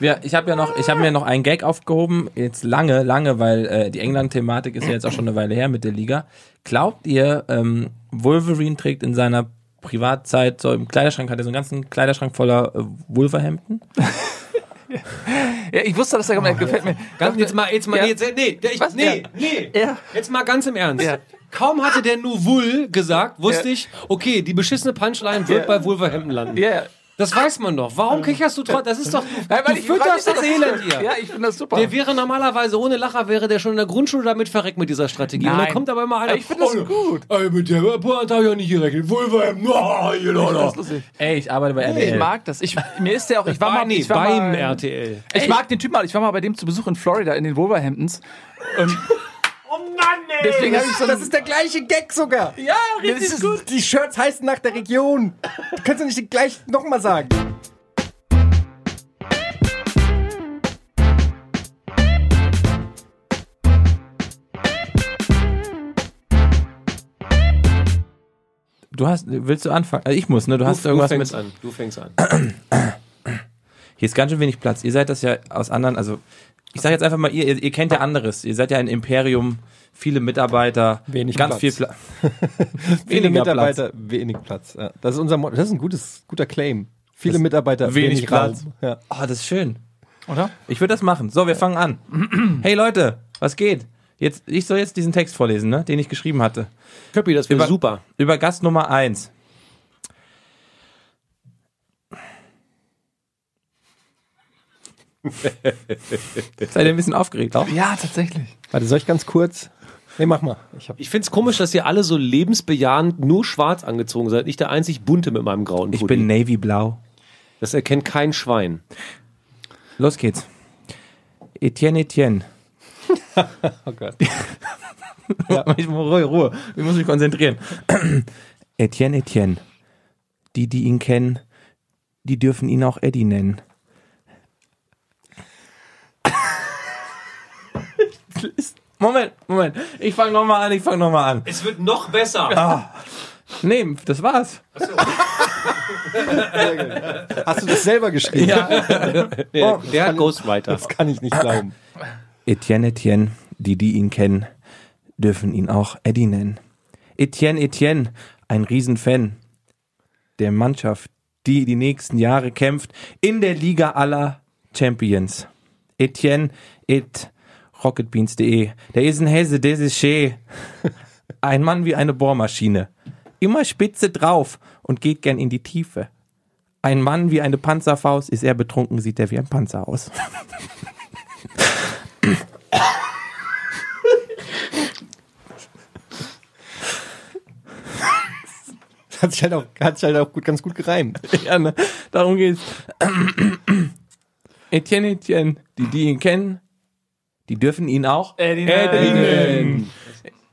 Wir, ich habe ja noch, ich habe mir noch einen Gag aufgehoben, jetzt lange, lange, weil äh, die England-Thematik ist ja jetzt auch schon eine Weile her mit der Liga. Glaubt ihr, ähm, Wolverine trägt in seiner Privatzeit so im Kleiderschrank, hat er so einen ganzen Kleiderschrank voller äh, Wolverhampton? Ja, ich wusste, dass er kommt. gefällt mir. Ganz, jetzt mal, jetzt mal, Ja. jetzt, nee, ich, Was? nee, nee. Ja. Jetzt mal ganz im Ernst. Ja. Kaum hatte der Nuvul gesagt, wusste Ja. ich, okay, die beschissene Punchline wird Ja. bei Wolverhampton landen. Ja. Das weiß man doch. Warum kicherst du trotzdem? Das ist doch, Nein, weil du ich fütterst das ich Elend hier. Ja, ich finde das super. Der wäre normalerweise, ohne Lacher, wäre der schon in der Grundschule damit verreckt mit dieser Strategie. Und dann Nein. kommt aber immer einer. Ich finde das gut. Ey, mit der Pointe habe ich ja nicht gerechnet. Wolverhampton, oh, Das lustig. Ey, ich arbeite bei Ich RTL. mag das. Ich, mir ist der auch, ich war Bei, mal, nee, ich war beim mal, RTL. Ich mag den Typ mal, ich war mal bei dem zu Besuch in Florida, in den Wolverhamptons. Und Oh ey. Deswegen habe ich so Das ist der gleiche Gag sogar. Ja, Das ist, Die Shirts heißen nach der Region. Du kannst doch nicht gleich nochmal sagen. Du hast, willst du anfangen? Also ich muss, ne? Du hast du, irgendwas du mit. fängst an. Du fängst an. Hier ist ganz schön wenig Platz. Ihr seid das ja aus anderen, also ich sage jetzt einfach mal, ihr, ihr, ihr kennt ja anderes. Ihr seid ja ein Imperium, viele Mitarbeiter, Wenig ganz Platz. viel Platz. Viele Mitarbeiter, wenig Platz. Ja. Das ist unser Motto. Das ist ein gutes, guter Claim. Viele Mitarbeiter, wenig wenig, Platz. Raum. Ja. Oh, das ist schön. Oder? Ich würde das machen. So, wir fangen an. hey Leute, was geht? Jetzt, ich soll jetzt diesen Text vorlesen, ne, den ich geschrieben hatte. Köppi, das wäre super. Über Gast Nummer eins. Seid ihr ein bisschen aufgeregt auch? Ja, tatsächlich. Warte, soll ich ganz kurz? Nee, mach mal. Ich Ich find's komisch, dass ihr alle so lebensbejahend nur schwarz angezogen seid. Ich der einzig bunte mit meinem grauen Ich Pulli. bin Navy Blau. Das erkennt kein Schwein. Los geht's. Etienne Etienne. oh Gott. Ich muss Ruhe, Ruhe. Ich muss mich konzentrieren. Etienne Etienne. Die, die ihn kennen, die dürfen ihn auch Eddie nennen. Moment, Moment. Ich fange nochmal an, ich fange nochmal an. Es wird noch besser. Nee, das war's. Hast du das selber geschrieben? Der, der Ghostwriter. Das kann ich nicht glauben. Etienne Etienne, die, die ihn kennen, dürfen ihn auch Eddie nennen. Etienne Etienne, ein Riesenfan der Mannschaft, die die nächsten Jahre kämpft in der Liga aller Champions. Etienne et rocketbeans.de. Der ist ein Hesse, der ist schee. Ein Mann wie eine Bohrmaschine. Immer spitze drauf und geht gern in die Tiefe. Ein Mann wie eine Panzerfaust, ist er betrunken, sieht er wie ein Panzer aus. Hat sich halt auch, hat sich halt auch gut, ganz gut gereimt. Ja, ne? Darum geht's. Etienne Etienne, die, die ihn kennen, die dürfen ihn auch. Eddie nennen.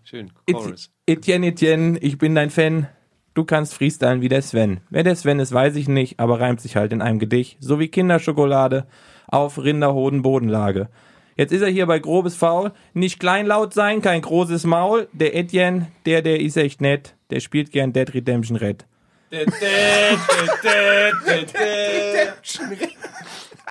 Schön. Chorus. Etienne Etienne, ich bin dein Fan. Du kannst freestylen wie der Sven. Wer der Sven ist, weiß ich nicht, aber reimt sich halt in einem Gedicht. So wie Kinderschokolade auf Rinderhoden Bodenlage. Jetzt ist er hier bei grobes Faul. Nicht kleinlaut sein, kein großes Maul. Der Etienne, der, der ist echt nett. Der spielt gern Dead Redemption Red.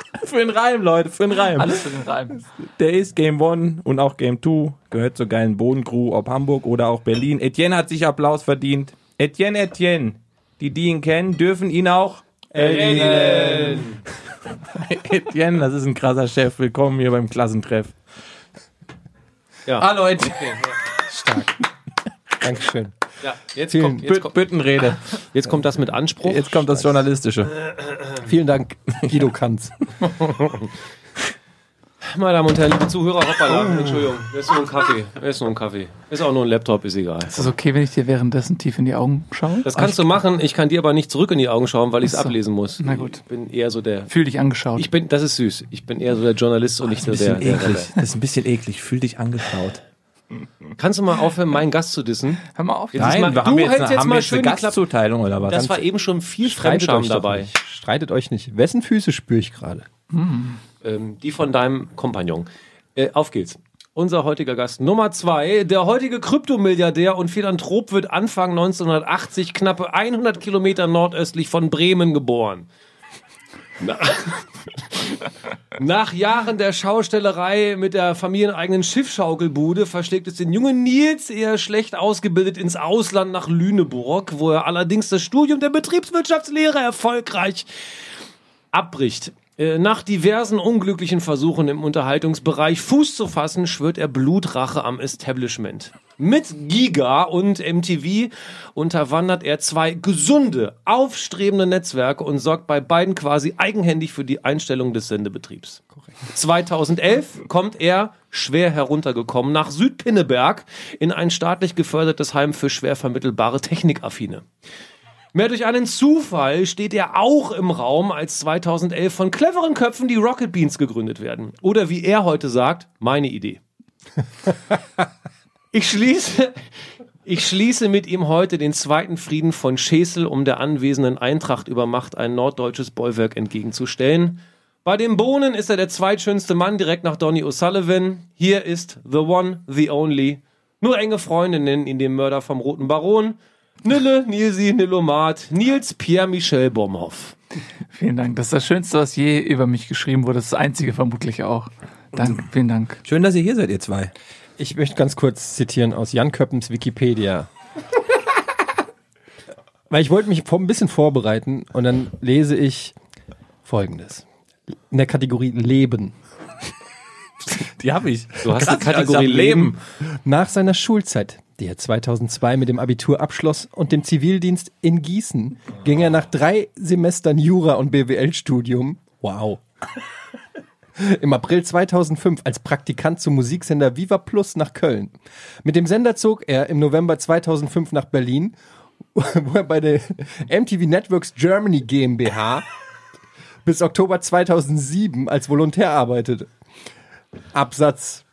Für den Reim, Leute, für den Reim. Alles für den Reim. Der ist Game One und auch Game Two. Gehört zur geilen Bodencrew, ob Hamburg oder auch Berlin. Etienne hat sich Applaus verdient. Etienne, Etienne. Die, die ihn kennen, dürfen ihn auch. Etienne, das ist ein krasser Chef. Willkommen hier beim Klassentreff. Ja. Hallo, Etienne. Dankeschön. Ja, jetzt, Vielen kommt, jetzt, kommt, Büttenrede. jetzt kommt das mit Anspruch. Jetzt kommt das Journalistische. Vielen Dank, Guido Kanz. Meine Damen und Herren, liebe Zuhörer, hoppala, Entschuldigung, das ist nur ein Kaffee. Das ist nur ein Kaffee. Ist auch nur ein Laptop, ist egal. Ist es okay, wenn ich dir währenddessen tief in die Augen schaue? Das kannst du machen, ich kann dir aber nicht zurück in die Augen schauen, weil ich es ablesen muss. Na gut. Ich bin eher so der. Fühl dich angeschaut. Ich bin, das ist süß. Ich bin eher so der Journalist und nicht so Das der, ist ein bisschen der, der, eklig. Das ist ein bisschen eklig. Fühl dich angeschaut. Kannst du mal aufhören, meinen Gast zu dissen? Hör mal auf. Jetzt ist mal, wir du haben jetzt, hältst eine, jetzt haben mal jetzt eine. Gastzuteilung oder was? Das war eben schon viel Fremdscham dabei. nicht. Streitet euch nicht. Wessen Füße spüre ich gerade? Ähm, die von deinem Kompagnon. Äh, auf geht's. Unser heutiger Gast Nummer zwei, der heutige Kryptomilliardär und Philanthrop wird Anfang 1980 knappe 100 Kilometer nordöstlich von Bremen geboren. Na- Nach Jahren der Schaustellerei mit der familieneigenen Schiffschaukelbude verschlägt es den jungen Nils eher schlecht ausgebildet ins Ausland nach Lüneburg, wo er allerdings das Studium der Betriebswirtschaftslehre erfolgreich abbricht. Äh, Nach diversen unglücklichen Versuchen im Unterhaltungsbereich Fuß zu fassen, schwört er Blutrache am Establishment. Mit Giga und MTV unterwandert er zwei gesunde, aufstrebende Netzwerke und sorgt bei beiden quasi eigenhändig für die Einstellung des Sendebetriebs. 2011 kommt er, schwer heruntergekommen, nach Südpinneberg in ein staatlich gefördertes Heim für schwer vermittelbare Technikaffine. Mehr durch einen Zufall steht er auch im Raum, als 2011 von cleveren Köpfen die Rocket Beans gegründet werden. Oder wie er heute sagt, meine Idee. Ich schließe, ich schließe mit ihm heute den zweiten Frieden von Schesel, um der anwesenden Eintracht über Macht ein norddeutsches Bollwerk entgegenzustellen. Bei den Bohnen ist er der zweitschönste Mann direkt nach Donny O'Sullivan. Hier ist The One, The Only. Nur enge Freunde nennen ihn den Mörder vom Roten Baron. Nille, Nilsi, Nilomat, Nils Pierre Michel Bomhoff. Vielen Dank. Das ist das Schönste, was je über mich geschrieben wurde. Das, ist das einzige vermutlich auch. Danke, vielen Dank. Schön, dass ihr hier seid, ihr zwei. Ich möchte ganz kurz zitieren aus Jan Köppens Wikipedia. Weil ich wollte mich ein bisschen vorbereiten und dann lese ich folgendes. In der Kategorie Leben. Die habe ich. Du hast Krass, die Kategorie am Leben. Nach seiner Schulzeit, die er 2002 mit dem Abitur abschloss und dem Zivildienst in Gießen, ging er nach drei Semestern Jura- und BWL-Studium, wow, im April 2005 als Praktikant zum Musiksender Viva Plus nach Köln. Mit dem Sender zog er im November 2005 nach Berlin, wo er bei der MTV Networks Germany GmbH bis Oktober 2007 als Volontär arbeitet. Absatz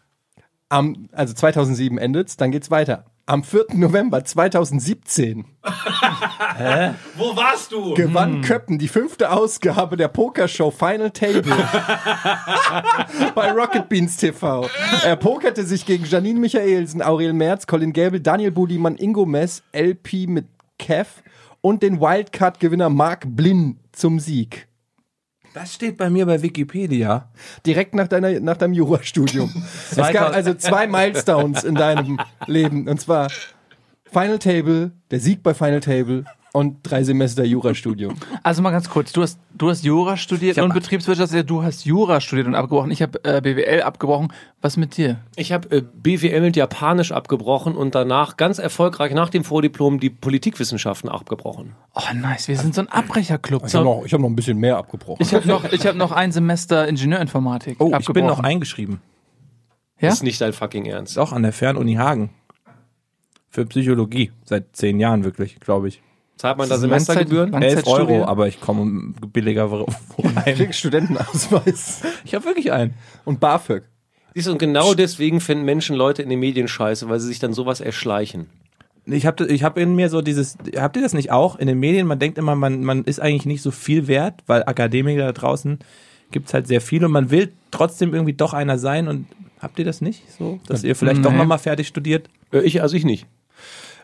am, also 2007 endet's, dann geht's weiter. Am 4. November 2017 Wo warst du? gewann Köppen die fünfte Ausgabe der Pokershow Final Table bei Rocket Beans TV. Er pokerte sich gegen Janine Michaelsen, Aurel Merz, Colin Gäbel, Daniel Budimann, Ingo Mess, LP mit Kev und den Wildcard-Gewinner Mark Blin zum Sieg. Das steht bei mir bei Wikipedia. Direkt nach, deiner, nach deinem Jurastudium. es gab also zwei Milestones in deinem Leben. Und zwar Final Table, der Sieg bei Final Table und drei Semester Jurastudium. Also mal ganz kurz, du hast, du hast Jura studiert und Betriebswirtschaft, du hast Jura studiert und abgebrochen. Ich habe äh, BWL abgebrochen. Was mit dir? Ich habe äh, BWL mit Japanisch abgebrochen und danach ganz erfolgreich nach dem Vordiplom die Politikwissenschaften abgebrochen. Oh nice, wir sind so ein Abbrecherclub. Ich habe noch, ich hab noch ein bisschen mehr abgebrochen. Ich habe noch, ich hab noch ein Semester Ingenieurinformatik Oh, ich bin noch eingeschrieben. Ja? Ist nicht dein fucking Ernst. Auch an der Fernuni Hagen. Für Psychologie. Seit zehn Jahren wirklich, glaube ich. Zahlt man da Semestergebühren? Langzeit- 11 Langzeitstudie? Euro, aber ich komme billiger rein. Krieg Studentenausweis Ich habe wirklich einen. und BAföG. Siehst du, und genau deswegen finden Menschen Leute in den Medien scheiße, weil sie sich dann sowas erschleichen. Ich habe ich hab in mir so dieses, habt ihr das nicht auch? In den Medien, man denkt immer, man, man ist eigentlich nicht so viel wert, weil Akademiker da draußen gibt's halt sehr viel und man will trotzdem irgendwie doch einer sein und habt ihr das nicht so? Dass ihr vielleicht doch Nee. nochmal fertig studiert? Äh, ich, also ich nicht.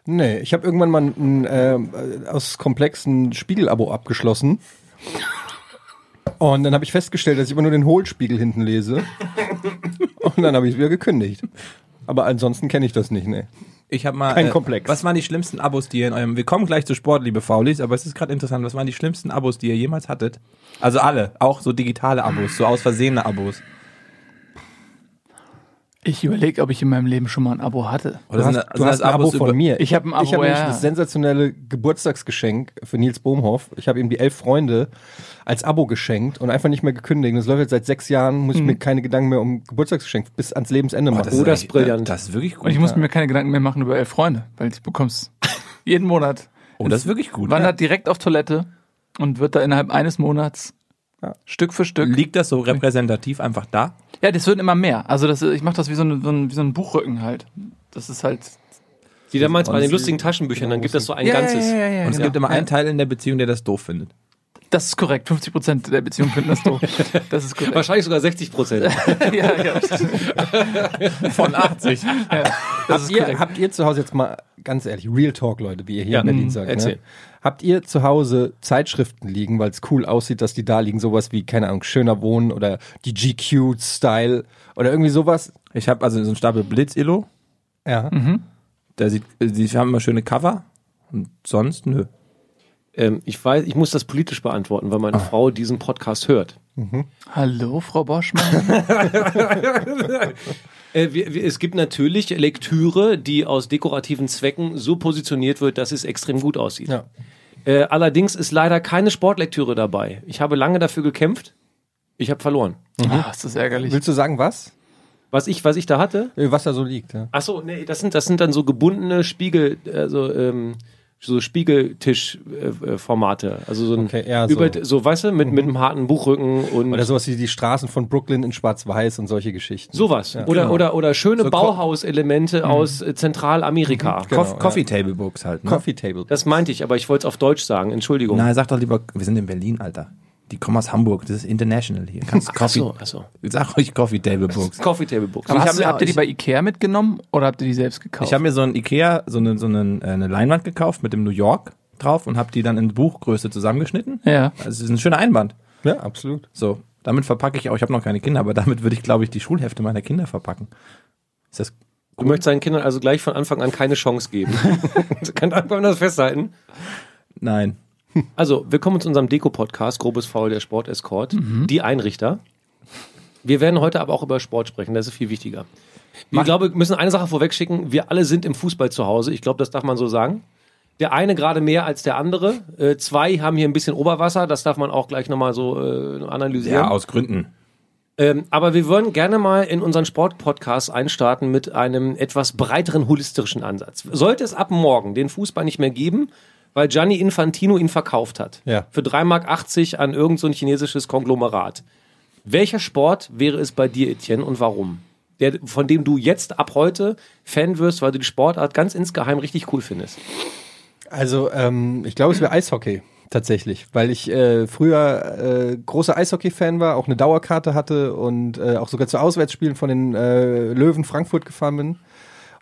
Nee, ich habe irgendwann mal ein, äh, aus komplexen Spiegelabo abgeschlossen. Und dann habe ich festgestellt, dass ich immer nur den Hohlspiegel hinten lese. Und dann habe ich wieder gekündigt. Aber ansonsten kenne ich das nicht, ne. Ich habe mal. Kein Komplex. Was waren die schlimmsten Abos, die ihr in eurem. Wir kommen gleich zu Sport, liebe Faulis, aber es ist gerade interessant. Was waren die schlimmsten Abos, die ihr jemals hattet? Also alle, auch so digitale Abos, so aus versehene Abos. Ich überlege, ob ich in meinem Leben schon mal ein Abo hatte. Oder Du hast, sind- du hast das ein Abo von mir. Ich hab ein Abo, Ich habe nämlich ja. das sensationelle Geburtstagsgeschenk für Nils Bohmhoff. Ich habe ihm die elf Freunde als Abo geschenkt und einfach nicht mehr gekündigt. Das läuft jetzt seit sechs Jahren, muss ich Mhm. mir keine Gedanken mehr um Geburtstagsgeschenk bis ans Lebensende machen. Oh, das ist brillant. Das ist wirklich gut. Und ich muss mir keine Gedanken mehr machen über elf Freunde, weil ich bekomm's jeden Monat. oh, das ist wirklich gut. Wandert direkt auf Toilette und wird da innerhalb eines Monats Ja. Stück für Stück. Liegt das so repräsentativ einfach da? Ja, das wird immer mehr. Also das, ich mache das wie so, ein, so ein, wie so ein Buchrücken halt. Das ist halt. Wie damals bei den lustigen Taschenbüchern, dann gibt es so ein ganzes. Ja, ja, ja, Und es ja. gibt immer ja. einen Teil in der Beziehung, der das doof findet. Das ist korrekt. 50 Prozent der Beziehungen finden das doof. Das ist korrekt. Wahrscheinlich sogar 60 Prozent. ja, ja. Von 80. ja. Das Habt ist ihr, korrekt. habt ihr zu Hause jetzt mal ganz ehrlich, Real Talk, Leute, wie ihr hier Ja, in Berlin mhm, sagt. erzähl. Ne? Habt ihr zu Hause Zeitschriften liegen, weil es cool aussieht, dass die da liegen? Sowas wie, keine Ahnung, Schöner Wohnen oder die GQ-Style oder irgendwie sowas? Ich habe also so einen Stapel Blitz-Illo. Ja. Der sieht, die haben immer schöne Cover. Und sonst, nö. Ähm, ich weiß, ich muss das politisch beantworten, weil meine Frau diesen Podcast hört. Hallo, Frau Boschmann. Äh, wir, wir, es gibt natürlich Lektüre, die aus dekorativen Zwecken so positioniert wird, dass es extrem gut aussieht. Ja. Äh, allerdings ist leider keine Sportlektüre dabei. Ich habe lange dafür gekämpft. Ich habe verloren. Ah, ist das ärgerlich. Willst du sagen, was? Was ich, was ich da hatte? Äh, Was da so liegt, ja. Ach so, nee, das sind, das sind dann so gebundene Spiegel, also ähm, so Spiegeltisch-Formate. also so ein Okay, eher so. über, so, weißt du, mit, mit einem harten Buchrücken und Oder sowas wie die Straßen von Brooklyn in Schwarz-Weiß und solche Geschichten. sowas. oder, genau. oder, oder schöne So Bauhauselemente aus äh, Zentralamerika. Genau, Coff- ja. Coffee Table Books halt, ne? Coffee Table. Das meinte ich, aber ich wollte es auf Deutsch sagen. Entschuldigung. Nein, sag doch lieber, wir sind in Berlin, Alter. Die kommen aus Hamburg, das ist international hier. Kannst Ach Coffee, so, ach so. sag ruhig Coffee Table Books. Coffee Table Books. Aber hab habt ihr die ich- bei Ikea mitgenommen oder habt ihr die selbst gekauft? Ich habe mir so ein Ikea, so eine, so eine, äh, eine Leinwand gekauft mit dem New York drauf und habe die dann in Buchgröße zusammengeschnitten. ja. Also es ist ein schöner Einband. Ja, absolut. So, damit verpacke ich auch, ich habe noch keine Kinder, aber damit würde ich, glaube ich, die Schulhefte meiner Kinder verpacken. Ist das Du möchtest deinen Kindern also gleich von Anfang an keine Chance geben. Kann man das festhalten? Nein. Also, willkommen zu unserem Deko-Podcast, Grobes Faul der Sport-Escort, die Einrichter. Wir werden heute aber auch über Sport sprechen, das ist viel wichtiger. Ich glaube, wir müssen eine Sache vorwegschicken, wir alle sind im Fußball zu Hause, ich glaube, das darf man so sagen. Der eine gerade mehr als der andere. Äh, zwei haben hier ein bisschen Oberwasser, das darf man auch gleich nochmal so äh, analysieren. Ja, aus Gründen. Ähm, aber wir würden gerne mal in unseren Sport-Podcast einstarten mit einem etwas breiteren holistischen Ansatz. Sollte es ab morgen den Fußball nicht mehr geben, weil Gianni Infantino ihn verkauft hat. Ja. Für 3,80 Mark an irgendein so chinesisches Konglomerat. Welcher Sport wäre es bei dir, Etienne, und warum? Der, von dem du jetzt ab heute Fan wirst, weil du die Sportart ganz insgeheim richtig cool findest. Also, ähm, ich glaube, es wäre Eishockey. Tatsächlich, weil ich äh, früher äh, großer Eishockey-Fan war, auch eine Dauerkarte hatte und äh, auch sogar zu Auswärtsspielen von den äh, Löwen Frankfurt gefahren bin.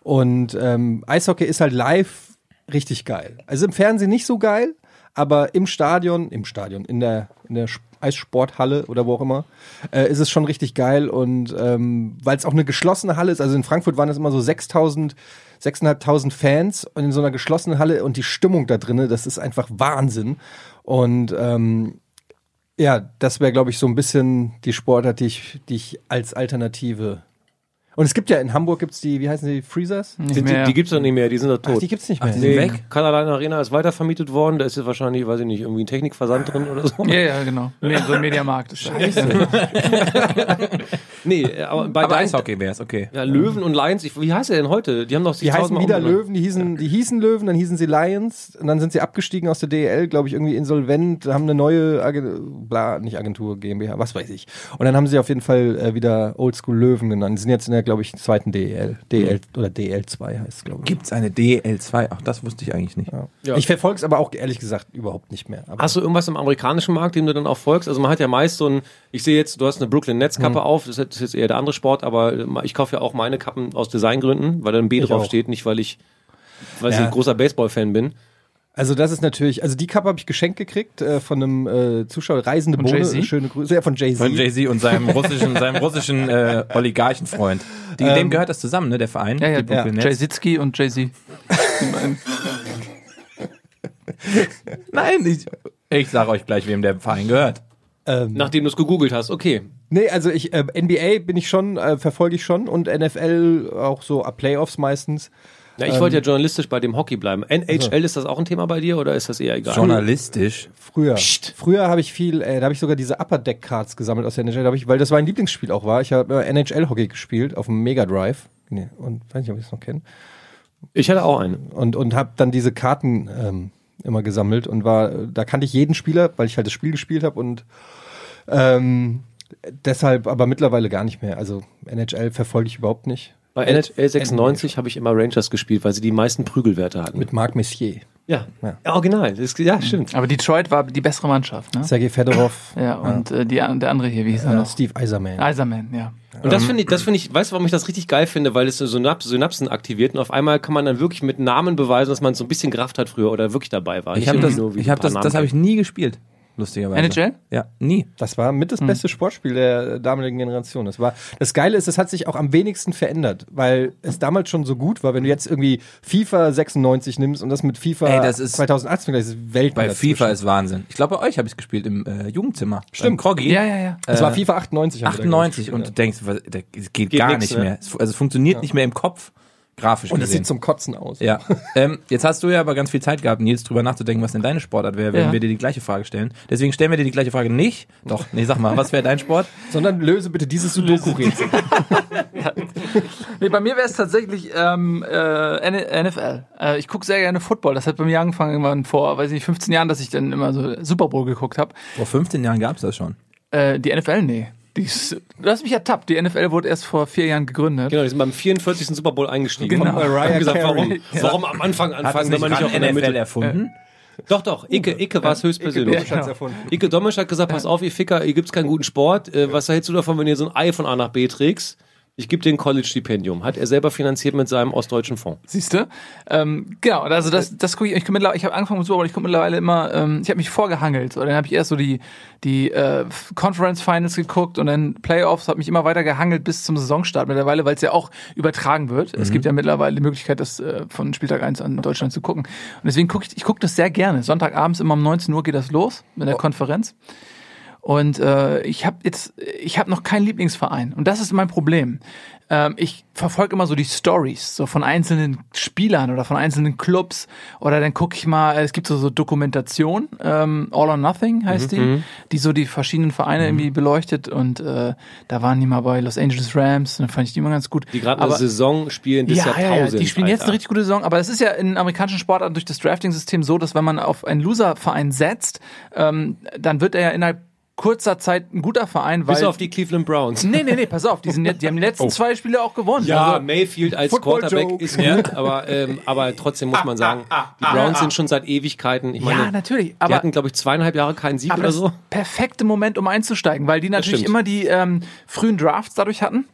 Und ähm, Eishockey ist halt live richtig geil. Also im Fernsehen nicht so geil, aber im Stadion, im Stadion, in der, in der Sp- Eissporthalle oder wo auch immer, äh, ist es schon richtig geil. Und ähm, weil es auch eine geschlossene Halle ist, also in Frankfurt waren es immer so 6000, 6.500 Fans und in so einer geschlossenen Halle und die Stimmung da drinnen, das ist einfach Wahnsinn. Und ähm, ja, das wäre, glaube ich, so ein bisschen die Sportart, die ich, die ich als Alternative. Und es gibt ja in Hamburg gibt's die, wie heißen die, Freezers? Nicht Die, die, mehr. die gibt's doch nicht mehr, die sind doch tot. Ach, die gibt's nicht mehr. die sind Nee, weg? Kanalan Arena ist weitervermietet worden, da ist jetzt wahrscheinlich, weiß ich nicht, irgendwie ein Technikversand drin oder so. ja, ja, genau. So ein Mediamarkt ist das. Nee, aber bei Aber Eishockey wäre es, okay. Ja, Löwen und Lions, ich, wie heißt er denn heute? Die haben doch sich Die heißen wieder. Löwen, die hießen, die hießen Löwen, dann hießen sie Lions und dann sind sie abgestiegen aus der DEL, glaube ich, irgendwie insolvent, haben eine neue Agentur, bla, nicht Agentur, GmbH, was weiß ich. Und dann haben sie auf jeden Fall äh, wieder Oldschool Löwen genannt. Die sind jetzt in der, glaube ich, zweiten DEL. DEL oder DL2 heißt es, glaube ich. Gibt es eine DL2? Ach, das wusste ich eigentlich nicht. Ja. Ich verfolge es aber auch ehrlich gesagt überhaupt nicht mehr. Aber Hast du irgendwas im amerikanischen Markt, dem du dann auch folgst? Also man hat ja meist so ein, ich sehe jetzt, du hast eine Brooklyn Nets Kappe Mhm. auf, das ist jetzt eher der andere Sport, aber ich kaufe ja auch meine Kappen aus Designgründen, weil da ein B Ich drauf auch. steht, nicht weil ich, weil ich Ja. ein großer Baseball-Fan bin. Also das ist natürlich, also die Kappe habe ich geschenkt gekriegt äh, von einem äh, Zuschauer, Reisende Von Bohne, schöne Grüße, ja, von Jay-Z. Von Jay-Z und seinem russischen, seinem russischen äh, Oligarchenfreund. Die, dem gehört das zusammen, ne, der Verein? Ja, ja, die Brooklyn Jay Nets. Sitzky und Jay-Z. Nein, ich, ich sage euch gleich, wem der Verein gehört. Ähm, Nachdem du es gegoogelt hast, okay. Nee, also ich äh, NBA bin ich schon, äh, verfolge ich schon und NFL auch so ab Playoffs meistens. Ja, ich Ähm. wollte ja journalistisch bei dem Hockey bleiben. NHL, ist das auch ein Thema bei dir oder ist das eher egal? Journalistisch. Früher. Psst. Früher habe ich viel, äh, da habe ich sogar diese Upper Deck Cards gesammelt aus der NHL, da hab ich, weil das mein Lieblingsspiel auch war. Ich habe äh, NHL Hockey gespielt auf dem Mega Drive. Nee, und weiß nicht, ob ich es noch kenne. Ich hatte auch einen. Und und habe dann diese Karten ähm, immer gesammelt und war, da kannte ich jeden Spieler, weil ich halt das Spiel gespielt habe und ähm, deshalb aber mittlerweile gar nicht mehr. Also NHL verfolge ich überhaupt nicht. Bei NHL 96 habe ich immer Rangers gespielt, weil sie die meisten Prügelwerte hatten. Mit Marc Messier, ja. Ja. ja, original. Ist, ja, stimmt. Aber Detroit war die bessere Mannschaft, ne? Sergei Fedorov, Ja, und Äh, die, der andere hier, wie hieß er äh, noch? Steve Eiserman. Eiserman, ja. Und das finde ich, das finde ich, weißt du, warum ich das richtig geil finde, weil es so Synaps Synapsen aktiviert und auf einmal kann man dann wirklich mit Namen beweisen, dass man so ein bisschen Kraft hat früher oder wirklich dabei war. Ich habe das, ich hab das, das habe ich nie gespielt. Lustigerweise. NHL? Ja, nie. Das war mit das beste Sportspiel der damaligen Generation. Das war das Geile ist, es hat sich auch am wenigsten verändert, weil es damals schon so gut war. Wenn du jetzt irgendwie FIFA 96 nimmst und das mit FIFA Ey, das ist- 2018 das ist Welt Bei FIFA ist Wahnsinn. Ich glaube, bei euch habe ich es gespielt im äh, Jugendzimmer. Stimmt. Kroggi. Ja, ja, ja. Das war FIFA 98. haben wir da 98 gespielt, und ja. du denkst, das geht, Geht gar nix, nicht ne? mehr. Es, fu- also es funktioniert nicht mehr im Kopf, grafisch und es gesehen. sieht zum Kotzen aus. ja. ähm, jetzt hast du ja aber ganz viel Zeit gehabt, Nils, drüber nachzudenken, was denn deine Sportart wäre, wenn Ja. wir dir die gleiche Frage stellen. Deswegen stellen wir dir die gleiche Frage nicht. Doch, nee, sag mal, was wäre dein Sport? Sondern löse bitte dieses Sudoku-Rätsel. Nee, bei mir wäre es tatsächlich ähm, äh, NFL. Äh, ich gucke sehr gerne Football. Das hat bei mir angefangen irgendwann vor, weiß ich nicht, 15 Jahren, dass ich dann immer so Super Bowl geguckt habe. Vor 15 Jahren gab's das schon. Äh, die NFL, nee. Die ist, du hast mich ertappt. Die NFL wurde erst vor vier Jahren gegründet. Genau, die sind beim 44. Super Bowl eingestiegen. Genau. Haben Mariah gesagt, warum, warum am Anfang anfangen, wenn man nicht auch in der NFL Mitte. erfunden? Doch, doch, Icke, Icke war es höchstpersönlich. Icke Domisch erfunden. Icke Domisch hat gesagt, pass auf, ihr Ficker, ihr gibt's keinen guten Sport. Äh, was hältst du davon, wenn ihr so ein Ei von A nach B trägst? Ich gebe dir ein College-Stipendium. Hat er selber finanziert mit seinem ostdeutschen Fonds. Siehst du? Ähm, genau, also das, das gucke ich. Ich, ich habe angefangen mit Super Bowl, ich gucke mittlerweile immer, ähm, ich habe mich vorgehangelt. Oder dann habe ich erst so die, die äh, Conference Finals geguckt und dann Playoffs, habe mich immer weiter gehangelt bis zum Saisonstart mittlerweile, weil es ja auch übertragen wird. Es gibt ja mittlerweile die Möglichkeit, das äh, von Spieltag 1 an Deutschland zu gucken. Und deswegen gucke ich, ich gucke das sehr gerne. Sonntagabends immer um 19 Uhr geht das los mit der Konferenz. Und äh, ich habe jetzt, ich habe noch keinen Lieblingsverein. Und das ist mein Problem. Ähm, ich verfolge immer so die Stories, so von einzelnen Spielern oder von einzelnen Clubs. Oder dann gucke ich mal, es gibt so, so Dokumentation, ähm, All or Nothing heißt die, die so die verschiedenen Vereine irgendwie beleuchtet. Und äh, da waren die mal bei Los Angeles Rams, dann fand ich die immer ganz gut. Die gerade eine Saison spielen des ja, ja, ja, Jahrtausends. die spielen jetzt Alter. eine richtig gute Saison, aber es ist ja in amerikanischen Sportarten durch das Drafting-System so, dass wenn man auf einen Loser-Verein setzt, ähm, dann wird er ja innerhalb kurzer Zeit ein guter Verein, weil Bis auf die Cleveland Browns. Nee, nee, nee, pass auf, die, sind die haben die letzten zwei Spiele auch gewonnen. Ja, Also, Mayfield als Football Quarterback Joke. ist gut, aber, ähm, aber trotzdem muss man sagen, die Browns sind schon seit Ewigkeiten. Ich meine, ja, natürlich. die Aber, hatten, glaube ich, zweieinhalb Jahre keinen Sieg aber oder das so. perfekte Moment, um einzusteigen, weil die natürlich immer die ähm, frühen Drafts dadurch hatten.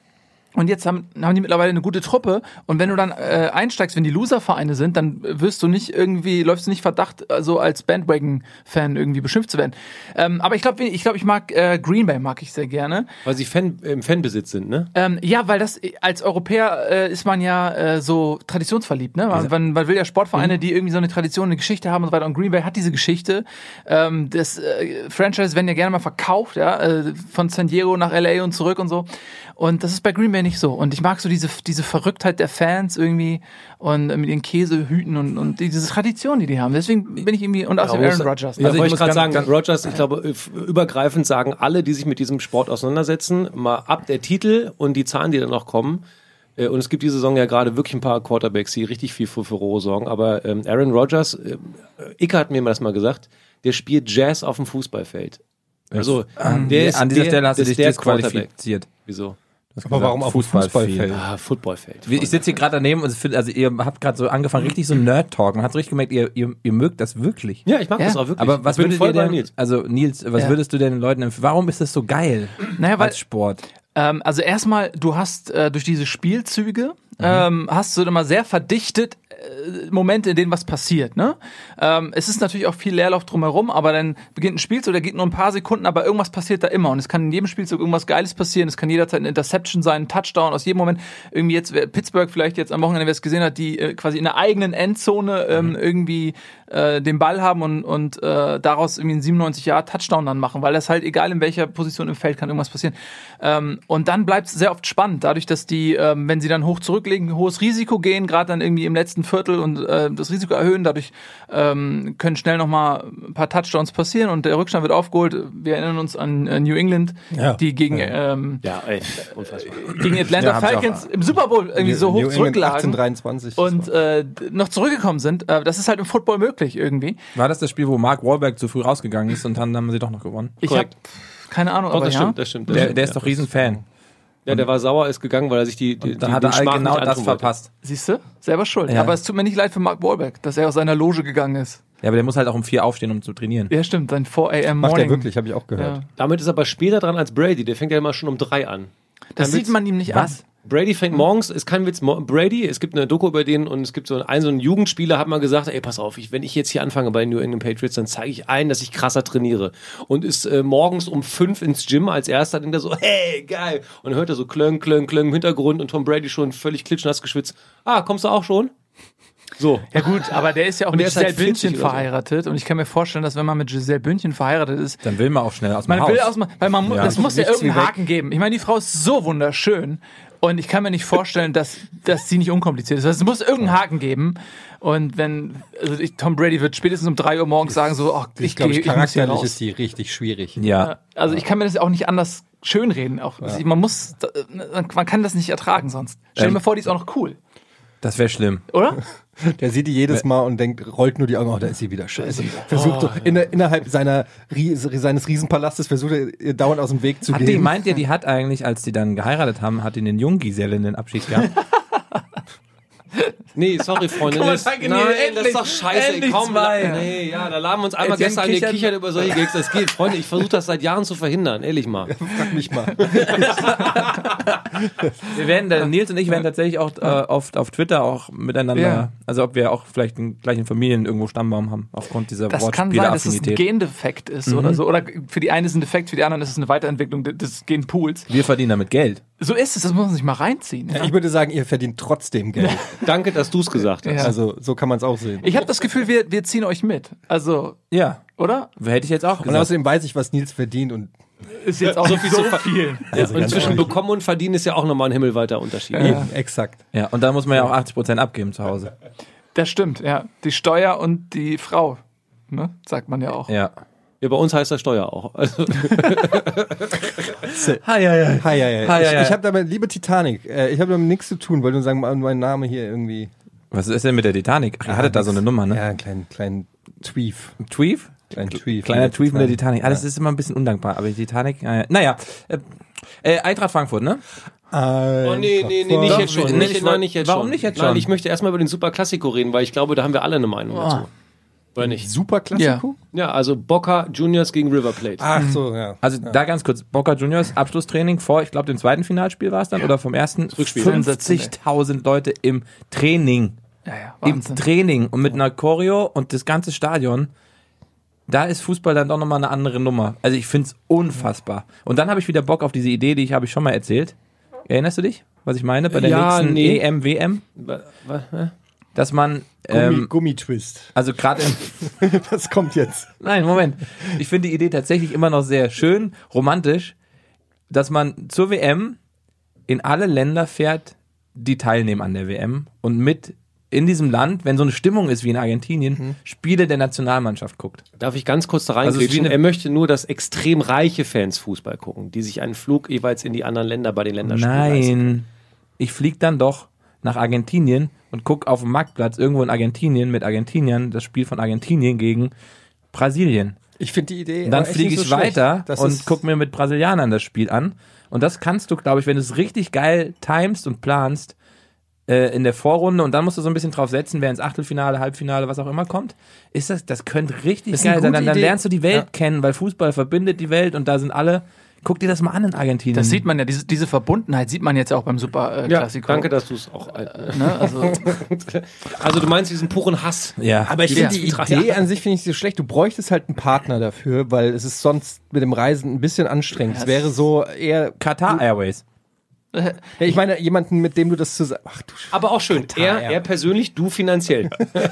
Und jetzt haben, haben die mittlerweile eine gute Truppe. Und wenn du dann äh, einsteigst, wenn die Loser-Vereine sind, dann wirst du nicht irgendwie, läufst du nicht Verdacht, so als Bandwagon-Fan irgendwie beschimpft zu werden. Ähm, aber ich glaube, ich, glaub, ich mag äh, Green Bay mag ich sehr gerne. Weil sie Fan, im Fanbesitz sind, ne? Ähm, ja, weil das als Europäer äh, ist man ja äh, so traditionsverliebt, ne? Man, man, man will ja Sportvereine, die irgendwie so eine Tradition, eine Geschichte haben und so weiter. Und Green Bay hat diese Geschichte. Ähm, das äh, Franchise werden ja gerne mal verkauft, ja, äh, von San Diego nach LA und zurück und so. Und das ist bei Green Bay nicht so. Und ich mag so diese diese Verrücktheit der Fans irgendwie und äh, mit ihren Käsehüten und, und diese Tradition, die die haben. Deswegen bin ich irgendwie und außerdem muss- Aaron Rodgers. Ja, Also ich wollte ich muss gerade sagen, ganz- Rogers, ich glaube, f- übergreifend sagen alle, die sich mit diesem Sport auseinandersetzen, mal ab der Titel und die Zahlen, die dann noch kommen. Äh, Und es gibt diese Saison ja gerade wirklich ein paar Quarterbacks, die richtig viel für Furore sorgen. Aber ähm, Aaron Rodgers, äh, Icke hat mir das mal gesagt, der spielt Jazz auf dem Fußballfeld. Also, An, der ist an dieser der, Stelle hast du dich der Quarterback. disqualifiziert. Wieso? Du Aber gesagt, warum auf dem Fußballfeld? Ah, Footballfeld. Ich sitze hier gerade daneben und find- also ihr habt gerade so angefangen, richtig so Nerd-Talk. Man hat richtig gemerkt, ihr, ihr, ihr mögt das wirklich. Ja, ich mag Ja. das auch wirklich. Aber was würdet ihr bei denn, Nils. also Nils, was Ja. würdest du denn den Leuten empfehlen? Warum ist das so geil Naja, weil als Sport? Ähm, also erstmal, du hast äh, durch diese Spielzüge ähm, hast du immer sehr verdichtet Momente, in denen was passiert. Ne? Ähm, es ist natürlich auch viel Leerlauf drumherum, aber dann beginnt ein Spielzug, der geht nur ein paar Sekunden, aber irgendwas passiert da immer. Und es kann in jedem Spielzug irgendwas Geiles passieren. Es kann jederzeit eine Interception sein, ein Touchdown aus jedem Moment. Irgendwie jetzt, wer- Pittsburgh vielleicht jetzt am Wochenende, wer es gesehen hat, die äh, quasi in der eigenen Endzone ähm, irgendwie äh, den Ball haben und, und äh, daraus irgendwie einen 97 Jahre Touchdown dann machen, weil das halt egal in welcher Position im Feld kann irgendwas passieren. Ähm, und dann bleibt es sehr oft spannend, dadurch, dass die, ähm, wenn sie dann hoch zurücklegen, ein hohes Risiko gehen, gerade dann irgendwie im letzten Viertel und äh, das Risiko erhöhen. Dadurch ähm, können schnell nochmal ein paar Touchdowns passieren und der Rückstand wird aufgeholt. Wir erinnern uns an äh, New England, Ja. die gegen, ähm, Ja, ey, gegen Atlanta Ja. Falcons im Super Bowl irgendwie so New hoch England zurücklagen. 1823. Und äh, noch zurückgekommen sind. Äh, das ist halt im Football möglich irgendwie. War das das Spiel, wo Mark Wahlberg zu früh rausgegangen ist und dann haben sie doch noch gewonnen? Ich habe Korrekt. keine Ahnung, Doch, aber das ja. stimmt, das stimmt. Das Der, stimmt, der ist ja. doch Riesenfan. Ja, der war sauer, ist gegangen, weil er sich die, die, Dann die, hat den er genau das verpasst. Siehst du? Selber schuld. Ja. Aber es tut mir nicht leid für Mark Wahlberg, dass er aus seiner Loge gegangen ist. Ja, aber der muss halt auch um vier aufstehen, um zu trainieren. Ja, stimmt, sein 4 a.m. Macht Morning. er wirklich, habe ich auch gehört. Ja. Damit ist er aber später dran als Brady. Der fängt ja immer schon um drei an. Das Kein sieht man ihm nicht Was? an. Brady fängt morgens, ist kein Witz, Brady, es gibt eine Doku über den und es gibt so einen, so einen Jugendspieler, hat mal gesagt, ey, pass auf, ich, wenn ich jetzt hier anfange bei den New England Patriots, dann zeige ich ein, dass ich krasser trainiere. Und ist äh, morgens um fünf ins Gym als erster, denkt er so, hey, geil. Und dann hört er so klöng, klöng, klöng im Hintergrund und Tom Brady schon völlig klitschnass geschwitzt. Ah, kommst du auch schon? So. Ja gut, aber der ist ja auch Und mit halt Giselle 40 Bündchen so. verheiratet und ich kann mir vorstellen, dass wenn man mit Giselle Bündchen verheiratet ist, Dann will man auch schnell aus dem man Haus. will aus, weil man Ja. das muss ja irgendeinen weg. Haken geben. Ich meine, die Frau ist so wunderschön und ich kann mir nicht vorstellen, dass, dass sie nicht unkompliziert ist. Also, es muss irgendeinen Haken geben. Und wenn, also ich, Tom Brady wird spätestens um drei Uhr morgens sagen so, ach, ich, Ich glaube, gehe, ich muss hier charakterlich raus. ist die richtig schwierig. ja. Also ich kann mir das auch nicht anders schönreden. Auch man muss, man kann das nicht ertragen sonst. Stell dir Ähm. mal vor, die ist auch noch cool, Das wäre schlimm. oder? Der sieht die jedes Mal und denkt, rollt nur die Augen, oh, da ist sie wieder scheiße. Versucht so, in, innerhalb seiner, Ries- seines Riesenpalastes versucht er ihr dauernd aus dem Weg zu Hat die, gehen. meint ihr, die hat eigentlich, als die dann geheiratet haben, hat die den Junggesellinnenabschied gehabt? Nee, sorry, Freunde. Mal, Das, nein, Nils, das ist doch endlich, scheiße. endlich Komm, zwei. nee, ja, da laden wir uns einmal gestern an kichert- gekichert über solche Gags. Das geht, Freunde. Ich versuche das seit Jahren zu verhindern, ehrlich mal. Frag mich mal. Wir werden, Nils und ich werden tatsächlich auch äh, oft auf Twitter auch miteinander, Ja. also ob wir auch vielleicht den gleichen Familien irgendwo Stammbaum haben, aufgrund dieser Das kann sein, dass es ein. Gendefekt ist oder so. Oder für die einen ist es ein Defekt, für die anderen ist es eine Weiterentwicklung de- des Genpools. Wir verdienen damit Geld. So ist es, das muss man sich mal reinziehen. Ja. Ich würde sagen, ihr verdient trotzdem Geld. Danke, dass du es gesagt hast. Ja. Also so kann man es auch sehen. Ich habe das Gefühl, wir, wir ziehen euch mit. Also, Ja, oder? hätte ich jetzt auch Und gesagt. außerdem weiß ich, was Nils verdient und Ist jetzt auch So viel so zu viel. also Und zwischen ehrlich. bekommen und verdienen ist ja auch nochmal ein himmelweiter Unterschied. Eben, exakt. Ja, und da muss man ja auch 80% abgeben zu Hause. Das stimmt, ja. Die Steuer und die Frau, ne? sagt man ja auch. Ja. Ja, bei uns heißt das Steuer auch. Also, Hi, hi, hi. Hi, hi, hi. Ich ich habe damit, liebe Titanic, äh, ich habe damit nichts zu tun, wollte nur sagen, mein Name hier irgendwie. Was ist denn mit der Titanic? Ach, ihr hattet da so eine Nummer, ne? Ja, einen kleinen, kleinen Tweef. Tweef? Kleinen Tweef. Kleiner Tweef mit der Titanic. Alles ist immer ein bisschen undankbar, aber die Titanic, naja. naja. Äh, äh, Eintracht Frankfurt, ne? oh nee, nee, nee, nicht jetzt schon. nee, Nicht, nein, jetzt warum schon. nicht jetzt Nein, schon? ich möchte erstmal über den Super Classico reden, weil ich glaube, da haben wir alle eine Meinung dazu. Oder nicht? Super Klassiko? Ja, also Boca Juniors gegen River Plate. Ach so, ja. Also da ganz kurz, Boca Juniors Abschlusstraining vor, ich glaube, dem zweiten Finalspiel war es dann, oder vom ersten? Rückspiel. 50.000 Leute im Training. Ja, ja, Im. Training und mit einer Choreo und das ganze Stadion. Da ist Fußball dann doch nochmal eine andere Nummer. Also ich find's unfassbar. Und dann habe ich wieder Bock auf diese Idee, die ich habe ich schon mal erzählt. Erinnerst du dich, was ich meine? Bei der Ja, nächsten nee. EM, WM? Wa- wa- hä? Dass man, Gummi, ähm, Gummitwist. also gerade im, Das kommt jetzt. Nein, Moment. Ich finde die Idee tatsächlich immer noch sehr schön, romantisch, dass man zur WM in alle Länder fährt, die teilnehmen an der WM und mit in diesem Land, wenn so eine Stimmung ist wie in Argentinien, Spiele der Nationalmannschaft guckt. Darf ich ganz kurz da Also reingrätschen? eine- er möchte nur, dass extrem reiche Fans Fußball gucken, die sich einen Flug jeweils in die anderen Länder bei den Länderspielen leisten. Nein, ich flieg dann doch nach Argentinien und guck auf dem Marktplatz irgendwo in Argentinien mit Argentiniern das Spiel von Argentinien gegen Brasilien. Ich finde die Idee. Und dann fliege ich so weiter und ist- guck mir mit Brasilianern das Spiel an. Und das kannst du, glaube ich, wenn du es richtig geil timest und planst, äh, in der Vorrunde und dann musst du so ein bisschen drauf setzen, wer ins Achtelfinale, Halbfinale, was auch immer kommt, ist das, das könnte richtig geil sein. Dann, dann lernst du die Welt Ja. kennen, weil Fußball verbindet die Welt und da sind alle. Guck dir das mal an in Argentinien. Das sieht man ja, diese, diese Verbundenheit sieht man jetzt ja auch beim Super äh, Ja, danke, dass du es auch. Äh, Ne? Also, also du meinst diesen puren Hass. Ja. Aber ich Ja. finde die Idee an sich finde ich so schlecht. Du bräuchtest halt einen Partner dafür, weil es ist sonst mit dem Reisen ein bisschen anstrengend. es wäre so eher. Qatar Airways. Ja, ich meine, jemanden, mit dem du das zusammen. Ach du Aber auch schön. er, ja. er persönlich, du finanziell.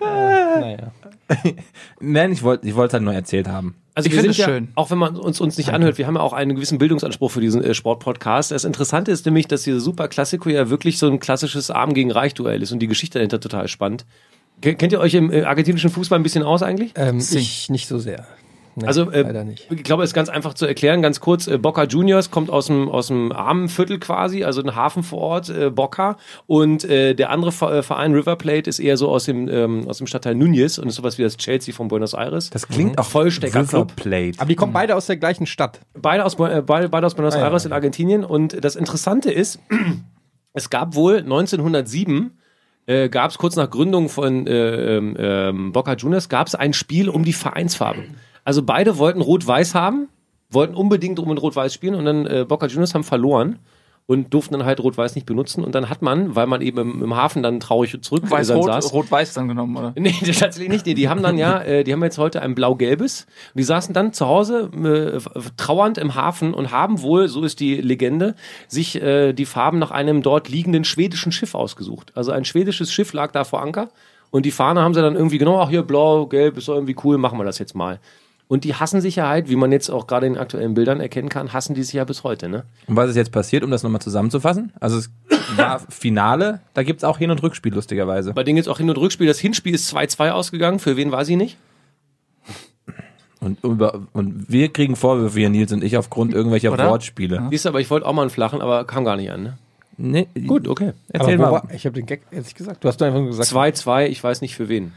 naja. Nein, ich wollte ich wollte es halt nur erzählt haben. Also Ich wir finde sind es ja, schön. auch wenn man uns, uns nicht anhört, wir haben ja auch einen gewissen Bildungsanspruch für diesen äh, Sportpodcast. Das Interessante ist nämlich, dass dieser Super Klassiko ja wirklich so ein klassisches Arm gegen Reich Duell ist und die Geschichte dahinter total spannend. Ke- Kennt ihr euch im äh, argentinischen Fußball ein bisschen aus eigentlich? Ähm, ich nicht so sehr. Nee, Also äh, leider nicht. ich glaube, es ist ganz einfach zu erklären, ganz kurz. Äh, Boca Juniors kommt aus dem aus dem armen Viertel quasi, also ein Hafen vor Ort, äh, Boca. Und äh, der andere äh, Verein River Plate ist eher so aus dem ähm, aus dem Stadtteil Núñez und ist sowas wie das Chelsea von Buenos Aires. Das klingt auch Vollstecker-Club. River Plate. Aber die kommen beide aus der gleichen Stadt. Beide aus, äh, beide, beide aus Buenos Ah, Aires ja. in Argentinien. Und das Interessante ist, es gab wohl 1907, äh, gab es kurz nach Gründung von äh, ähm, Boca Juniors, gab es ein Spiel um die Vereinsfarben. Also beide wollten Rot-Weiß haben, wollten unbedingt um in Rot-Weiß spielen und dann äh, Boca Juniors haben verloren und durften dann halt Rot-Weiß nicht benutzen. Und dann hat man, weil man eben im, im Hafen dann traurig zurück dann Weiß-Rot, saß, Rot-Weiß dann genommen, oder? Nee, tatsächlich nicht. Nee, die haben dann ja, äh, die haben jetzt heute ein blau-gelbes. Und die saßen dann zu Hause äh, trauernd im Hafen und haben wohl, so ist die Legende, sich äh, die Farben nach einem dort liegenden schwedischen Schiff ausgesucht. Also ein schwedisches Schiff lag da vor Anker und die Fahne haben sie dann irgendwie genommen, ach hier blau, gelb, ist doch irgendwie cool, machen wir das jetzt mal. Und die hassen sich ja halt, wie man jetzt auch gerade in den aktuellen Bildern erkennen kann, hassen die sich ja bis heute, ne? Und was ist jetzt passiert, um das nochmal zusammenzufassen? Also es war Finale, da gibt's auch Hin- und Rückspiel, lustigerweise. Bei denen jetzt auch Hin- und Rückspiel. Das Hinspiel ist 2-2 ausgegangen. Für wen war sie nicht? Und, über, und wir kriegen Vorwürfe hier, Nils und ich, aufgrund irgendwelcher Oder? Wortspiele. Siehst du, aber ich wollte auch mal einen flachen, aber kam gar nicht an, ne? Nee, Gut, okay. Erzähl mal. war, ich habe den Gag jetzt nicht gesagt. Du hast doch einfach nur gesagt. 2-2, ich weiß nicht für wen.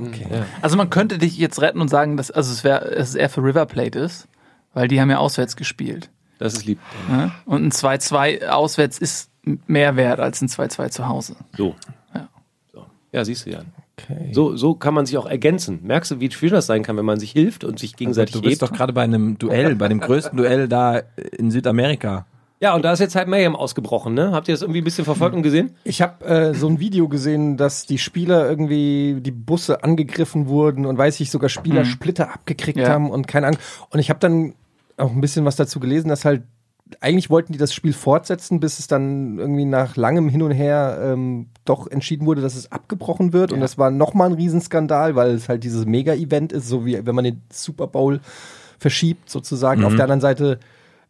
Okay. Also man könnte dich jetzt retten und sagen, dass also es wäre es ist eher für River Plate ist, weil die haben ja auswärts gespielt. Das ist lieb. Ne? Und ein 2-2 auswärts ist mehr wert als ein 2-2 zu Hause. So. Ja. so. Ja, siehst du ja. Okay. So, so kann man sich auch ergänzen. Merkst du, wie schwer das sein kann, wenn man sich hilft und sich gegenseitig Du bist hebt? doch gerade bei einem Duell, bei dem größten Duell da in Südamerika. Ja, und da ist jetzt halt Mayhem ausgebrochen, ne? Habt ihr das irgendwie ein bisschen verfolgt und gesehen? Ich habe äh, so ein Video gesehen, dass die Spieler irgendwie die Busse angegriffen wurden und weiß ich sogar Spieler Splitter abgekriegt Ja. haben und keine Ahnung. Und ich habe dann auch ein bisschen was dazu gelesen, dass halt eigentlich wollten die das Spiel fortsetzen, bis es dann irgendwie nach langem Hin und Her ähm, doch entschieden wurde, dass es abgebrochen wird. Und das war nochmal ein Riesenskandal, weil es halt dieses Mega-Event ist, so wie wenn man den Super Bowl verschiebt sozusagen. Auf der anderen Seite,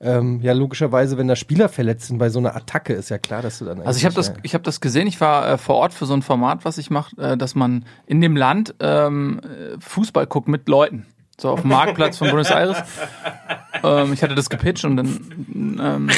ähm, ja logischerweise, wenn da Spieler verletzt sind bei so einer Attacke, ist ja klar, dass du dann Also ich habe das, ich habe das gesehen. Ich war äh, vor Ort für so ein Format, was ich mache, äh, dass man in dem Land ähm, äh, Fußball guckt mit Leuten. So auf dem Marktplatz von Buenos Aires. ähm, ich hatte das gepitcht und dann ähm,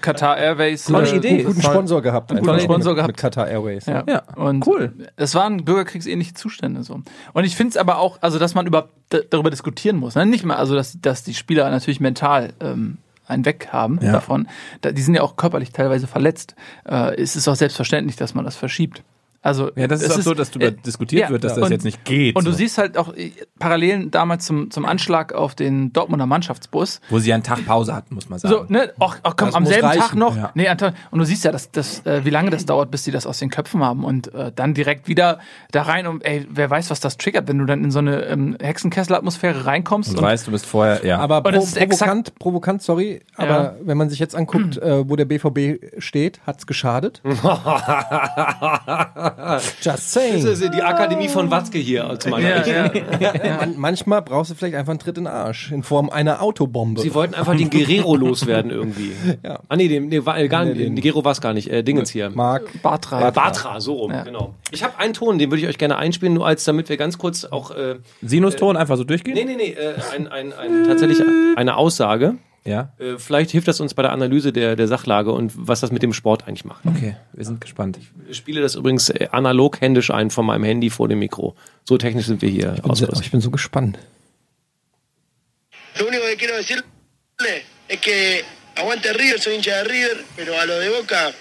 Qatar Airways. Tolle äh, Idee. einen guten Sponsor gehabt. guten einfach Sponsor mit, gehabt. Mit Qatar Airways. Ja, Ja, und cool. Es waren bürgerkriegsähnliche Zustände so. Und ich finde es aber auch, also dass man überhaupt darüber diskutieren muss. Ne? Nicht mal, also dass, dass die Spieler natürlich mental ähm, einen Weg haben Ja. davon. Da, die sind ja auch körperlich teilweise verletzt. Äh, es ist auch selbstverständlich, dass man das verschiebt. Also Ja, das ist auch so, dass darüber äh, diskutiert ja, wird, dass ja. das Und- jetzt nicht geht. Und du so. siehst halt auch äh, Parallelen damals zum, zum Anschlag auf den Dortmunder Mannschaftsbus. Wo sie einen Tag Pause hatten, muss man sagen. So, ne, ach, ach komm, Das am selben reichen, Tag noch. ja. Nee, Anton, und du siehst ja, dass, dass, äh, wie lange das dauert, bis die das aus den Köpfen haben und äh, dann direkt wieder da rein und ey, wer weiß, was das triggert, wenn du dann in so eine ähm, Hexenkessel-Atmosphäre reinkommst. und Und, weißt, du bist vorher, ja. Aber pro, provokant, provokant, sorry, aber wenn man sich jetzt anguckt, äh, wo der BVB steht, hat's geschadet. Just saying. Das ist die Akademie von Watzke hier als meiner. ja, ja. Man, manchmal brauchst du vielleicht einfach einen Tritt in den Arsch in Form einer Autobombe. Sie wollten einfach den Guerrero loswerden irgendwie. Ja. Ah nee, den, nee, äh, gar, Nee, nicht. den- Guerrero war es gar nicht. Äh, Dingens hier. Mark. Bartra. Äh, Bartra, so rum, Ja. genau. Ich habe einen Ton, den würde ich euch gerne einspielen, nur als damit wir ganz kurz auch. Äh, Sinuston einfach so durchgehen? nee, nee, nee, äh, ein, ein, ein, tatsächlich eine Aussage. Ja. Äh, vielleicht hilft das uns bei der Analyse der, der Sachlage und was das mit dem Sport eigentlich macht. Okay, wir sind gespannt. Ich spiele das übrigens äh, analog händisch ein von meinem Handy vor dem Mikro. So technisch sind wir hier Ich bin, so, ich bin so gespannt. Lo único que quiero decirle es que aguante River, soy hincha de River, pero a lo de Boca,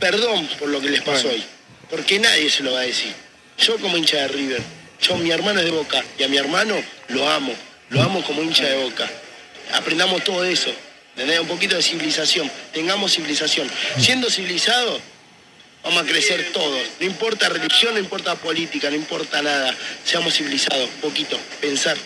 perdón por lo que les pasó hoy, porque nadie se lo va a decir. Yo como hincha de River, yo mi hermano es de Boca y a mi hermano lo amo, lo amo como hincha de Boca. Aprendamos todo eso, ¿entendés? Un poquito de civilización, tengamos civilización. Siendo civilizados, vamos a crecer todos. No importa religión, no importa política, no importa nada. Seamos civilizados, un poquito, pensar.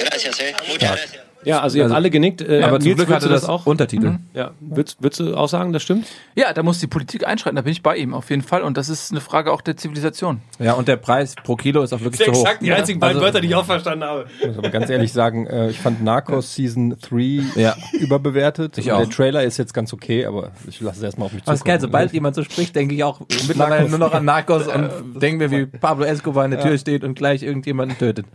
Gracias, eh. Muchas gracias. Ja, also ihr habt Also- alle genickt. Äh, Aber zum Nils, Glück würdest hatte du das auch. Untertitel. Ja, würdest, würdest du auch sagen, das stimmt? Ja, da muss die Politik einschreiten, da bin ich bei ihm auf jeden Fall. Und das ist eine Frage auch der Zivilisation. Ja, und der Preis pro Kilo ist auch wirklich zu hoch. die einzigen beiden Also- Wörter, die ich auch verstanden habe. Ich muss aber ganz ehrlich sagen, äh, ich fand Narcos Season 3 Ja. überbewertet. Ich auch. Der Trailer ist jetzt ganz okay, aber ich lasse es erstmal auf mich Aber ist geil, sobald jemand so spricht, denke ich auch mittlerweile nur noch an Narcos und denke mir, wie Pablo Escobar an der Tür steht und gleich irgendjemanden tötet.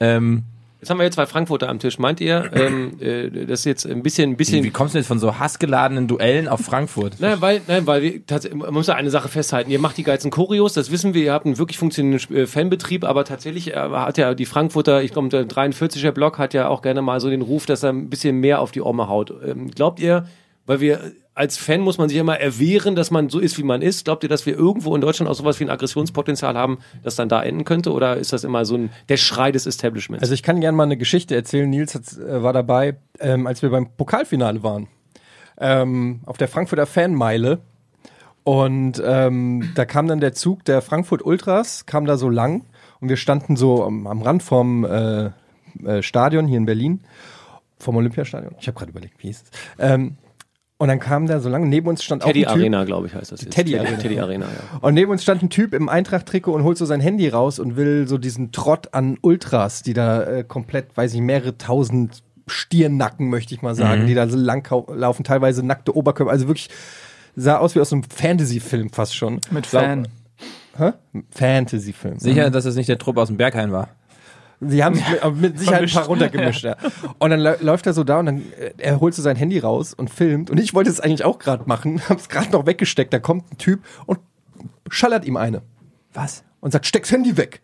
Ähm, Jetzt haben wir jetzt zwei Frankfurter am Tisch. Meint ihr, ähm, äh, das ist jetzt ein bisschen, ein bisschen wie kommst du jetzt von so hassgeladenen Duellen auf Frankfurt? Nein, weil, nein, weil wir, tatsächlich, man muss ja eine Sache festhalten. Ihr macht die geilsten Choreos, das wissen wir. Ihr habt einen wirklich funktionierenden äh, Fanbetrieb, aber tatsächlich äh, hat ja die Frankfurter, ich glaube, der 43er Block hat ja auch gerne mal so den Ruf, dass er ein bisschen mehr auf die Orme haut. Ähm, glaubt ihr, weil wir als Fan muss man sich immer erwehren, dass man so ist, wie man ist. Glaubt ihr, dass wir irgendwo in Deutschland auch sowas wie ein Aggressionspotenzial haben, das dann da enden könnte? Oder ist das immer so ein der Schrei des Establishments? Also ich kann gerne mal eine Geschichte erzählen. Nils hat, äh, war dabei, ähm, als wir beim Pokalfinale waren. Ähm, auf der Frankfurter Fanmeile. Und ähm, da kam dann der Zug der Frankfurt Ultras, kam da so lang. Und wir standen so am, am Rand vom äh, äh, Stadion hier in Berlin. Vom Olympiastadion. Ich habe gerade überlegt, wie hieß es. Ähm, und dann kam da so lang, neben uns stand Teddy auch ein Typ, Arena, glaube ich, heißt das jetzt. Teddy Arena. Teddy Arena, ja. Und neben uns stand ein Typ im Eintracht-Trikot und holt so sein Handy raus und will so diesen Trott an Ultras, die da äh, komplett, weiß ich, mehrere tausend Stiernacken, möchte ich mal sagen, die da so lang laufen, teilweise nackte Oberkörper, also wirklich sah aus wie aus einem Fantasy-Film fast schon. Mit Fan. Hä? Fantasy-Film. Sicher, dass es nicht der Trupp aus dem Berghain war. Sie haben sich mit, mit Sicherheit ein paar runtergemischt, ja. Und dann lä- läuft er so da und dann äh, er holt so sein Handy raus und filmt. Und ich wollte es eigentlich auch gerade machen, hab's gerade noch weggesteckt. Da kommt ein Typ und schallert ihm eine. Was? und sagt, steck's Handy weg.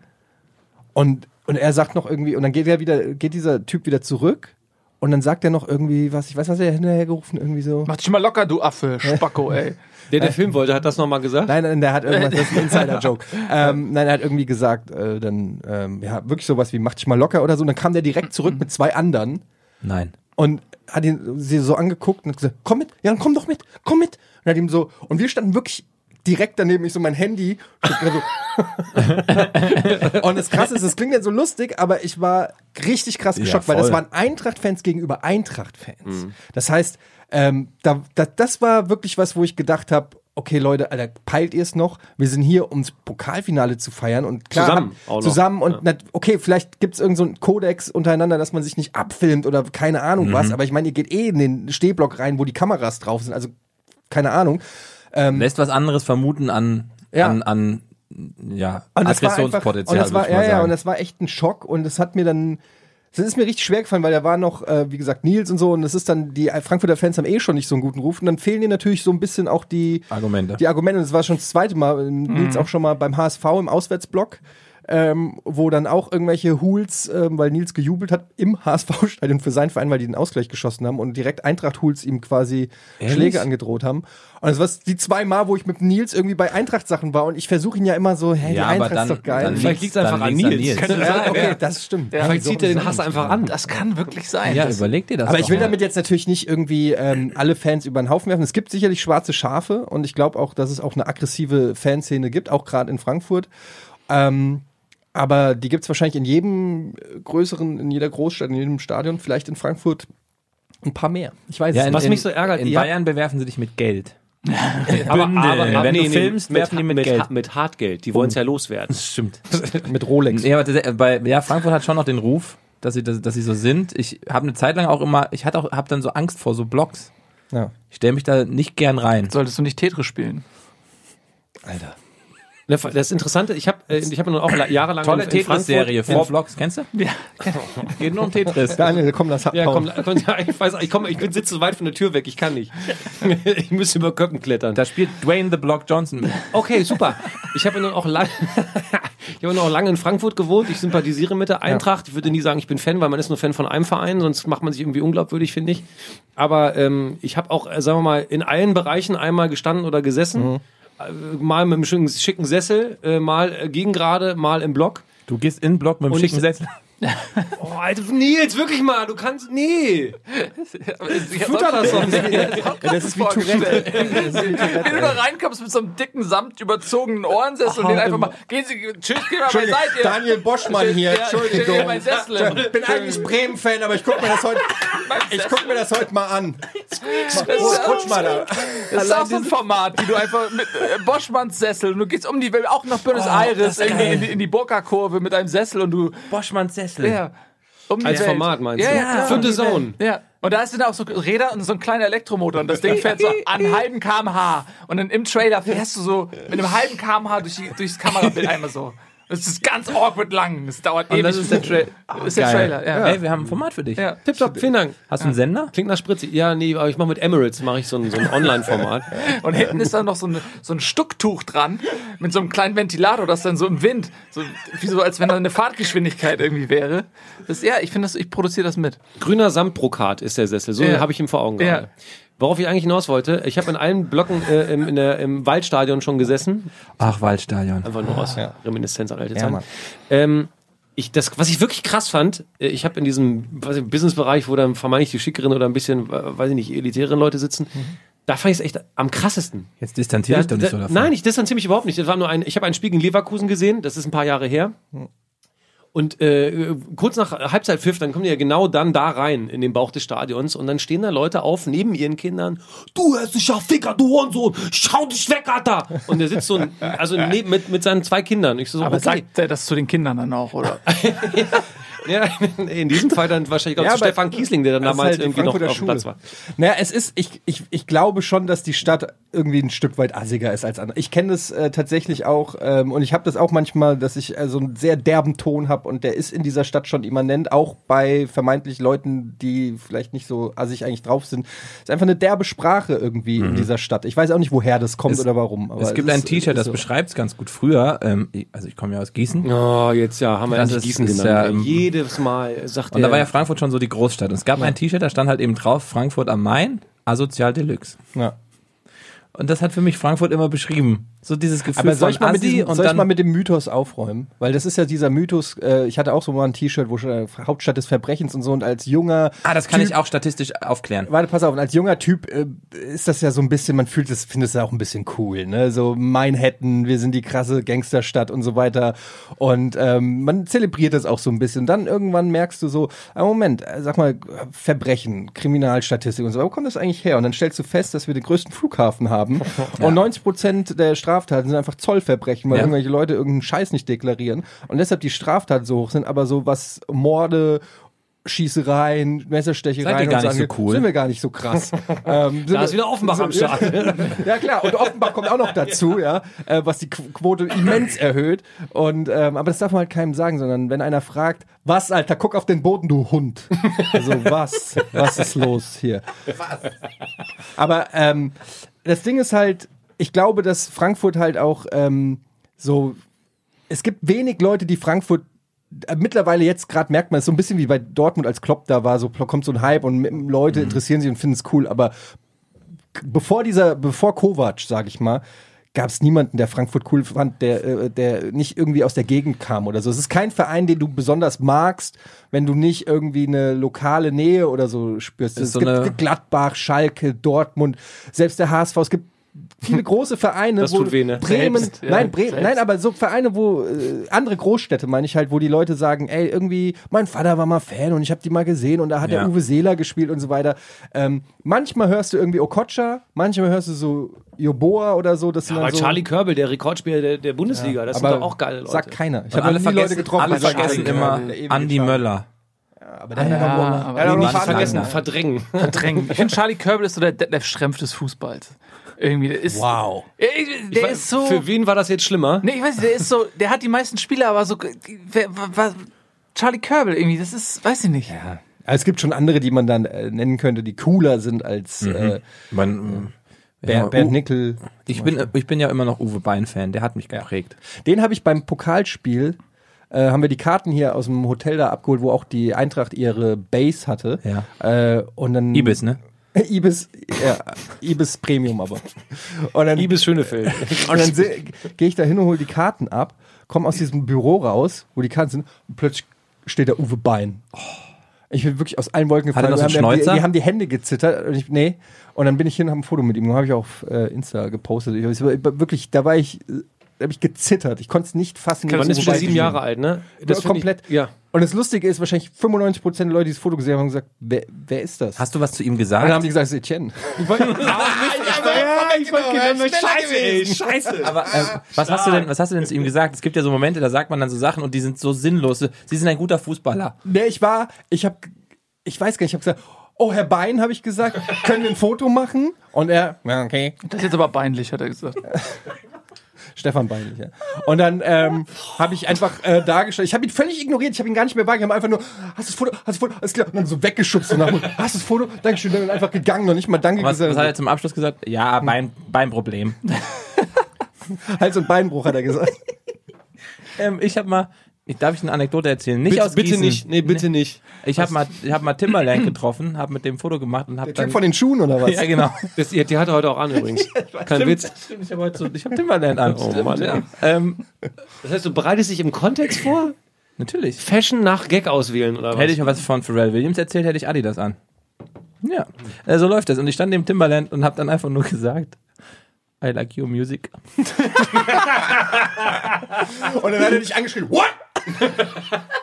Und, und er sagt noch irgendwie, und dann geht er wieder, geht dieser Typ wieder zurück und dann sagt er noch irgendwie was, ich weiß, was er hinterher gerufen, irgendwie so. Mach dich mal locker, du Affe, Spacko, ey. Der, der Film wollte, hat das nochmal gesagt? Nein, nein, der hat irgendwas, das ist ein Insider-Joke. ähm, nein, er hat irgendwie gesagt, äh, dann, ähm, ja, wirklich sowas wie, mach dich mal locker oder so. Und dann kam der direkt zurück mit zwei anderen Nein. und hat ihn sie so angeguckt und hat gesagt, komm mit, ja, dann komm doch mit, komm mit. Und hat ihm so, und wir standen wirklich direkt daneben, ich so mein Handy. So und das krasse ist, es klingt jetzt so lustig, aber ich war richtig krass Ja, geschockt, weil das waren Eintracht-Fans gegenüber Eintracht-Fans. Das heißt, ähm, da, da, das war wirklich was, wo ich gedacht habe, okay Leute, Alter, peilt ihr es noch? Wir sind hier, ums Pokalfinale zu feiern und klar, Zusammen noch. zusammen und nat- okay, vielleicht gibt es irgendeinen so einen Kodex untereinander, dass man sich nicht abfilmt oder keine Ahnung Mhm. was, aber ich meine, ihr geht eh in den Stehblock rein, wo die Kameras drauf sind, also keine Ahnung. Lässt was anderes vermuten an, Ja. an, an ja, Und das war einfach- Aggressionspotenzial. Und das war, mal ja, ja, und das war echt ein Schock und das hat mir dann, das ist mir richtig schwer gefallen, weil da war noch, äh, wie gesagt, Nils und so und das ist dann, die Frankfurter Fans haben eh schon nicht so einen guten Ruf und dann fehlen dir natürlich so ein bisschen auch die Argumente. Die Argumente, und das war schon das zweite Mal, äh, Nils auch schon mal beim HSV im Auswärtsblock. Ähm, wo dann auch irgendwelche Hools, ähm, weil Nils gejubelt hat im HSV-Stadion für seinen Verein, weil die den Ausgleich geschossen haben und direkt Eintracht-Hools ihm quasi Ehrlich? Schläge angedroht haben. Und das war die zwei Mal, wo ich mit Nils irgendwie bei Eintracht-Sachen war und ich versuche ihn ja immer so, hey, die ja, Eintracht dann, ist doch geil. dann Vielleicht liegt's einfach dann an liegt's Nils. Könnte ja, okay, das stimmt. Vielleicht zieht er den Hass einfach an. Das kann wirklich sein. Ja, Das- überleg dir das Aber doch ich will mal. damit jetzt natürlich nicht irgendwie ähm, alle Fans über den Haufen werfen. Es gibt sicherlich schwarze Schafe und ich glaube auch, dass es auch eine aggressive Fanszene gibt, auch gerade in Frankfurt. Ähm, aber die gibt es wahrscheinlich in jedem äh, größeren, in jeder Großstadt, in jedem Stadion, vielleicht in Frankfurt ein paar mehr. Ich weiß Ja, es in, nicht. Was in, mich so ärgert, in Bayern bewerfen sie dich mit Geld. aber, Bündel. Wenn du filmst, werfen die mit mit, Geld. Ha- mit Hartgeld. Die wollen es ja loswerden. Das stimmt. Mit Rolex. Ja, aber das- bei, ja, Frankfurt hat schon noch den Ruf, dass sie, dass, dass sie so sind. Ich habe eine Zeit lang auch immer, ich hatte auch, habe dann so Angst vor so Blogs. Ja. Ich stelle mich da nicht gern rein. Solltest du nicht Tetris spielen? Alter. Das Interessante, ich habe äh, ich hab nun auch la- jahrelang Tolle in- in Frankfurt- Tetris-Serie, vier Vlogs, kennst du? Ja. Geht nur um Tetris. Daniel, komm, das hat Ja, komm, komm ja, ich weiß, ich komme, ich bin sitze so weit von der Tür weg, ich kann nicht. ich müsste über Köppen klettern. Da spielt Dwayne The Block Johnson mit. Okay, super. Ich habe nun auch lange, ich habe nun auch lange in Frankfurt gewohnt. Ich sympathisiere mit der Eintracht. Ich würde nie sagen, ich bin Fan, weil man ist nur Fan von einem Verein, sonst macht man sich irgendwie unglaubwürdig, finde ich. Aber ähm, ich habe auch, äh, sagen wir mal, in allen Bereichen einmal gestanden oder gesessen. Äh, Mal mit einem schicken, Sessel, äh, mal äh, gegen gerade, mal im Block. Du gehst in den Block mit dem Und schicken Sessel. Oh, Alter, Nils, wirklich mal, du kannst, nee. Futter das doch Ja, das ist wie Tourette. Wenn du da reinkommst mit so einem dicken, samt überzogenen Ohrensessel und den einfach mal, gehen Sie, tschüss, geh mal beiseite. Daniel Boschmann hier, Entschuldigung. Ich bin eigentlich Bremen-Fan, aber ich guck mir das heute, ich guck mir das heute mal an. Rutsch mal da. Das ist auch so ein Format, wie du einfach mit äh, Boschmanns Sessel und du gehst um die Welt, auch nach Buenos Aires, in die, in die, in die Burka-Kurve mit einem Sessel und du, Boschmanns Sessel. Ja, um Als Welt. Format meinst ja, du? Ja, klar. Für The Zone. Ja. Und da ist dann auch so Räder und so ein kleiner Elektromotor und das Ding fährt so an einem halben kmh und dann im Trailer fährst du so mit einem halben kmh durch die, durchs Kamerabild einmal so. Das ist ganz awkward lang. Das dauert ewig. Und das ist der, Tra Das ist der Geil. Trailer, ja. Ey, wir haben ein Format für dich. ja. Tipptopp, vielen Dank. Hast du einen Sender? Klingt nach Spritze. Ja, nee, aber ich mache mit Emirates mache ich so ein, so ein Online-Format. Und hinten ist dann noch so, ein so ein Stucktuch dran mit so einem kleinen Ventilator, das dann so im Wind, so, wie so als wenn da eine Fahrtgeschwindigkeit irgendwie wäre. Das, ja, ich finde das, ich produziere das mit. Grüner Samtbrokat ist der Sessel. So Ja. habe ich ihn vor Augen Ja. Worauf ich eigentlich hinaus wollte, ich habe in allen Blöcken äh, im, in der, im Waldstadion schon gesessen. Ach, Waldstadion. Einfach nur aus Reminiszenz an alte Ja, Zeiten. Mann. ähm, ich, das, was ich wirklich krass fand, äh, ich habe in diesem Businessbereich, wo dann vermeintlich die schickeren oder ein bisschen, äh, weiß ich nicht, elitären Leute sitzen, da fand ich es echt am krassesten. Jetzt distanziere ich doch nicht so da, davon. nein, ich distanziere mich überhaupt nicht. Das war nur ein, ich habe ein Spiel gegen Leverkusen gesehen, das ist ein paar Jahre her. Und äh, kurz nach Halbzeitpfiff, dann kommen die ja genau dann da rein in den Bauch des Stadions und dann stehen da Leute auf neben ihren Kindern. Du hässlicher Ficker, du Hurensohn, schau dich weg, Alter! Und der sitzt so, also neben, mit, mit seinen zwei Kindern. Ich so, Aber okay. sagt er das zu den Kindern dann auch, oder? Ja, in diesem Fall dann wahrscheinlich glaub, Ja, Stefan Kiesling, der dann das damals halt irgendwie noch auf dem Platz war. Naja, es ist, ich, ich, ich glaube schon, dass die Stadt irgendwie ein Stück weit assiger ist als andere. Ich kenne das äh, tatsächlich auch ähm, und ich habe das auch manchmal, dass ich äh, so einen sehr derben Ton habe und der ist in dieser Stadt schon immanent, auch bei vermeintlich Leuten, die vielleicht nicht so assig eigentlich drauf sind. ist einfach eine derbe Sprache irgendwie in dieser Stadt. Ich weiß auch nicht, woher das kommt Es- oder warum. Aber es gibt ist- ein T-Shirt, das so. beschreibt es ganz gut. Früher, ähm, also ich komme ja aus Gießen. Oh, jetzt ja, haben wir Das endlich ist- Gießen ist genannt. ja, ähm, Jedes Mal sagt Und der. da war ja Frankfurt schon so die Großstadt. Und es gab ein T-Shirt, da stand halt eben drauf, Frankfurt am Main, asozial Deluxe. Ja. Und das hat für mich Frankfurt immer beschrieben. So dieses Gefühl Aber soll ich, mal mit diesem, soll ich mal mit dem Mythos aufräumen? Weil das ist ja dieser Mythos, äh, ich hatte auch so mal ein T-Shirt, wo äh, Hauptstadt des Verbrechens und so und als junger Ah, das kann Typ, ich auch statistisch aufklären. Warte, pass auf, und als junger Typ äh, ist das ja so ein bisschen, man fühlt es, findet es ja auch ein bisschen cool, ne? So Manhattan, wir sind die krasse Gangsterstadt und so weiter. Und ähm, man zelebriert das auch so ein bisschen. Und dann irgendwann merkst du so, ah, Moment, äh, sag mal, Verbrechen, Kriminalstatistik und so, wo kommt das eigentlich her? Und dann stellst du fest, dass wir den größten Flughafen haben. Und 90 Prozent der Straftaten sind einfach Zollverbrechen, weil Ja. irgendwelche Leute irgendeinen Scheiß nicht deklarieren. Und deshalb die Straftaten so hoch sind, aber so was Morde, Schießereien, Messerstechereien und so nicht so cool? sind wir gar nicht so krass. ähm, sind da ist wir- wieder Offenbach am Start. ja klar, und Offenbach kommt auch noch dazu, ja, äh, was die Qu- Quote immens erhöht. Und ähm, aber das darf man halt keinem sagen, sondern wenn einer fragt, was, Alter, guck auf den Boden, du Hund. Also was? Was ist los hier? Aber ähm, das Ding ist halt, ich glaube, dass Frankfurt halt auch ähm, so, es gibt wenig Leute, die Frankfurt äh, mittlerweile jetzt gerade merkt man es so ein bisschen wie bei Dortmund als Klopp da war, so kommt so ein Hype und Leute interessieren sich und finden es cool, aber bevor dieser, bevor Kovac, sag ich mal, gab es niemanden, der Frankfurt cool fand, der, äh, der nicht irgendwie aus der Gegend kam oder so. Es ist kein Verein, den du besonders magst, wenn du nicht irgendwie eine lokale Nähe oder so spürst. Ist Es so gibt Gladbach, Schalke, Dortmund, selbst der HSV, es gibt viele große Vereine, Das wo tut weh, ne? Bremen, Selbst, ja, nein, Bre selbst. nein, aber so Vereine, wo äh, andere Großstädte, meine ich halt, wo die Leute sagen, ey, irgendwie, mein Vater war mal Fan und ich habe die mal gesehen und da hat Ja. der Uwe Seeler gespielt und so weiter. Ähm, manchmal hörst du irgendwie Okocha, manchmal hörst du so Joboa oder so. Das sind Aber so, Charlie Körbel, der Rekordspieler der, der Bundesliga, das sind aber doch auch geile Leute. Sagt keiner. Ich habe alle die Leute vergessen, getroffen. alle vergessen immer Charlie. Möller. Aber der Ja, hat noch- aber die einen Nicht vergessen, verdrängen. Verdrängen. Ich finde, Charlie Körbel ist so der Detlef Schrempf des Fußballs. Irgendwie, der ist. Wow. Äh, Der Ich ist so. Für wen war das jetzt schlimmer? Nee, ich weiß nicht, der ist so, der hat die meisten Spiele, aber so, wer, was, Charlie Körbel irgendwie, das ist, weiß ich nicht. Ja. Also es gibt schon andere, die man dann äh, nennen könnte, die cooler sind als äh, Man, Ber ja, Bernd Nickel. ich, bin, ich bin ja immer noch Uwe Bein-Fan, der hat mich geprägt. Den habe ich beim Pokalspiel, äh, haben wir die Karten hier aus dem Hotel da abgeholt, wo auch die Eintracht ihre Base hatte. Ja. Äh, und dann Ibis, ne? Ibis, ja, Ibis Premium aber. Und dann, Liebes Schönefeld. und dann gehe ich da hin und hole die Karten ab, komme aus diesem Büro raus, wo die Karten sind, und plötzlich steht da Uwe Bein. Ich bin wirklich aus allen Wolken Hat er gefallen. noch so einen Wir haben, die, Schnäuzer? die haben die Hände gezittert. Und ich, nee. Und dann bin ich hin und habe ein Foto mit ihm. Habe ich auch auf äh, Insta gepostet. Ich, wirklich, da war ich, habe ich gezittert. Ich konnte es nicht fassen. Man ist Bein sieben. Jahre alt, ne? Das komplett. Ich, ja. Und das Lustige ist, wahrscheinlich 95% der Leute, die das Foto gesehen haben, haben gesagt, wer, wer ist das? Hast du was zu ihm und dann haben gesagt? die gesagt, das ist Etienne. Scheiße, ey, scheiße. Aber äh, was hast du denn, was hast du denn zu ihm gesagt? Es gibt ja so Momente, da sagt man dann so Sachen und die sind so sinnlos. Sie sind ein guter Fußballer. Nee, ich war, ich habe, ich weiß gar nicht, ich habe gesagt, oh, Herr Bein, habe ich gesagt, können wir ein Foto machen? Und er, ja, okay. Das ist jetzt aber peinlich, hat er gesagt. Stefan Beinlich, ja. Und dann ähm, habe ich einfach äh, dargestellt, ich habe ihn völlig ignoriert, ich habe ihn gar nicht mehr wahrgenommen, einfach nur, hast du das Foto, hast du das Foto, alles klar, und dann so weggeschubst und nach, hast du das Foto, Dankeschön, dann einfach gegangen, noch nicht mal Danke Was, gesagt. was hat er zum Abschluss gesagt? Ja, Bein, Beinproblem. Hals- und Beinbruch hat er gesagt. ähm, ich habe mal, Ich darf ich eine Anekdote erzählen? Nicht bitte, aus bitte Gießen. nicht, nee, bitte nicht. Ich habe mal, ich hab mal Timberland getroffen, habe mit dem Foto gemacht und habe Der dann. Typ von den Schuhen oder was? ja, genau. Das, die, die hat er heute auch an übrigens. Kein Witz. Stimmt, ich habe heute so, ich hab Timberland an. Oh Mann, ja. Ähm, Das heißt, du bereitest dich im Kontext vor? natürlich. Fashion nach Gag auswählen oder was? Hätte ich was von Pharrell Williams erzählt, hätte ich Adidas an. Ja, äh, so läuft das. Und ich stand neben Timberland und habe dann einfach nur gesagt, I like your music. Und dann hat er dich angeschrien, what?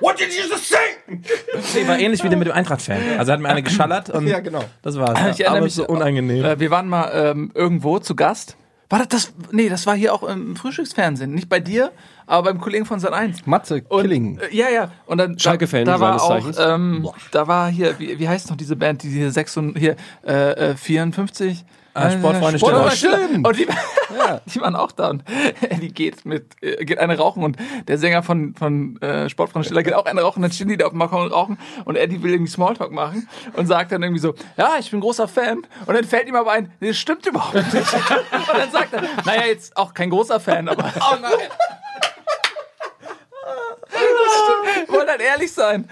What did you just say? Nee, war ähnlich wie der mit dem Eintracht-Fan. Also hat mir eine geschallert und Ja, genau. das war's. Ich erinnere Aber mich so unangenehm. Äh, wir waren mal ähm, irgendwo zu Gast. War das das? Nee, das war hier auch im Frühstücksfernsehen. Nicht bei dir, aber beim Kollegen von Sat 1. Matze Und, Killing. äh, ja, ja. Und dann Schalke-Fan da, da war auch, ähm, da war hier, wie, wie heißt noch diese Band, die hier 6 und hier äh, äh, 54? Ah, Sportfreunde Sportfreunde Stiller. Stiller. Und die, die waren auch da und die geht mit, äh, geht eine rauchen und der Sänger von, von äh, Sportfreunde Stiller geht auch eine rauchen, dann stehen die da auf dem Balkon und rauchen und Eddie will irgendwie Smalltalk machen und sagt dann irgendwie so, ja, ich bin großer Fan und dann fällt ihm aber ein, nee, das stimmt überhaupt nicht. Und dann sagt er, naja, jetzt auch kein großer Fan, aber... Oh nein. Wollte halt ehrlich sein.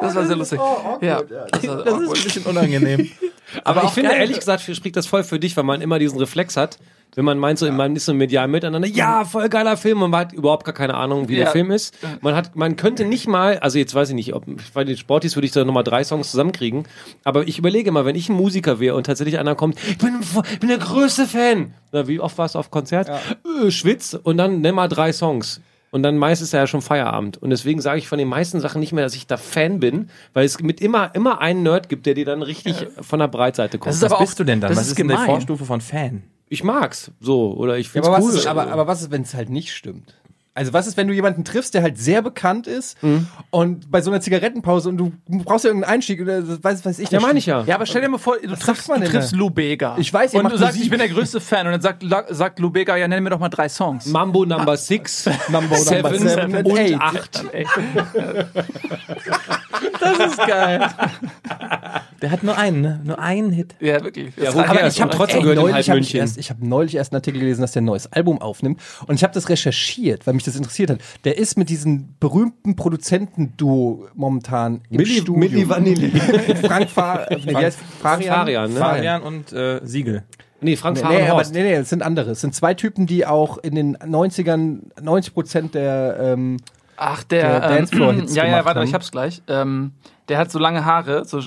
Das war sehr lustig. ja, das war Das ist ein bisschen unangenehm. Aber ich finde, ehrlich gesagt, spricht das voll für dich, weil man immer diesen Reflex hat, wenn man meint, so, man ist so medial miteinander, ja, voll geiler Film, und man hat überhaupt gar keine Ahnung, wie der Ja. Film ist. Man hat, man könnte nicht mal, also jetzt weiß ich nicht, ob, bei den Sportis würde ich da nochmal drei Songs zusammenkriegen, aber ich überlege mal, wenn ich ein Musiker wäre und tatsächlich einer kommt, ich bin, bin der größte Fan, na, wie oft warst du auf Konzert? Äh, Schwitz, und dann nimm mal drei Songs. Und dann meist ist ja schon Feierabend. Und deswegen sage ich von den meisten Sachen nicht mehr, dass ich da Fan bin, weil es mit immer, immer einen Nerd gibt, der dir dann richtig von der Breitseite kommt. Das ist Was aber bist auch- du denn dann? das Was ist ist denn die. Vorstufe von Fan? ich mag's so oder ich Ja, find's aber, cool. was ist, aber, aber was ist, wenn es halt nicht stimmt? Also was ist, wenn du jemanden triffst, der halt sehr bekannt ist Mhm. und bei so einer Zigarettenpause und du brauchst ja irgendeinen Einstieg oder das weiß, weiß ich. ja, meine ich ja. Ja, aber stell dir mal vor, du triffst, man du triffst? Lou Bega. Ich weiß, ihr Und macht du sagst, Musik. ich bin der größte Fan. Und dann sagt, sagt Lou Bega, ja, nenn mir doch mal drei Songs. Mambo Number 6, Number Seven, Number seven und eight. 8. Das ist geil. Der hat nur einen, ne? Nur einen Hit. Ja, wirklich. Ja, Das cares? Ich habe trotzdem Ey, gehört neulich hab ich, erst, ich habe neulich erst einen Artikel gelesen, dass der ein neues Album aufnimmt. Und ich habe das recherchiert, weil mich das interessiert hat. Der ist mit diesem berühmten Produzentenduo momentan im Milli- Studio. Milli Vanilli. Frank Fa nee, wie heißt Farian? Farian, ne? Fabian und äh, Siegel. Nee, Frank Nee, nee, aber, nee, nee, es sind andere. Es sind zwei Typen, die auch in den 90ern 90 Prozent der ähm, Ach, der, der ähm, Dancefloor-Hits Ja, ja, gemacht warte, haben. ich hab's gleich. Ähm, der hat so lange Haare. So,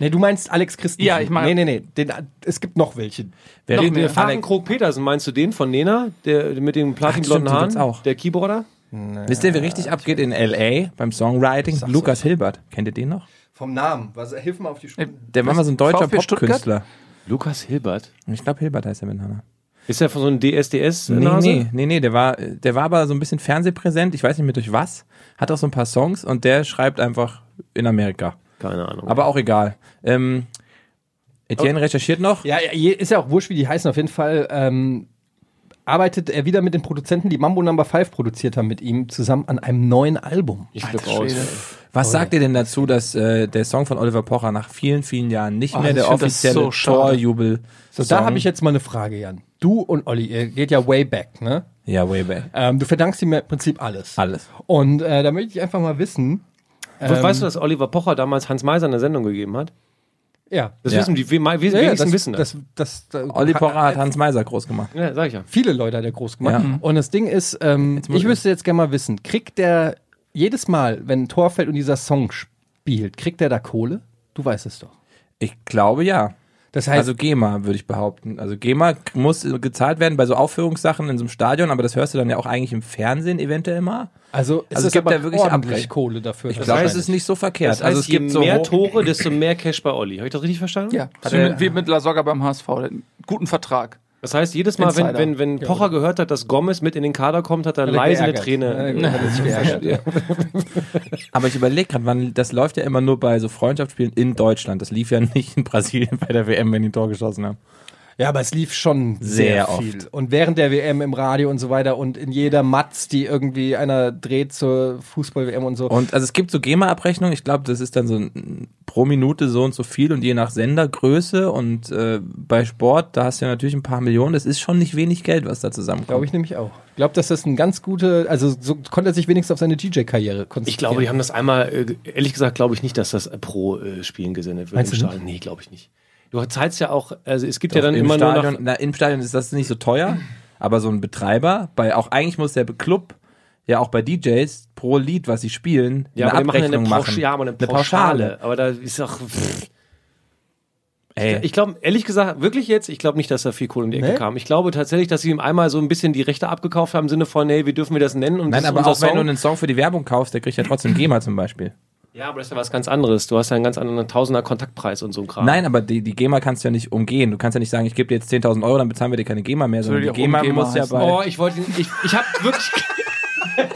Nee, du meinst Alex Christensen. Ja, ich meine- Nee, nee, nee. Den, es gibt noch welche. Wer Noch redet mehr. der Fahren Krog Petersen, meinst du den von Nena? Der mit den platinblonden Haaren? auch. Der Keyboarder? Wisst ihr, wer richtig abgeht in L.A. beim Songwriting? Lukas Hilbert. Kennt ihr den noch? Vom Namen. Was, hilf mal auf die Spur. Der war mal so ein deutscher? Popkünstler. Lukas Hilbert. Ich glaube, Hilbert heißt er mit Nana. Ist der von so einem DSDS? Nee, nee, nee, nee, der war, der war aber so ein bisschen fernsehpräsent, ich weiß nicht mehr durch was, hat auch so ein paar Songs und der schreibt einfach in Amerika. Keine Ahnung. Aber auch egal. Ähm, Etienne recherchiert noch. Ja, ist ja auch wurscht, wie die heißen. Auf jeden Fall ähm, arbeitet er wieder mit den Produzenten, die Mambo Number 5 produziert haben, mit ihm zusammen an einem neuen Album. ich flipp aus. Was sagt ihr denn dazu, dass äh, der Song von Oliver Pocher nach vielen, vielen Jahren nicht Oh, mehr der offizielle so. Torjubel So, da habe ich jetzt mal eine Frage, Jan. Du und Olli, ihr geht ja way back, ne? Ja, way back. Ähm, du verdankst ihm ja im Prinzip alles. Alles. Und äh, da möchte ich einfach mal wissen. We- weißt du, dass Oliver Pocher damals Hans Meiser eine Sendung gegeben hat? Ja. Das Ja. wissen die, we- we- Ja, ja, wenigsten wissen das. das, das, das Olli Pocher hat Hans Meiser groß gemacht. Ja, sag ich ja. viele Leute hat er groß gemacht. Ja. Und das Ding ist, ähm, ich ich- wüsste jetzt gerne mal wissen, kriegt der jedes Mal, wenn ein Tor fällt und dieser Song spielt, kriegt der da Kohle? Du weißt es doch. Ich glaube ja. Das heißt, Also GEMA, würde ich behaupten. Also GEMA muss gezahlt werden bei so Aufführungssachen in so einem Stadion, aber das hörst du dann ja auch eigentlich im Fernsehen eventuell mal. also, ist also es es gibt aber ja wirklich ordentlich. Kohle dafür. Ich glaube, es ist nicht so verkehrt. Das heißt, also es gibt je so mehr Tore, desto mehr Cash bei Olli. Habe ich das richtig verstanden? Ja, Hat wie, mit, wie mit La Soga beim HSV. Einen Guten Vertrag. Das heißt, jedes Mal, wenn, Insider. wenn, wenn Pocher gehört hat, dass Gomez mit in den Kader kommt, hat er leise eine Träne. Ja, hat er geärgert, ja. Aber ich überlege gerade, das läuft ja immer nur bei so Freundschaftsspielen in Deutschland. Das lief ja nicht in Brasilien bei der WM, wenn die ein Tor geschossen haben. Ja, aber es lief schon sehr, Sehr viel. oft. Und während der WM im Radio und so weiter und in jeder Matz, die irgendwie einer dreht zur Fußball-WM und so. Und also es gibt so GEMA-Abrechnungen, ich glaube, das ist dann so ein, pro Minute so und so viel und je nach Sendergröße und äh, bei Sport, da hast du ja natürlich ein paar Millionen, das ist schon nicht wenig Geld, was da zusammenkommt. Glaube ich nämlich auch. Ich glaube, dass das ein ganz gute, also so konnte er sich wenigstens auf seine DJ-Karriere konzentrieren. Ich glaube, die haben das einmal, äh, ehrlich gesagt, glaube ich nicht, dass das pro äh, Spielen gesendet wird Meinst im du Stadion. Nee, glaube ich nicht. Du zahlst ja auch, also es gibt ja dann Im immer nur Stadion, noch. na, im Stadion ist das nicht so teuer, aber so ein Betreiber, bei auch eigentlich muss der Club ja auch bei DJs pro Lied, was sie spielen, Ja, eine aber die machen ja eine, Abrechnung Pausch machen. ja, aber eine, Eine Pauschale. Aber da ist doch. Pff. Ey, Ich glaube, ehrlich gesagt, wirklich jetzt, ich glaube nicht, dass da viel Kohle um die Ecke Nee? kam. Ich glaube tatsächlich, dass sie ihm einmal so ein bisschen die Rechte abgekauft haben, im Sinne von, hey, wie dürfen wir das nennen? Und Nein, aber auch wenn Song. du einen Song für die Werbung kaufst, der kriegt ja trotzdem GEMA zum Beispiel. Ja, aber das ist ja was ganz anderes. Du hast ja einen ganz anderen Tausender Kontaktpreis und so ein Kram. Nein, aber die, die GEMA kannst du ja nicht umgehen. Du kannst ja nicht sagen, ich gebe dir jetzt 10.000 Euro, dann bezahlen wir dir keine GEMA mehr, sondern die ja GEMA GEMA muss ja bei... Oh, ich wollte, ich, ich habe wirklich.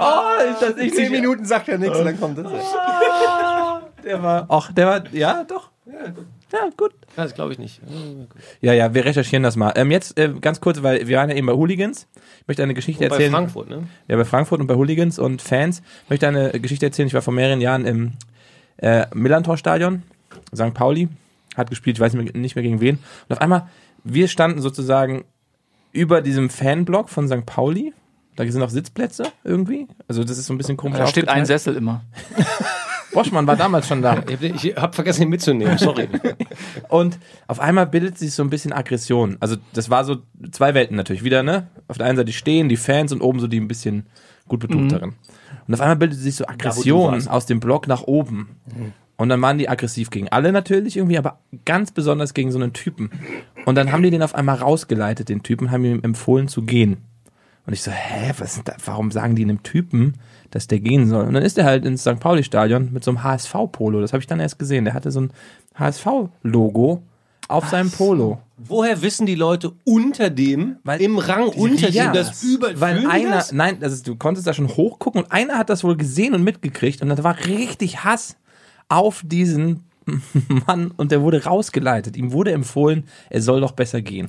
oh, ist das ich Zehn Minuten sagt er nichts und dann kommt das. Der war... Ach, der war... Ja, doch. Ja, gut. Das glaube ich nicht. Ja, ja, wir recherchieren das mal. Ähm, jetzt äh, ganz kurz, weil wir waren ja eben bei Hooligans. Ich möchte eine Geschichte Bei erzählen. Frankfurt, ne? Ja, bei Frankfurt und bei Hooligans und Fans. Ich möchte eine Geschichte erzählen. Ich war vor mehreren Jahren im äh, Millantor-Stadion, St. Pauli, hat gespielt, ich weiß nicht mehr, gegen wen. Und auf einmal, wir standen sozusagen über diesem Fanblock von St. Pauli. Da sind auch Sitzplätze irgendwie. Also das ist so ein bisschen komisch. Da steht ein. Sessel immer. Boschmann war damals schon da. Ich habe vergessen, ihn mitzunehmen. Sorry. Und auf einmal bildet sich so ein bisschen Aggression. Also das war so zwei Welten natürlich wieder, ne? Auf der einen Seite die stehen, die Fans und oben so die ein bisschen gut betuchteren. Und auf einmal bildet sich so Aggression aus dem Block nach oben. Und dann waren die aggressiv gegen alle natürlich irgendwie, aber ganz besonders gegen so einen Typen. Und dann haben die den auf einmal rausgeleitet, den Typen, haben ihm empfohlen zu gehen. Und ich so, hä, was da, warum sagen die einem Typen, dass der gehen soll? Und dann ist er halt ins St. Pauli-Stadion mit so einem HSV-Polo. Das habe ich dann erst gesehen. Der hatte so ein HSV-Logo auf seinem Polo. Woher wissen die Leute unter dem, Weil- im Rang unter Ja, dem, das über weil einer, das? nein, also du konntest da schon hochgucken und einer hat das wohl gesehen und mitgekriegt und da war richtig Hass auf diesen Mann und der wurde rausgeleitet. Ihm wurde empfohlen, er soll doch besser gehen.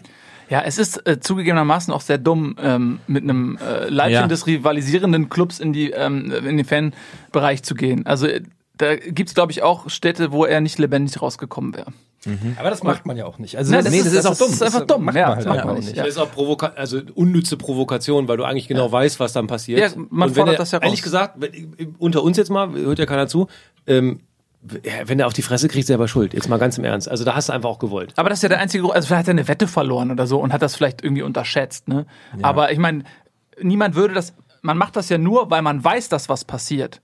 Ja, es ist äh, zugegebenermaßen auch sehr dumm, ähm, mit einem äh, Leibchen Ja. des rivalisierenden Clubs in, die, ähm, in den Fanbereich zu gehen. Also äh, da gibt's glaube ich, auch Städte, wo er nicht lebendig rausgekommen wäre. Aber das macht man ja auch nicht. Also Nein, das, das nee, ist- das ist auch dumm. Das ist einfach dumm. Macht Ja, man halt das macht man nicht. nicht. Das Ja. ist auch Provoka also unnütze Provokation, weil du eigentlich genau weißt, was dann passiert. Ja, man Und wenn fordert er, das ja raus. Ehrlich gesagt, wenn, unter uns jetzt mal, hört ja keiner zu, ähm, ja, wenn er auf die Fresse kriegt, selber schuld. Jetzt mal ganz im Ernst. Also da hast du einfach auch gewollt. Aber das ist ja der einzige Grund, also vielleicht hat er eine Wette verloren oder so und hat das vielleicht irgendwie unterschätzt, ne? Aber ich meine, niemand würde das, man macht das ja nur, weil man weiß, dass was passiert.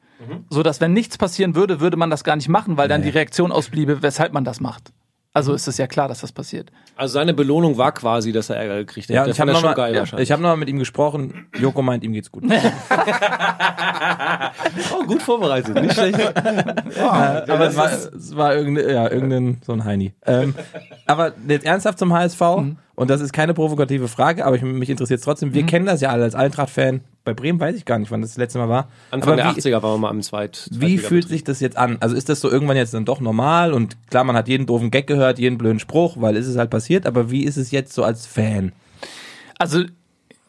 So dass wenn nichts passieren würde, würde man das gar nicht machen, weil dann die Reaktion ausbliebe, weshalb man das macht. Also ist es ja klar, dass das passiert. Also seine Belohnung war quasi, dass er Ärger gekriegt hat. Ja, Der ich habe fand das noch, schon geil ja, wahrscheinlich. ich hab noch mal mit ihm gesprochen. Joko meint, ihm geht's gut. oh, gut vorbereitet, nicht schlecht. aber es war, es war irgendein, ja, irgendein so ein Heini. Ähm, aber jetzt ernsthaft zum HSV, Mhm. Und das ist keine provokative Frage, aber ich, mich interessiert trotzdem. Mhm. Wir kennen das ja alle als Eintracht-Fan. Bei Bremen weiß ich gar nicht, wann das das letzte Mal war. Anfang aber der wie, 80er waren wir mal im Zweit. wie fühlt sich das jetzt an? Also ist das so irgendwann jetzt dann doch normal? Und klar, man hat jeden doofen Gag gehört, jeden blöden Spruch, weil ist es halt passiert. Aber wie ist es jetzt so als Fan? Also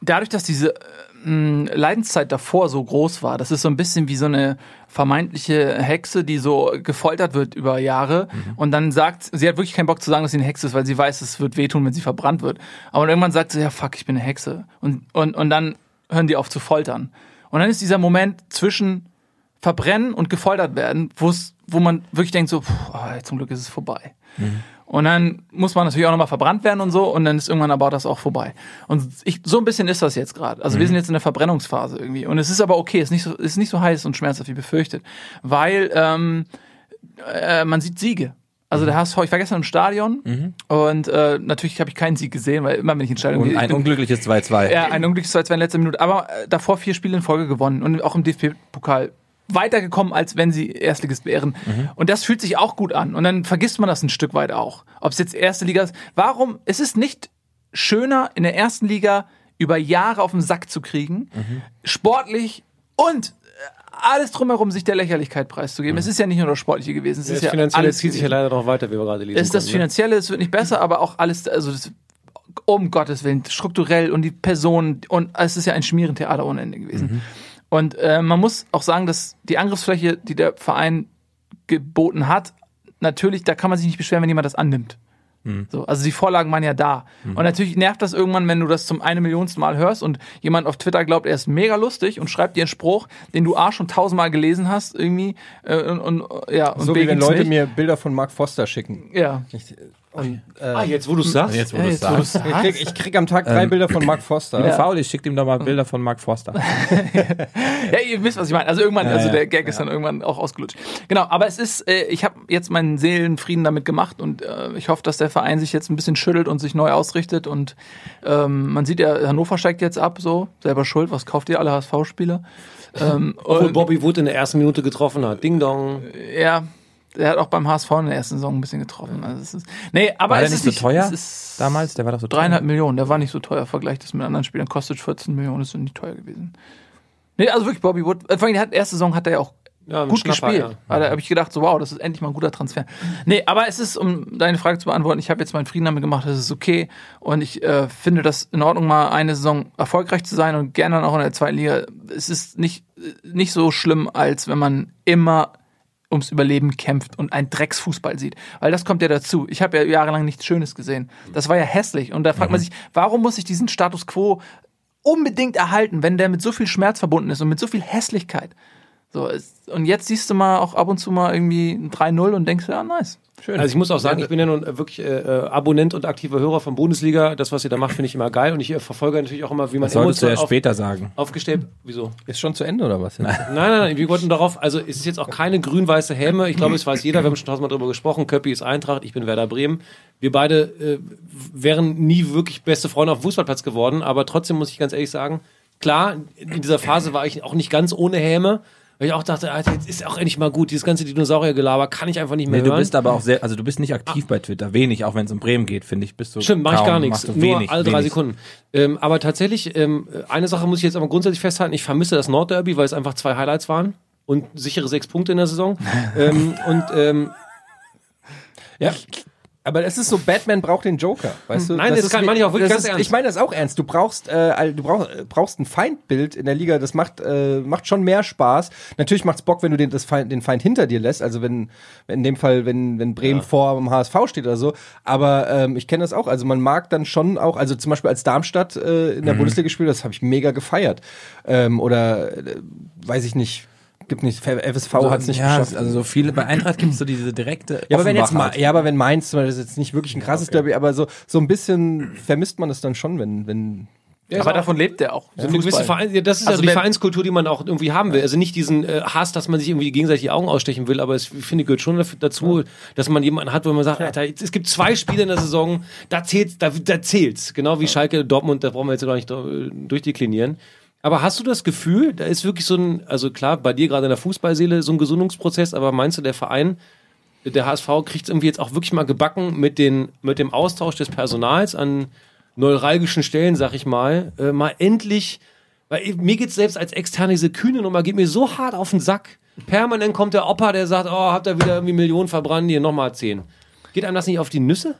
dadurch, dass diese äh, Leidenszeit davor so groß war, das ist so ein bisschen wie so eine vermeintliche Hexe, die so gefoltert wird über Jahre und dann sagt, sie hat wirklich keinen Bock zu sagen, dass sie eine Hexe ist, weil sie weiß, es wird wehtun, wenn sie verbrannt wird. Aber irgendwann sagt sie, ja fuck, ich bin eine Hexe. Und, und, und dann hören die auf zu foltern. Und dann ist dieser Moment zwischen verbrennen und gefoltert werden, wo man wirklich denkt so, pff, oh, zum Glück ist es vorbei. Und dann muss man natürlich auch nochmal verbrannt werden und so und dann ist irgendwann aber das auch vorbei. Und ich, so ein bisschen ist das jetzt gerade. Also wir sind jetzt in der Verbrennungsphase irgendwie. Und es ist aber okay, es ist nicht so, ist nicht so heiß und schmerzhaft wie befürchtet. Weil ähm, äh, man sieht Siege. Also der HSV, ich war gestern im Stadion und äh, natürlich habe ich keinen Sieg gesehen, weil immer wenn ich ins Stadion gehe, ein unglückliches 2-2. ja, ein unglückliches 2-2 in letzter Minute. Aber äh, davor vier Spiele in Folge gewonnen und auch im DFB-Pokal weitergekommen, als wenn sie Erstligist wären. Und das fühlt sich auch gut an. Und dann vergisst man das ein Stück weit auch. Ob es jetzt erste Liga ist. Warum? Es ist nicht schöner, in der ersten Liga über Jahre auf den Sack zu kriegen, sportlich und alles drumherum sich der Lächerlichkeit preiszugeben. Es ist ja nicht nur das Sportliche gewesen. Es Das ist ja Finanzielle alles zieht sich ja leider noch weiter, wie wir gerade lesen. Es ist das konnten, ne? Finanzielle, es wird nicht besser, aber auch alles, also das, um Gottes Willen, strukturell und die Personen und es ist ja ein Schmierentheater ohne Ende gewesen. Und äh, man muss auch sagen, dass die Angriffsfläche, die der Verein geboten hat, natürlich, da kann man sich nicht beschweren, wenn jemand das annimmt. So, also die Vorlagen waren ja da. Und natürlich nervt das irgendwann, wenn du das zum eine Millionsten Mal hörst und jemand auf Twitter glaubt, er ist mega lustig und schreibt dir einen Spruch, den du A schon tausendmal gelesen hast, irgendwie. Äh, und, und, ja, und So B wie wenn Leute nicht. mir Bilder von Mark Foster schicken. Ja. Und, äh, Ah, jetzt, wo du es sagst. Jetzt, wo Ja, jetzt, es wo sagst. ich, krieg, ich krieg am Tag drei Bilder von Mark Foster. Ja. Faul, ich schick ihm doch mal Bilder von Mark Forster. Ja, ihr wisst, was ich meine. Also irgendwann, Ja, also der Gag ist dann irgendwann auch ausgelutscht. Genau, aber es ist, äh, ich habe jetzt meinen Seelenfrieden damit gemacht und äh, ich hoffe, dass der Verein sich jetzt ein bisschen schüttelt und sich neu ausrichtet und ähm, man sieht ja, Hannover steigt jetzt ab, so, selber schuld, was kauft ihr alle HSV-Spieler? ähm, Obwohl und, Bobby Wood in der ersten Minute getroffen hat. Ding dong. ja, der hat auch beim HSV in der ersten Saison ein bisschen getroffen. Also es ist, nee, aber War der es nicht ist so teuer Es ist damals? Der war doch so teuer. Dreieinhalb Millionen, der war nicht so teuer. Vergleicht das mit anderen Spielern, kostet 14 Millionen, ist nicht teuer gewesen. Nee, also wirklich Bobby Wood. Vor allem, die erste Saison hat er ja auch Ja, gut Schnapper, gespielt. ja. Da habe ich gedacht, so wow, das ist endlich mal ein guter Transfer. Nee, aber es ist, um deine Frage zu beantworten, ich habe jetzt meinen Frieden damit gemacht, das ist okay. Und ich äh, finde das in Ordnung, mal eine Saison erfolgreich zu sein und gerne dann auch in der zweiten Liga. Es ist nicht, nicht so schlimm, als wenn man immer ums Überleben kämpft und ein Drecksfußball sieht. Weil das kommt ja dazu. Ich habe ja jahrelang nichts Schönes gesehen. Das war ja hässlich. Und da fragt man sich, warum muss ich diesen Status quo unbedingt erhalten, wenn der mit so viel Schmerz verbunden ist und mit so viel Hässlichkeit? So, es, und jetzt siehst du mal auch ab und zu mal irgendwie ein 3-0 und denkst, ja, nice. Schön. Also ich muss auch sagen, ich bin ja nun wirklich äh, äh, Abonnent und aktiver Hörer von Bundesliga. Das, was ihr da macht, finde ich immer geil. Und ich äh, verfolge natürlich auch immer, wie man Das solltest du ja emotional auf, später sagen. aufgestellt. Wieso? Ist schon zu Ende oder was? Nein, nein, nein, wir wollten darauf, also es ist jetzt auch keine grün-weiße Häme. Ich glaube, es weiß jeder, wir haben schon tausendmal darüber gesprochen. Köppi ist Eintracht, ich bin Werder Bremen. Wir beide äh, wären nie wirklich beste Freunde auf dem Fußballplatz geworden, aber trotzdem muss ich ganz ehrlich sagen, klar, in dieser Phase war ich auch nicht ganz ohne Häme, weil ich auch dachte, Alter, jetzt ist auch endlich mal gut, dieses ganze Dinosauriergelaber kann ich einfach nicht mehr Nee, du hören. bist aber auch sehr, also du bist nicht aktiv bei Twitter, wenig, auch wenn es um Bremen geht, finde ich, bist du. Stimmt, mache ich gar nichts. du Nur wenig, alle drei wenig. Sekunden. Ähm, aber tatsächlich, ähm, eine Sache muss ich jetzt aber grundsätzlich festhalten. Ich vermisse das Nordderby, weil es einfach zwei Highlights waren und sichere sechs Punkte in der Saison. ähm, und ähm, Ja. Aber es ist so, Batman braucht den Joker, weißt du? Nein, das ist kann- meine ich auch wirklich das ganz ist, ernst. Ich meine das auch ernst. Du brauchst, äh, du brauchst, brauchst ein Feindbild in der Liga. Das macht, äh, macht schon mehr Spaß. Natürlich macht's Bock, wenn du den, das Feind, den Feind hinter dir lässt. Also wenn, in dem Fall, wenn, wenn Bremen vor dem HSV steht oder so. Aber ähm, ich kenne das auch. Also man mag dann schon auch, also zum Beispiel als Darmstadt äh, in der Mhm. Bundesliga gespielt, das habe ich mega gefeiert. Ähm, oder äh, weiß ich nicht. Gibt nicht, FSV hat's nicht ja, geschafft. also so viele, bei Eintracht gibt es so diese direkte. Ja, aber wenn jetzt Offenbachheit. Ma ja, aber wenn Mainz, zum Beispiel, das ist jetzt nicht wirklich ein krasses Derby, aber so so ein bisschen vermisst man es dann schon, wenn wenn Ja, aber davon lebt er auch. So eine gewisse Verein, ja, das ist Also also die Vereinskultur, die man auch irgendwie haben will. Also nicht diesen äh, Hass, dass man sich irgendwie gegenseitig die Augen ausstechen will, aber es ich finde gehört schon dazu, dass man jemanden hat, wo man sagt, Alter, es gibt zwei Spiele in der Saison, da zählt's, da, da zählt's. Genau wie Schalke, Dortmund, da brauchen wir jetzt gar nicht äh, durchdeklinieren. Aber hast du das Gefühl, da ist wirklich so ein, also klar, bei dir gerade in der Fußballseele so ein Gesundungsprozess, aber meinst du, der Verein, der HSV kriegt es irgendwie jetzt auch wirklich mal gebacken mit, den, mit dem Austausch des Personals an neuralgischen Stellen, sag ich mal, äh, mal endlich, weil mir geht's selbst als externe diese kühne Nummer geht mir so hart auf den Sack. Permanent kommt der Opa, der sagt, oh, habt ihr wieder irgendwie Millionen verbrannt, hier nochmal zehn. Geht einem das nicht auf die Nüsse?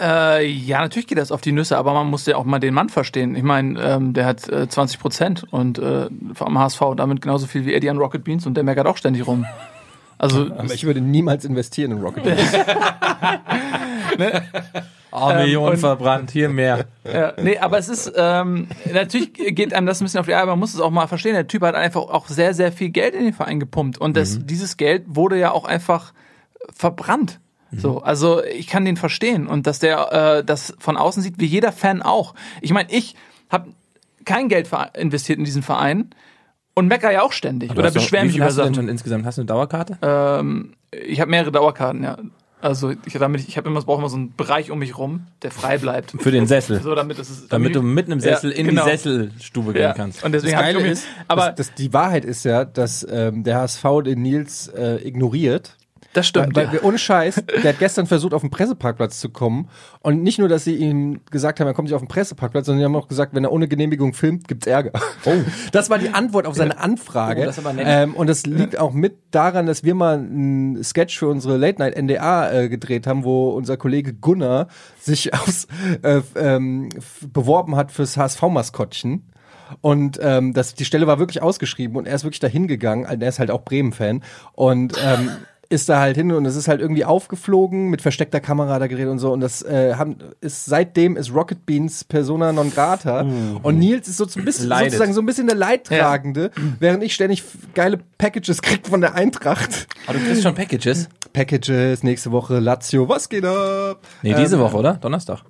Äh, ja, natürlich geht das auf die Nüsse, aber man muss ja auch mal den Mann verstehen. Ich meine, ähm, der hat äh, 20 Prozent und äh, am HSV damit genauso viel wie Eddie an Rocket Beans und der meckert auch ständig rum. Also, aber ich würde niemals investieren in Rocket League. Oh, Millionen und- verbrannt, hier mehr. Ja, nee, aber es ist, ähm, natürlich geht einem das ein bisschen auf die Eier, man muss es auch mal verstehen. Der Typ hat einfach auch sehr, sehr viel Geld in den Verein gepumpt und das, dieses Geld wurde ja auch einfach verbrannt. So, also ich kann den verstehen und dass der äh, das von außen sieht, wie jeder Fan auch. Ich meine, ich habe kein Geld investiert in diesen Verein und mecker ja auch ständig Du oder hast doch- beschwer wie mich viel über hast du denn Sachen. schon insgesamt? Hast du eine Dauerkarte? Ähm, ich habe mehrere Dauerkarten, ja. Also ich, damit, ich habe immer, brauche immer so einen Bereich um mich rum, der frei bleibt. Für den Sessel. So, damit, es ist, damit du mit einem Sessel Ja, in genau. die Sesselstube gehen ja. kannst. Und deswegen Das Geile ist, aber das, das, die Wahrheit ist ja, dass ähm, der HSV den Nils äh, ignoriert Das stimmt, Weil, weil wir, ohne Scheiß, der hat gestern versucht, auf den Presseparkplatz zu kommen. Und nicht nur, dass sie ihm gesagt haben, er kommt nicht auf den Presseparkplatz, sondern sie haben auch gesagt, wenn er ohne Genehmigung filmt, gibt's Ärger. Oh. Das war die Antwort auf seine Anfrage. Oh, das ähm, und das liegt auch mit daran, dass wir mal einen Sketch für unsere Late Night NDA äh, gedreht haben, wo unser Kollege Gunnar sich aufs, äh, ähm, beworben hat fürs HSV-Maskottchen. Und ähm, das, die Stelle war wirklich ausgeschrieben und er ist wirklich dahin gegangen. Also Er ist halt auch Bremen-Fan und ähm, ist da halt hin und es ist halt irgendwie aufgeflogen mit versteckter Kamera da geredet und so und das äh, haben, ist seitdem ist Rocket Beans Persona non grata und Nils ist so ein bisschen Leidet. sozusagen so ein bisschen der Leidtragende, während ich ständig geile Packages krieg von der Eintracht. Aber du kriegst schon Packages. Packages nächste Woche Lazio, was geht ab? Nee, diese Ähm, Woche, oder? Donnerstag.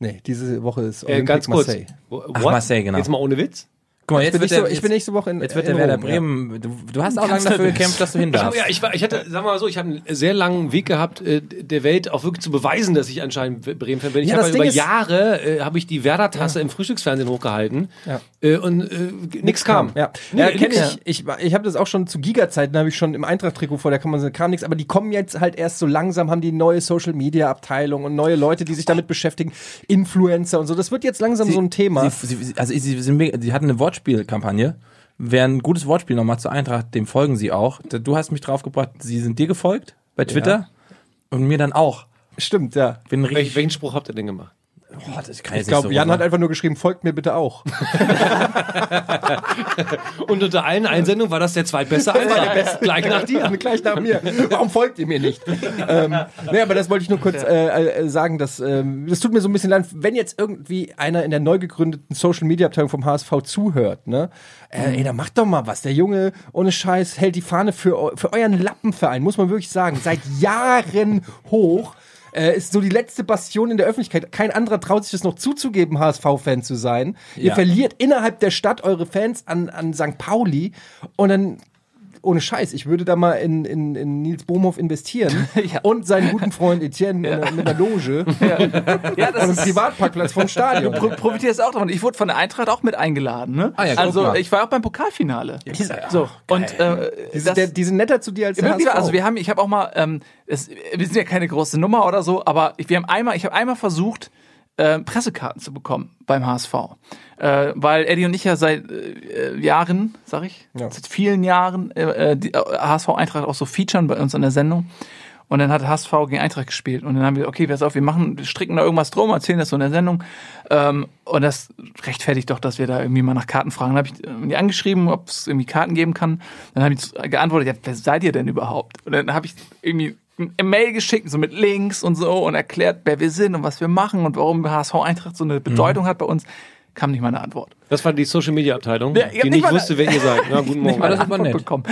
Nee, diese Woche ist Äh, ganz kurz. Marseille. What? Ach, Marseille, genau. Jetzt mal ohne Witz. Guck mal, Ich jetzt bin, wird nächste, der, ich bin jetzt, nächste Woche in jetzt wird in der Werder Rom, ja. Bremen. Du, du hast auch lange dafür gekämpft, dass du hin Ich, hab- darfst. ja, ich, war, ich hatte, sagen wir mal so, ich habe einen sehr langen Weg gehabt, äh, der Welt auch wirklich zu beweisen, dass ich anscheinend Bremen-Fan bin. Ich Ja, habe ja über Jahre äh, habe ich die Werder-Tasse im Frühstücksfernsehen hochgehalten Ja. Äh, und äh, nichts kam. Ja, Nee, ja kenn nix. ich. Ich, ich habe das auch schon zu Giga-Zeiten, habe ich schon im Eintracht-Trikot vor der Kamera, kam nichts, aber die kommen jetzt halt erst so langsam, haben die neue Social-Media-Abteilung und neue Leute, die sich damit beschäftigen, Influencer und so. Das wird jetzt langsam so ein Thema. Sie, sie, also sie, sie, sie hatten eine Wortspielkampagne. Wer ein gutes Wortspiel nochmal zur Eintracht, dem folgen sie auch. Du hast mich draufgebracht, sie sind dir gefolgt bei Twitter und mir dann auch. Stimmt, ja. Bin Welch, welchen Spruch habt ihr denn gemacht? Kann Ich glaube, so Jan rum hat einfach nur geschrieben, folgt mir bitte auch. Und unter allen Einsendungen war das der zweitbeste Eintrag. Gleich nach dir. Gleich nach mir. Warum folgt ihr mir nicht? ähm, nee, aber das wollte ich nur kurz äh, äh, sagen, dass ähm, das tut mir so ein bisschen leid, wenn jetzt irgendwie einer in der neu gegründeten Social Media Abteilung vom HSV zuhört, ne? Äh, ey, da macht doch mal was. Der Junge ohne Scheiß hält die Fahne für, für euren Lappenverein, muss man wirklich sagen, seit Jahren hoch. Äh, ist so die letzte Bastion in der Öffentlichkeit. Kein anderer traut sich das noch zuzugeben, HSV-Fan zu sein. Ihr Ja. verliert innerhalb der Stadt eure Fans an, an St. Pauli und dann ohne Scheiß, ich würde da mal in, in, in Nils Bohmhoff investieren Ja. und seinen guten Freund Etienne einer- mit einer Loge Ja, und das einem ist, Privatparkplatz vom Stadion. du pro profitierst auch davon. Ich wurde von der Eintracht auch mit eingeladen. Ne? Ah ja, also ich war auch beim Pokalfinale. so und äh, Die sind, das- der, die sind netter zu dir als der HSV. also wir haben, ich habe auch mal, ähm, es, wir sind ja keine große Nummer oder so, aber ich, wir haben einmal, ich habe einmal versucht, äh, Pressekarten zu bekommen beim HSV, äh, weil Eddie und ich ja seit äh, Jahren, sag ich, Ja. seit vielen Jahren äh, äh, die HSV Eintracht auch so featuren bei uns in der Sendung. Und dann hat HSV gegen Eintracht gespielt. Und dann haben wir, okay, pass auf, wir machen, wir stricken da irgendwas drum, erzählen das so in der Sendung. Ähm, und das rechtfertigt doch, dass wir da irgendwie mal nach Karten fragen. Dann habe ich die angeschrieben, ob es irgendwie Karten geben kann. Dann habe ich geantwortet, ja, wer seid ihr denn überhaupt? Und dann habe ich irgendwie Mail geschickt, so mit Links und so und erklärt, wer wir sind und was wir machen und warum HSV Eintracht so eine Bedeutung hat bei uns. Kam nicht mal eine Antwort. Das war die Social Media Abteilung, Ja, die nicht nicht wusste, wer ihr seid. Na, guten Morgen. mal das Antwort nett. bekommen.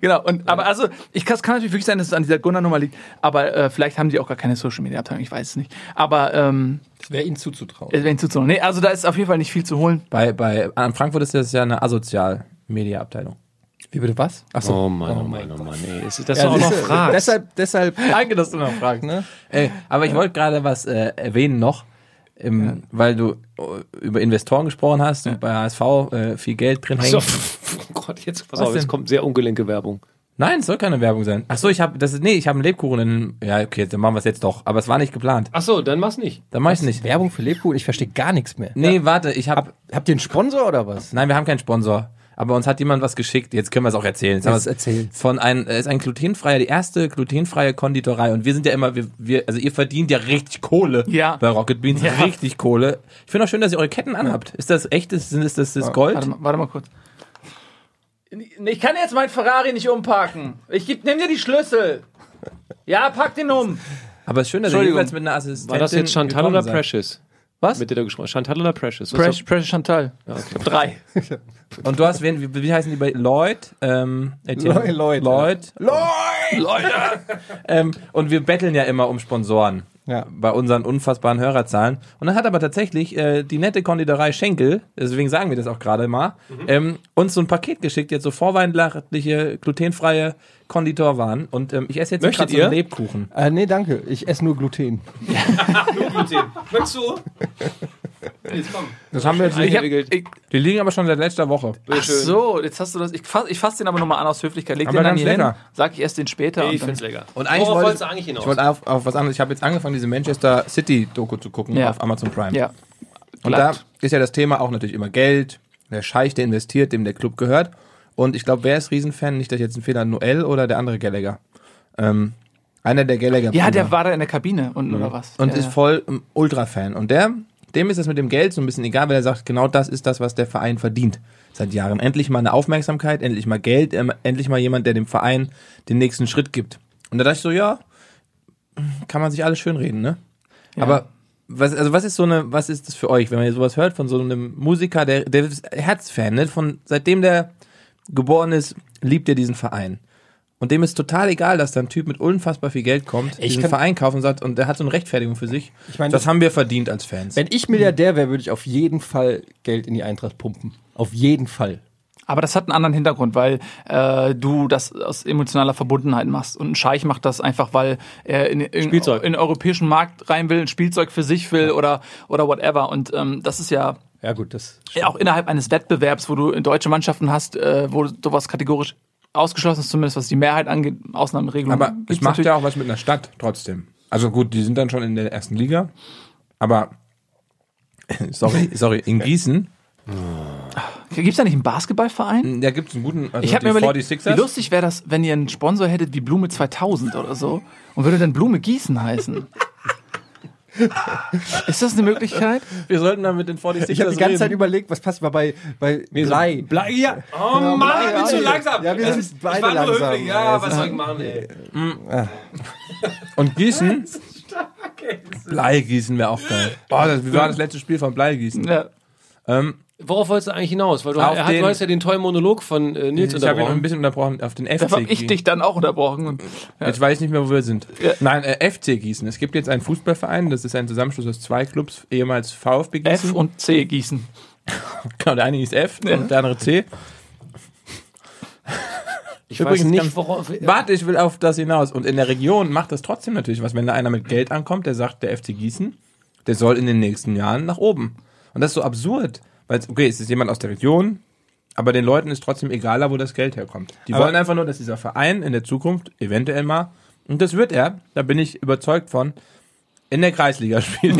Genau. Und, aber also, ich kann, es kann natürlich wirklich sein, dass es an dieser Gunnar-Nummer liegt. Aber äh, vielleicht haben die auch gar keine Social-Media-Abteilung. Ich weiß es nicht. Aber ähm, das wäre ihnen zuzutrauen. es wäre ihnen zuzutrauen. Nee, also da ist auf jeden Fall nicht viel zu holen. Bei, bei, an Frankfurt ist das ja eine Asozial-Media-Abteilung. Wie bitte was? Achso. Oh Mann, oh Mann, oh Mann. Ey, ist das Ja, auch noch fragst. Deshalb, deshalb, Danke, dass du noch fragst. ne? Ey, aber ich wollte gerade was äh, erwähnen noch, ähm, weil du äh, über Investoren gesprochen hast und bei HSV äh, viel Geld drin hängt. So, oh Gott, jetzt, pass Was auf, jetzt denn? kommt sehr ungelenke Werbung. Nein, es soll keine Werbung sein. Ach so, ich habe das ist, nee, ich habe einen Lebkuchen in ja, okay, dann machen wir es jetzt doch, aber es war nicht geplant. Ach so, dann mach's nicht. Dann mach ich nicht. Werbung für Lebkuchen, ich verstehe gar nichts mehr. Nee, warte, ich habe Hab, habt ihr einen Sponsor oder was? Nein, wir haben keinen Sponsor, aber uns hat jemand was geschickt. Jetzt können wir es auch erzählen. Jetzt wir's- erzähl's. Von ein äh, ist ein glutenfreier, die erste glutenfreie Konditorei und wir sind ja immer wir, wir also ihr verdient ja richtig Kohle Ja. bei Rocket Beans, Ja. richtig Kohle. Ich finde auch schön, dass ihr eure Ketten anhabt. Ist das echtes sind ist das das Gold? Warte mal, warte mal kurz. Ich kann jetzt meinen Ferrari nicht umparken. Ich geb, nimm dir die Schlüssel. Ja, pack den um. Aber es ist schön, dass ihr jeweils mit einer Assistentin War das jetzt Chantal oder. Precious? Was? Mit der da gesprochen Chantal oder Precious? Precious, Precious Chantal. Drei. Und du hast wen wie, wie heißen die bei Lloyd? Ähm? Lloyd, Lloyd, Lloyd. Lloyd! Leute! ähm, und wir betteln ja immer um Sponsoren. Ja. Bei unseren unfassbaren Hörerzahlen. Und dann hat aber tatsächlich äh, die nette Konditorei Schenkel, deswegen sagen wir das auch gerade mal, ähm, uns so ein Paket geschickt, jetzt so vorweihnachtliche, glutenfreie Konditorwaren. Und ähm, ich esse jetzt gerade so einen? Lebkuchen. Äh, nee, danke. Ich esse nur Gluten. Möchtest du? Das haben wir jetzt Ich hab, ich, Die liegen aber schon seit letzter Woche. ach so, jetzt hast du das. Ich fasse ich fass den aber nochmal an aus Höflichkeit. Leg Aber den dann hier hin. lecker. Sag ich erst den später. Ich und dann- find's lecker. Und eigentlich Worauf wollte wolltest du eigentlich hinaus? Ich wollte auf, auf was anderes. Ich habe jetzt angefangen, diese Manchester City Doku zu gucken Ja. auf Amazon Prime. Ja. Und da ist ja das Thema auch natürlich immer Geld. Der Scheich, der investiert, dem der Club gehört. Und ich glaube, wer ist Riesenfan? Nicht, dass ich jetzt ein Fehler Noel oder der andere Gallagher. Ähm, einer der Gallagher. Ja, der war da in der Kabine und oder was? und ja, ist ja. voll ähm, Ultra-Fan. Und der, dem ist es mit dem Geld so ein bisschen egal, weil er sagt, genau das ist das, was der Verein verdient. Seit Jahren. Endlich mal eine Aufmerksamkeit, endlich mal Geld, ähm, endlich mal jemand, der dem Verein den nächsten Schritt gibt. Und da dachte ich so, ja, kann man sich alles schön reden, ne? Ja. Aber was, also was ist so eine, was ist das für euch, wenn man sowas hört von so einem Musiker, der, der ist Herzfan, ne? Von seitdem der geboren ist, liebt er diesen Verein. Und dem ist total egal, dass da ein Typ mit unfassbar viel Geld kommt, Ich diesen kann- Verein kauft und sagt, und der hat so eine Rechtfertigung für sich. Ich meine, das das- haben wir verdient als Fans. Wenn ich Milliardär wäre, würde ich auf jeden Fall Geld in die Eintracht pumpen. Auf jeden Fall. Aber das hat einen anderen Hintergrund, weil äh, du das aus emotionaler Verbundenheit machst. Und ein Scheich macht das einfach, weil er in, in, Spielzeug. in den europäischen Markt rein will, ein Spielzeug für sich will oder, oder whatever. Und ähm, das ist ja Ja, gut, das. auch innerhalb eines Wettbewerbs, wo du deutsche Mannschaften hast, äh, wo sowas kategorisch ausgeschlossen ist, zumindest was die Mehrheit angeht, Ausnahmeregelungen. aber es macht natürlich. ja auch was mit einer Stadt trotzdem. Also gut, die sind dann schon in der ersten Liga, aber sorry, sorry, in Gießen, Gibt's da nicht einen Basketballverein? da gibt es einen guten, also Ich habe mir überlegt, 46ers. wie lustig wäre das, wenn ihr einen Sponsor hättet wie Blume 2000 oder so und würde dann Blume Gießen heißen. Ist das eine Möglichkeit? wir sollten dann mit den 46ers Ich habe die ganze Zeit reden. überlegt, was passt mal bei, bei Blei. Blei, ja. Oh Mann, ich bin zu langsam. Ja, wir Das sind ist- beide ich war nur langsam. höflich. Ja, Ja, was soll ich machen, ey? Und Gießen, Bleigießen wäre auch geil. Boah, das, wie war das letzte Spiel von Bleigießen? Ja. Ähm, Worauf wolltest du eigentlich hinaus? Weil du, Auf er hat, den- du hast ja den tollen Monolog von äh, Nils ich habe ihn ein unterbrochen. bisschen unterbrochen auf den FC Da habe ich Gießen. dich dann auch unterbrochen. Und, Jetzt weiß ich nicht mehr, wo wir sind. Ja. Nein, äh, FC Gießen. Es gibt jetzt einen Fußballverein, das ist ein Zusammenschluss aus zwei Clubs, ehemals VfB Gießen. F und C Gießen. Genau, der eine hieß F Ja. und der andere C. Ich Übrigens weiß nicht, worauf. Warte, ich will auf das hinaus. Und in der Region macht das trotzdem natürlich was. Wenn da einer mit Geld ankommt, der sagt, der FC Gießen, der soll in den nächsten Jahren nach oben. Und das ist so absurd. Weil, es- okay, es ist jemand aus der Region, aber den Leuten ist trotzdem egaler, wo das Geld herkommt. Die Aber- wollen einfach nur, dass dieser Verein in der Zukunft eventuell mal, und das wird er, da bin ich überzeugt von, in der Kreisliga spielt.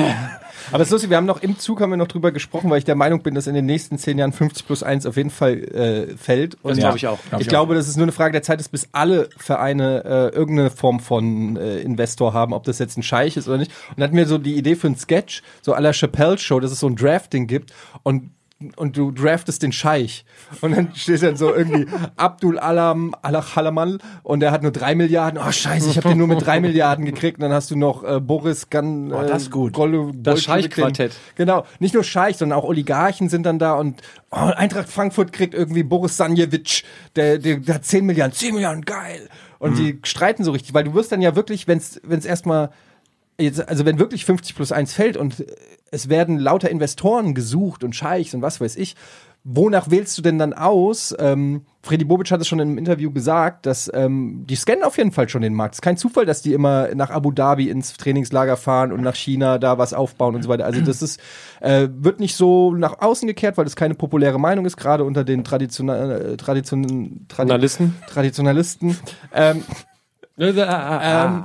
Aber es ist lustig, wir haben noch im Zug haben wir noch drüber gesprochen, weil ich der Meinung bin, dass in den nächsten zehn Jahren 50 plus 1 auf jeden Fall äh, fällt. Und Das glaube ich auch. Glaub ich ich glaube, dass es nur eine Frage der Zeit ist, bis alle Vereine äh, irgendeine Form von äh, Investor haben, ob das jetzt ein Scheich ist oder nicht. Und dann hatten wir so die Idee für ein Sketch, so à la Chappelle Show, dass es so ein Drafting gibt und und du draftest den Scheich. Und dann steht dann so irgendwie Abdul Alam Alach Halamal und der hat nur drei Milliarden. Oh scheiße, ich habe den nur mit drei Milliarden gekriegt. Und dann hast du noch äh, Boris Gan. Äh, Oh, das ist gut. Golle, Das Scheich-Quartett. Genau, nicht nur Scheich, sondern auch Oligarchen sind dann da und oh, Eintracht Frankfurt kriegt irgendwie Boris Sanjewitsch, der, der, der hat 10 Milliarden, 10 Milliarden, geil. Und die streiten so richtig, weil du wirst dann ja wirklich, wenn es erstmal, jetzt, also wenn wirklich 50 plus 1 fällt und äh, es werden lauter Investoren gesucht und Scheichs und was weiß ich, wonach wählst du denn dann aus? Ähm, Freddy Bobic hat es schon im Interview gesagt, dass ähm, die scannen auf jeden Fall schon den Markt. Es ist kein Zufall, dass die immer nach Abu Dhabi ins Trainingslager fahren und nach China da was aufbauen und so weiter. Also das ist äh, wird nicht so nach außen gekehrt, weil das keine populäre Meinung ist, gerade unter den Traditional, äh, Tradition, Tradi Journalisten. Traditionalisten. Ähm, ähm,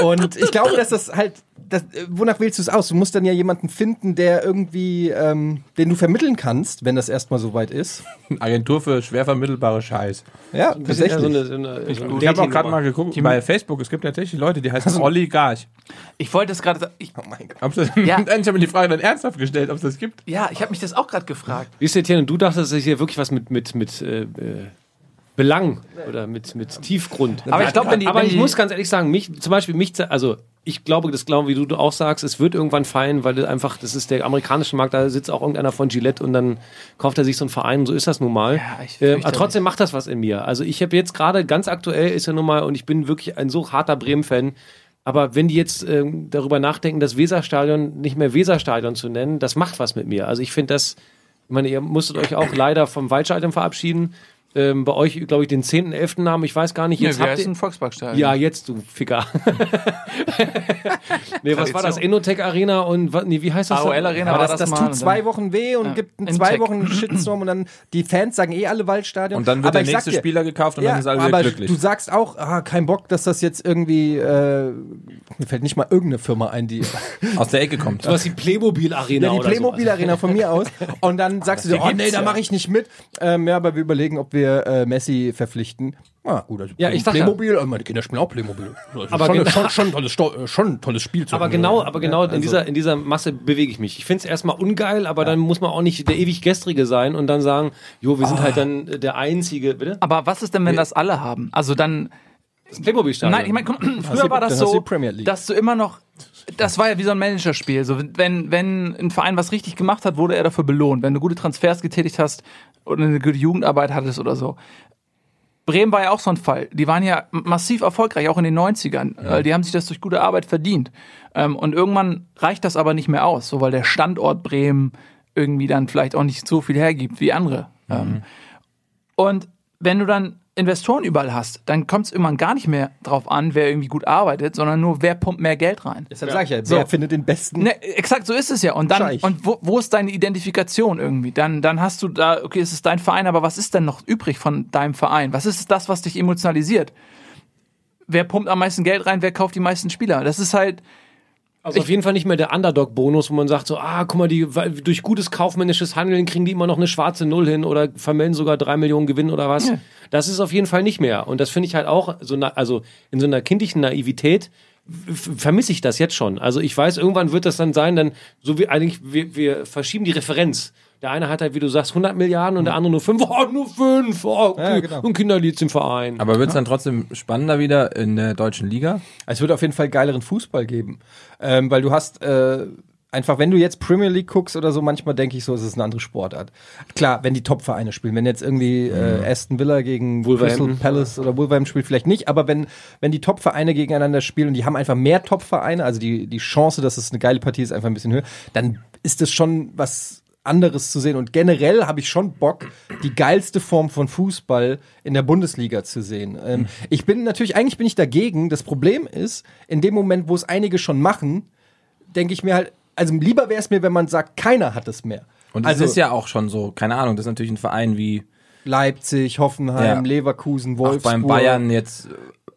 und ich glaube, dass das halt, das, äh, wonach wählst du es aus? Du musst dann ja jemanden finden, der irgendwie, ähm, den du vermitteln kannst, wenn das erstmal soweit ist. Agentur für schwer vermittelbare Scheiß. Ja, bisschen tatsächlich. so eine, so eine, so eine Ich habe auch gerade mal geguckt, bei Facebook, es gibt tatsächlich Leute, die heißen Oligarch. Ich wollte es gerade sagen. Ich, oh mein Gott. Das, Ja. ich habe mir die Frage dann ernsthaft gestellt, ob es das gibt. ja, ich habe mich das auch gerade gefragt. Wie ist der Etienne? Du dachtest, es ist hier wirklich was mit, mit, mit äh, äh, Belang oder mit, mit Tiefgrund. Aber ich glaube, wenn die- Aber ich muss ganz ehrlich sagen, mich, zum Beispiel mich, also ich glaube, das glaube, wie du auch sagst, es wird irgendwann fallen, weil das einfach, das ist der amerikanische Markt, da sitzt auch irgendeiner von Gillette und dann kauft er sich so einen Verein, so ist das nun mal. Ja, ich äh, aber trotzdem macht das was in mir. Also ich habe jetzt gerade, ganz aktuell ist ja nun mal, und ich bin wirklich ein so harter Bremen-Fan, aber wenn die jetzt ähm, darüber nachdenken, das Weserstadion nicht mehr Weserstadion zu nennen, das macht was mit mir. Also ich finde das, ich meine, ihr musstet euch auch leider vom Waldstadion verabschieden. Ähm, bei euch, glaube ich, den 10.11. Namen, ich weiß gar nicht. Nee, Jetzt wir habt heißen ihr, Volksparkstadion. ja, jetzt, du Ficker. nee, was war das? Enotech Arena und nee, wie heißt das? AOL Arena war das, das mal tut zwei Wochen weh und Ja. gibt einen In zwei. Wochen Shitstorm und dann die Fans sagen eh alle Waldstadion. Und dann wird Aber der nächste dir, Spieler gekauft und ja, dann ist alle aber wieder glücklich. du sagst auch, ah, kein Bock, dass das jetzt irgendwie, äh, mir fällt nicht mal irgendeine Firma ein, die Aus der Ecke kommt. Was die Playmobil Arena Ja, die oder Playmobil Arena von mir aus. Und dann sagst du dir, oh nee, da mache ich nicht mit. Ähm, ja, aber wir überlegen, ob wir äh, Messi verpflichten. Ah, gut, also Ja, ich sag ja. Playmobil, äh, meine Kinder spielen auch Playmobil. Also Aber schon, genau- schon, schon, tolles, Sto- äh, schon ein tolles Spielzeug. Aber genau, aber genau also in, dieser, in dieser Masse bewege ich mich. Ich finde es erstmal ungeil, aber dann muss man auch nicht der ewig Gestrige sein und dann sagen, jo, wir sind halt dann der Einzige, bitte? Aber was ist denn, wenn das alle haben? Also dann. Das Playmobil-Stadion. Nein, ich meine, du- früher war das so, dass du immer noch. Das war ja wie so ein Managerspiel. So, wenn, wenn ein Verein was richtig gemacht hat, wurde er dafür belohnt. Wenn du gute Transfers getätigt hast oder eine gute Jugendarbeit hattest oder so. Bremen war ja auch so ein Fall. Die waren ja massiv erfolgreich, auch in den 90ern. Äh, Die haben sich das durch gute Arbeit verdient. Ähm, und irgendwann reicht das aber nicht mehr aus, so weil der Standort Bremen irgendwie dann vielleicht auch nicht so viel hergibt wie andere. Ähm, und wenn du dann Investoren überall hast, dann kommt es irgendwann gar nicht mehr drauf an, wer irgendwie gut arbeitet, sondern nur, wer pumpt mehr Geld rein. Deshalb sag ich ja, So. wer findet den besten? Ne, exakt, so ist es ja. Und dann, Scheich. und wo, wo ist deine Identifikation irgendwie? Dann, dann hast du da, okay, es ist dein Verein, aber was ist denn noch übrig von deinem Verein? Was ist das, was dich emotionalisiert? Wer pumpt am meisten Geld rein? Wer kauft die meisten Spieler? Das ist halt, Also auf jeden Fall nicht mehr der Underdog-Bonus, wo man sagt so, ah, guck mal, die, durch gutes kaufmännisches Handeln kriegen die immer noch eine schwarze Null hin oder vermelden sogar drei Millionen Gewinn oder was. Ja. Das ist auf jeden Fall nicht mehr. Und das finde ich halt auch, so na, also in so einer kindlichen Naivität vermisse ich das jetzt schon. Also ich weiß, irgendwann wird das dann sein, dann so wie eigentlich, wir, wir verschieben die Referenz. Der eine hat halt, wie du sagst, 100 Milliarden und der andere nur 5. Oh, nur 5. Oh, okay. Ja, genau. Und Kinderlied im Verein. Aber wird es dann trotzdem spannender wieder in der deutschen Liga? Es wird auf jeden Fall geileren Fußball geben. Ähm, weil du hast äh, einfach, wenn du jetzt Premier League guckst oder so, manchmal denke ich so, es ist eine andere Sportart. Klar, wenn die Top-Vereine spielen, wenn jetzt irgendwie äh, Aston Villa gegen Wolverhampton. Crystal Palace oder Wolverhampton spielt, vielleicht nicht, aber wenn, wenn die Top-Vereine gegeneinander spielen und die haben einfach mehr Top-Vereine, also die, die Chance, dass es eine geile Partie ist, einfach ein bisschen höher, dann ist das schon was anderes zu sehen. Und generell habe ich schon Bock, die geilste Form von Fußball in der Bundesliga zu sehen. Ähm, Ich bin natürlich, eigentlich bin ich dagegen. Das Problem ist, in dem Moment, wo es einige schon machen, denke ich mir halt, also lieber wäre es mir, wenn man sagt, keiner hat es mehr. Und also es ist ja auch schon so, keine Ahnung, das ist natürlich ein Verein wie Leipzig, Hoffenheim, Ja. Leverkusen, auch Wolfsburg. beim Bayern jetzt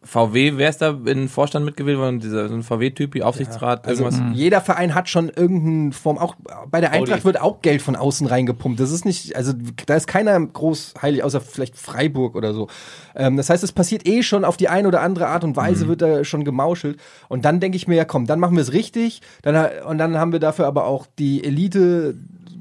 VW, wer ist da in den Vorstand mitgewählt worden? Dieser so ein VW-Typ, Aufsichtsrat, Also irgendwas. jeder Verein hat schon irgendeine Form, auch bei der Eintracht Audi. wird auch Geld von außen reingepumpt. Das ist nicht, also da ist keiner groß heilig, außer vielleicht Freiburg oder so. Ähm, das heißt, es passiert eh schon auf die eine oder andere Art und Weise wird da schon gemauschelt. Und dann denke ich mir, ja komm, dann machen wir es richtig. Dann, und dann haben wir dafür aber auch die Elite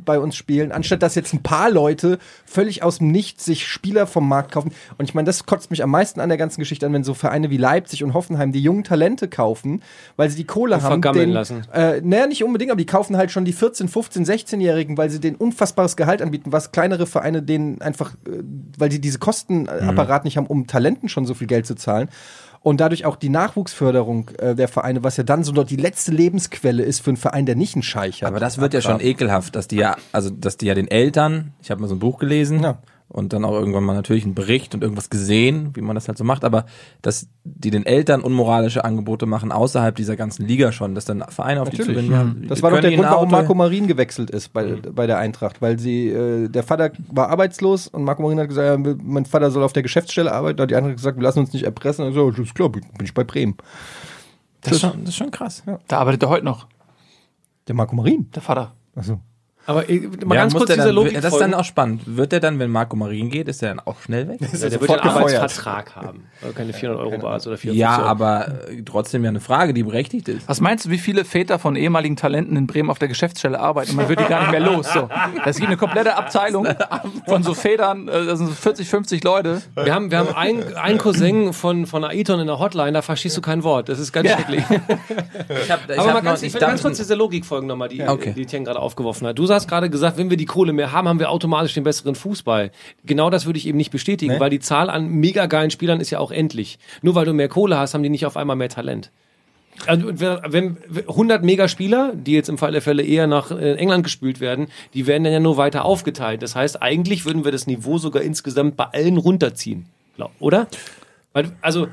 bei uns spielen, anstatt dass jetzt ein paar Leute völlig aus dem Nichts sich Spieler vom Markt kaufen. Und ich meine, das kotzt mich am meisten an der ganzen Geschichte an, wenn so Vereine wie Leipzig und Hoffenheim die jungen Talente kaufen, weil sie die Kohle Und haben. vergammeln den, lassen. Äh, naja, nicht unbedingt, aber die kaufen halt schon die 14, 15, 16-Jährigen, weil sie den unfassbares Gehalt anbieten, was kleinere Vereine denen einfach, äh, weil sie diese Kostenapparat nicht haben, um Talenten schon so viel Geld zu zahlen. Und dadurch auch die Nachwuchsförderung äh, der Vereine, was ja dann so noch die letzte Lebensquelle ist für einen Verein, der nicht einen Scheich hat. Aber das wird ja schon ekelhaft, dass die ja, also dass die ja den Eltern, ich habe mal so ein Buch gelesen Ja. Und dann auch irgendwann mal natürlich einen Bericht und irgendwas gesehen, wie man das halt so macht, aber dass die den Eltern unmoralische Angebote machen außerhalb dieser ganzen Liga schon, dass dann Vereine auf die Natürlich. zugehen. Ja, Das war doch der Grund, warum Marco Marin gewechselt ist bei, bei der Eintracht, weil sie, äh, der Vater war arbeitslos und Marco Marin hat gesagt, ja, mein Vater soll auf der Geschäftsstelle arbeiten, da hat die Eintracht gesagt, wir lassen uns nicht erpressen, und so, ist klar, bin ich bei Bremen. Das ist schon, das ist schon krass. da arbeitet er heute noch, Der Marco Marin? der Vater. Achso. Aber mal Ja, ganz kurz dieser dann, Logik Das ist dann auch spannend. Wird der dann, wenn Marco Marin geht, ist der dann auch schnell weg? Ja, der wird einen gefeuert. Arbeitsvertrag haben. Also keine 400 Euro Basis oder 450 Ja, Euro. aber äh, trotzdem ja eine Frage, die berechtigt ist. Was meinst du, wie viele Väter von ehemaligen Talenten in Bremen auf der Geschäftsstelle arbeiten? Man wird die gar nicht mehr los. So. Es gibt eine komplette Abteilung von so Vätern, äh, das sind so 40, 50 Leute. Wir haben, wir haben einen, einen Cousin von, von Aiton in der Hotline, da verstehst du kein Wort. Das ist ganz schrecklich. Ich hab, ich Aber mal ganz, noch, ich will ganz kurz dieser Logik folgen nochmal, die, Okay. die Tien gerade aufgeworfen hat. Du hast gerade gesagt, wenn wir die Kohle mehr haben, haben wir automatisch den besseren Fußball. Genau das würde ich eben nicht bestätigen, weil die Zahl an mega geilen Spielern ist ja auch endlich. Nur weil du mehr Kohle hast, haben die nicht auf einmal mehr Talent. Also, wenn, wenn 100 Megaspieler, die jetzt im Fall der Fälle eher nach äh, England gespült werden, die werden dann ja nur weiter aufgeteilt. Das heißt, eigentlich würden wir das Niveau sogar insgesamt bei allen runterziehen. Oder? Weil, also,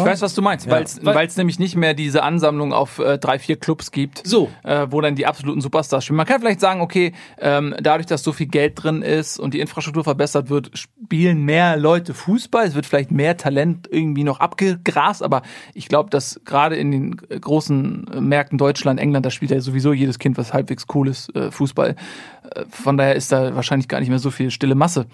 Ich weiß, was du meinst, weil es nämlich nicht mehr diese Ansammlung auf äh, drei, vier Clubs gibt, So. äh, wo dann die absoluten Superstars spielen. Man kann vielleicht sagen, okay, ähm, dadurch, dass so viel Geld drin ist und die Infrastruktur verbessert wird, spielen mehr Leute Fußball. Es wird vielleicht mehr Talent irgendwie noch abgegrast, aber ich glaube, dass gerade in den äh, großen äh, Märkten Deutschland, England, da spielt ja sowieso jedes Kind was halbwegs cooles äh, Fußball. Äh, von daher ist da wahrscheinlich gar nicht mehr so viel stille Masse.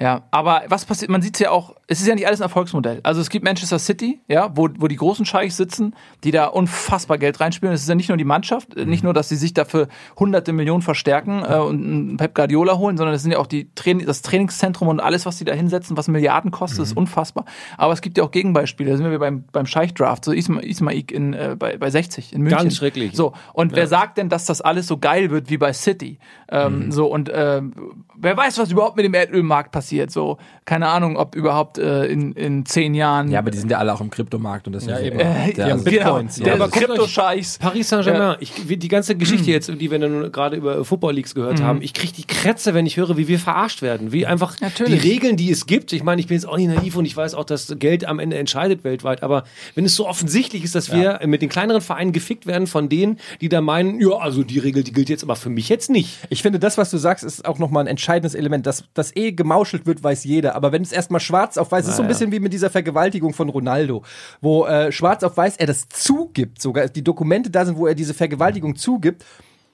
Ja, aber was passiert, man sieht es ja auch, es ist ja nicht alles ein Erfolgsmodell. Also es gibt Manchester City, ja, wo, wo die großen Scheichs sitzen, die da unfassbar Geld reinspielen. Es ist ja nicht nur die Mannschaft, äh, nicht nur, dass sie sich dafür hunderte Millionen verstärken äh, und einen Pep Guardiola holen, sondern es sind ja auch die Train das Trainingszentrum und alles, was die da hinsetzen, was Milliarden kostet, ist unfassbar. Aber es gibt ja auch Gegenbeispiele. Da sind wir beim, beim Scheich-Draft, so Isma, Ismaik in, äh, bei, bei 60 in München. Ganz schrecklich. So, und wer sagt denn, dass das alles so geil wird wie bei City? Ähm, So, und äh, wer weiß, was überhaupt mit dem Erdölmarkt passiert? So, keine Ahnung, ob überhaupt äh, in, in zehn Jahren. Ja, aber die sind ja alle auch im Kryptomarkt und das ja, eben. äh, Der- ja, also- Bitcoins, genau, ja. der Kryptoscheichs. Paris Saint-Germain, ich, wie- die ganze Geschichte jetzt, die wir dann gerade über Football Leagues gehört haben, ich kriege die Krätze, wenn ich höre, wie wir verarscht werden. Wie einfach Natürlich. die Regeln, die es gibt. Ich meine, ich bin jetzt auch nicht naiv und ich weiß auch, dass Geld am Ende entscheidet weltweit. Aber wenn es so offensichtlich ist, dass wir mit den kleineren Vereinen gefickt werden von denen, die da meinen, ja, also die Regel, die gilt jetzt aber für mich jetzt nicht. Ich finde, das, was du sagst, ist auch nochmal ein entscheidendes Element. Dass das eh gemauschelt wird, weiß jeder. Aber wenn es erstmal schwarz auf weiß, ist so ein bisschen wie mit dieser Vergewaltigung von Ronaldo, wo äh, schwarz auf weiß er das zugibt, sogar die Dokumente da sind, wo er diese Vergewaltigung zugibt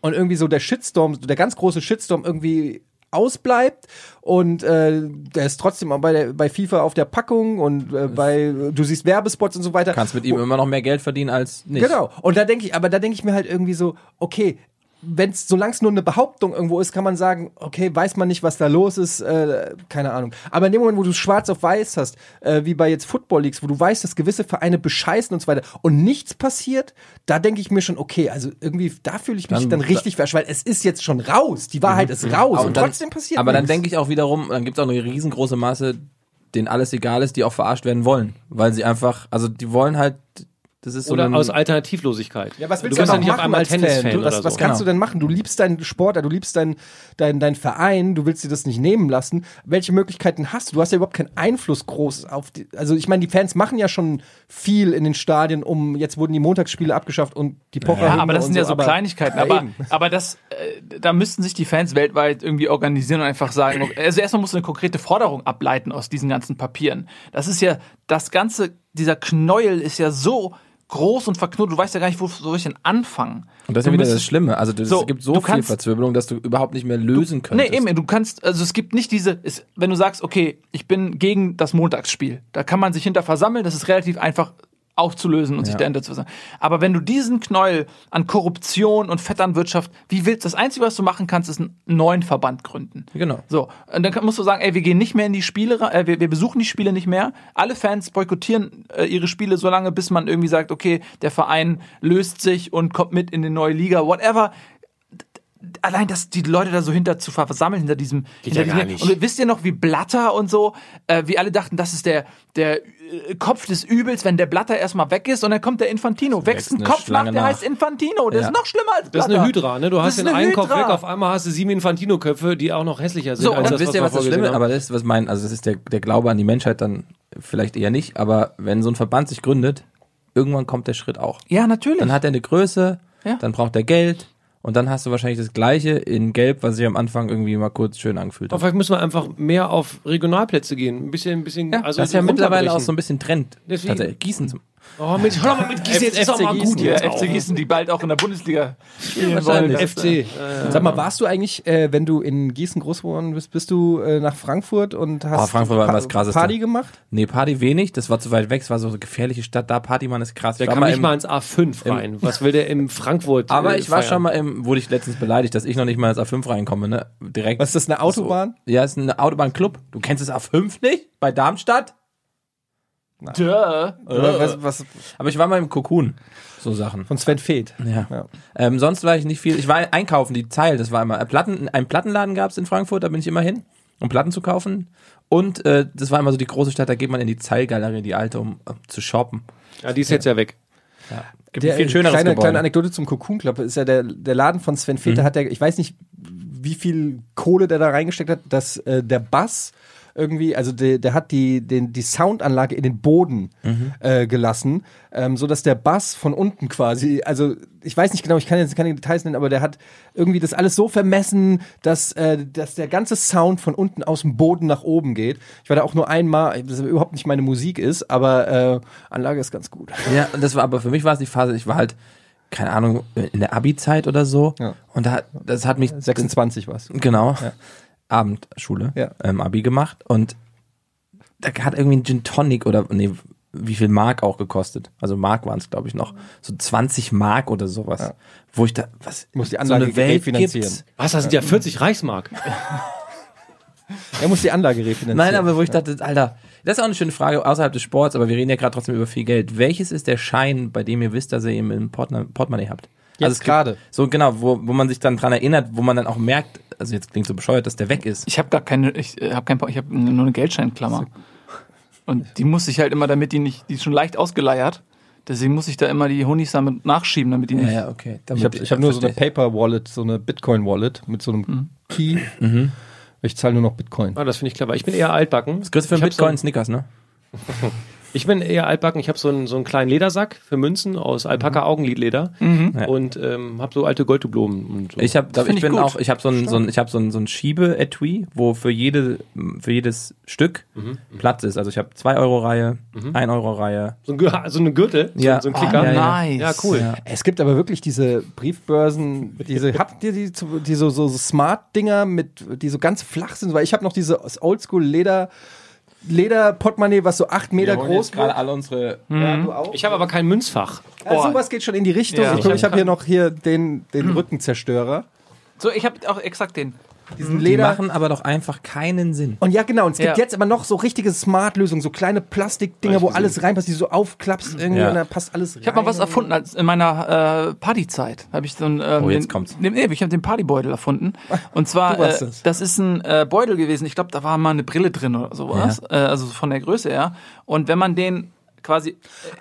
und irgendwie so der Shitstorm, der ganz große Shitstorm irgendwie ausbleibt und äh, der ist trotzdem auch bei, der, bei FIFA auf der Packung und äh, bei du siehst Werbespots und so weiter. kannst mit ihm immer noch mehr Geld verdienen als nicht. Genau. Und da denke ich, aber da denke ich mir halt irgendwie so, okay, wenn es, solange es nur eine Behauptung irgendwo ist, kann man sagen, okay, weiß man nicht, was da los ist, äh, keine Ahnung. Aber in dem Moment, wo du schwarz auf weiß hast, äh, wie bei jetzt Football Leagues, wo du weißt, dass gewisse Vereine bescheißen und so weiter und nichts passiert, da denke ich mir schon, okay, also irgendwie, da fühle ich mich Dann- dann, richtig versch, weil es ist jetzt schon raus, die Wahrheit ist raus Aber und dann- trotzdem passiert Aber dann nichts. denke ich auch wiederum, dann gibt es auch eine riesengroße Masse, denen alles egal ist, die auch verarscht werden wollen. Weil sie einfach, also die wollen halt, das ist so Oder ein- aus Alternativlosigkeit. Ja, was willst du du, denn nicht noch auf machen einmal als Fan? Tennisfan Du, was oder was so. kannst Genau. du denn machen? Du liebst deinen Sportler, du liebst deinen dein, dein Verein, du willst dir das nicht nehmen lassen. Welche Möglichkeiten hast du? Du hast ja überhaupt keinen Einfluss groß auf die. Also ich meine, die Fans machen ja schon viel in den Stadien, um jetzt wurden die Montagsspiele abgeschafft und die Pocher. Ja, aber das sind ja so Kleinigkeiten. Ja, aber, aber das, äh, da müssten sich die Fans weltweit irgendwie organisieren und einfach sagen, also erstmal muss eine konkrete Forderung ableiten aus diesen ganzen Papieren. Das ist ja, das ganze, dieser Knäuel ist ja so groß und verknotet, du weißt ja gar nicht, wo soll ich denn anfangen. Und das ist ja wieder das Schlimme. Also das, So, es gibt so viel kannst- Verzwirbelung, dass du überhaupt nicht mehr lösen könntest. Nee, eben, du kannst, also es gibt nicht diese, es, wenn du sagst, okay, ich bin gegen das Montagsspiel, da kann man sich hinter versammeln, das ist relativ einfach aufzulösen und sich Ja. dahinter zu versammeln. Aber wenn du diesen Knäuel an Korruption und Vetternwirtschaft, wie willst, das Einzige, was du machen kannst, ist einen neuen Verband gründen. Genau. So, und dann musst du sagen, ey, wir gehen nicht mehr in die Spiele, äh, wir, wir besuchen die Spiele nicht mehr. Alle Fans boykottieren äh, ihre Spiele so lange, bis man irgendwie sagt, okay, der Verein löst sich und kommt mit in die neue Liga, whatever allein, dass die Leute da so hinter zu versammeln, hinter diesem. hinter ja gar diesem nicht. Und wisst ihr noch, wie Blatter und so, äh, wie alle dachten, das ist der, der äh, Kopf des Übels, wenn der Blatter erstmal weg ist und dann kommt der Infantino. Wächst ein Kopf nach, Schlange der nach. heißt Infantino. Der Ja. ist noch schlimmer als Das Blatter. ist eine Hydra, ne? Du Das hast ist den eine einen Kopf Hydra. weg, auf einmal hast du sieben Infantino-Köpfe, die auch noch hässlicher sind So, als und Und das, wisst ihr, was das Schlimme haben. Aber das ist, was mein, also das ist der, der Glaube an die Menschheit dann vielleicht eher nicht, aber wenn so ein Verband sich gründet, irgendwann kommt der Schritt auch. Ja, natürlich. Dann hat er eine Größe, Ja. dann braucht er Geld und dann hast du wahrscheinlich das Gleiche in Gelb, was sich am Anfang irgendwie mal kurz schön angefühlt Aber hat. vielleicht müssen wir einfach mehr auf Regionalplätze gehen. Ein bisschen, ein bisschen, Ja, also Das ist ja mittlerweile auch so ein bisschen Trend. Deswegen-. Gießen zum Oh, mit, hör doch mal mit Gießen, jetzt ist doch mal gut. ja, jetzt FC. Gießen, die bald auch in der Bundesliga spielen wahrscheinlich. wollen. FC. Sag mal, warst du eigentlich, äh, wenn du in Gießen groß geworden bist, bist du äh, nach Frankfurt und hast Oh, Frankfurt war immer das Krasseste. Party gemacht? Nee, Party wenig, das war zu weit weg, es war so eine gefährliche Stadt, da Partymann ist krass. Der kann nicht im- mal ins A5 rein. Was will der im Frankfurt? aber äh, ich war feiern? schon mal im, wurde ich letztens beleidigt, dass ich noch nicht mal ins A5 reinkomme, ne? Direkt. Was ist das, eine Autobahn? So. Ja, ist ein Autobahnclub. Du kennst das A5 nicht? Bei Darmstadt? Duh. Oder was, was Aber ich war mal im Cocoon. So Sachen. von Sven Feth? Ja. Ja. Ähm, sonst war ich nicht viel. Ich war einkaufen, die Zeil, das war immer. Äh, Platten, einen Plattenladen gab es in Frankfurt, da bin ich immer hin, um Platten zu kaufen. Und äh, das war immer so die große Stadt, da geht man in die Zeilgalerie, die alte, um äh, zu shoppen. Ja, die ist jetzt ja weg. Gibt Der, viel schöneres kleine, Gebäude. kleine Anekdote zum Cocoon Club ist ja der, der Laden von Sven Mhm. Fete hat der, ich weiß nicht, wie viel Kohle der da reingesteckt hat, dass äh, der Bass irgendwie, also der, der hat die, den, die Soundanlage in den Boden Mhm. äh, gelassen, ähm, so dass der Bass von unten quasi, also ich weiß nicht genau, ich kann jetzt keine Details nennen, aber der hat irgendwie das alles so vermessen, dass, äh, dass der ganze Sound von unten aus dem Boden nach oben geht. Ich war da auch nur einmal, das überhaupt nicht meine Musik ist, aber äh, Anlage ist ganz gut. Ja, das war aber für mich war es die Phase, ich war halt, keine Ahnung, in der Abi-Zeit oder so. Ja. Und da, das hat mich 26 was. Genau. Abendschule, Ja. ähm, Abi gemacht und da hat irgendwie ein Gin Tonic oder nee, wie viel Mark auch gekostet. Also Mark waren es, glaube ich, noch. So 20 Mark oder sowas. Wo ich da, was, Muss die Anlage so eine Welt refinanzieren. gibt's? Was, das sind ja 40 Reichsmark. Er muss die Anlage refinanzieren. Nein, aber wo ich dachte, Alter, das ist auch eine schöne Frage außerhalb des Sports, aber wir reden ja gerade trotzdem über viel Geld. Welches ist der Schein, bei dem ihr wisst, dass ihr ihn im Portna- Portemonnaie habt? Jetzt gibt- gerade. So genau, wo, wo man sich dann dran erinnert, wo man dann auch merkt, also jetzt klingt so bescheuert, dass der weg ist. Ich habe gar keine, ich äh, habe kein, ich habe nur eine Geldscheinklammer. Und die muss ich halt immer, damit die nicht, die ist schon leicht ausgeleiert. Deswegen muss ich da immer die Honis damit nachschieben, damit die Ja, nicht. ja, okay. Ich habe ich hab nur so eine verstehe Paper Wallet, so eine Bitcoin Wallet mit so einem Key. Ich zahle nur noch Bitcoin. Ah, das finde ich clever. Ich bin eher altbacken. Das größte für ich einen hab Bitcoin So, Snickers, ne? ich bin eher altbacken. Ich habe so einen, so einen kleinen Ledersack für Münzen aus Alpaka-Augenlidleder Ja. und ähm, habe so alte Golddublonen und so. Ich habe, find ich ich bin gut. auch, ich habe so ein, so ein, ich habe so ein, so ein Schiebe-Etui, wo für jede, für jedes Stück Platz ist. Also ich habe 2 Euro Reihe, 1 Euro Reihe. so, ein, so eine Gürtel, Ja. so, so ein Oh, Klicker. ja, ja. nice. Ja, cool. Ja. Es gibt aber wirklich diese Briefbörsen, diese, habt ihr die, die so, so, so Smart-Dinger mit, die so ganz flach sind? Weil ich habe noch diese Oldschool-Leder, Leder-Portemonnaie, was so acht Meter groß gerade alle unsere. Ja, du auch? Ich habe aber kein Münzfach. ja, sowas geht schon in die Richtung. Ja. ich glaube, Ich ich habe hab hier noch hier den, den Rückenzerstörer. So, ich habe auch exakt den. Diesen Die Leder. machen aber doch einfach keinen Sinn. Und ja, genau. Und es gibt Ja. jetzt aber noch so richtige Smart-Lösungen, so kleine Plastikdinger, wo alles reinpasst, die du so aufklappst irgendwie Ja. und dann passt alles rein. Ich habe mal was erfunden als in meiner äh, Partyzeit. Habe ich so ein ähm, Oh, jetzt den, kommt's. Nee, nee, ich habe den Partybeutel erfunden. Und zwar Du warst äh, das. das ist ein äh, Beutel gewesen. Ich glaube, da war mal eine Brille drin oder sowas. Äh, also von der Größe her. Und wenn man den quasi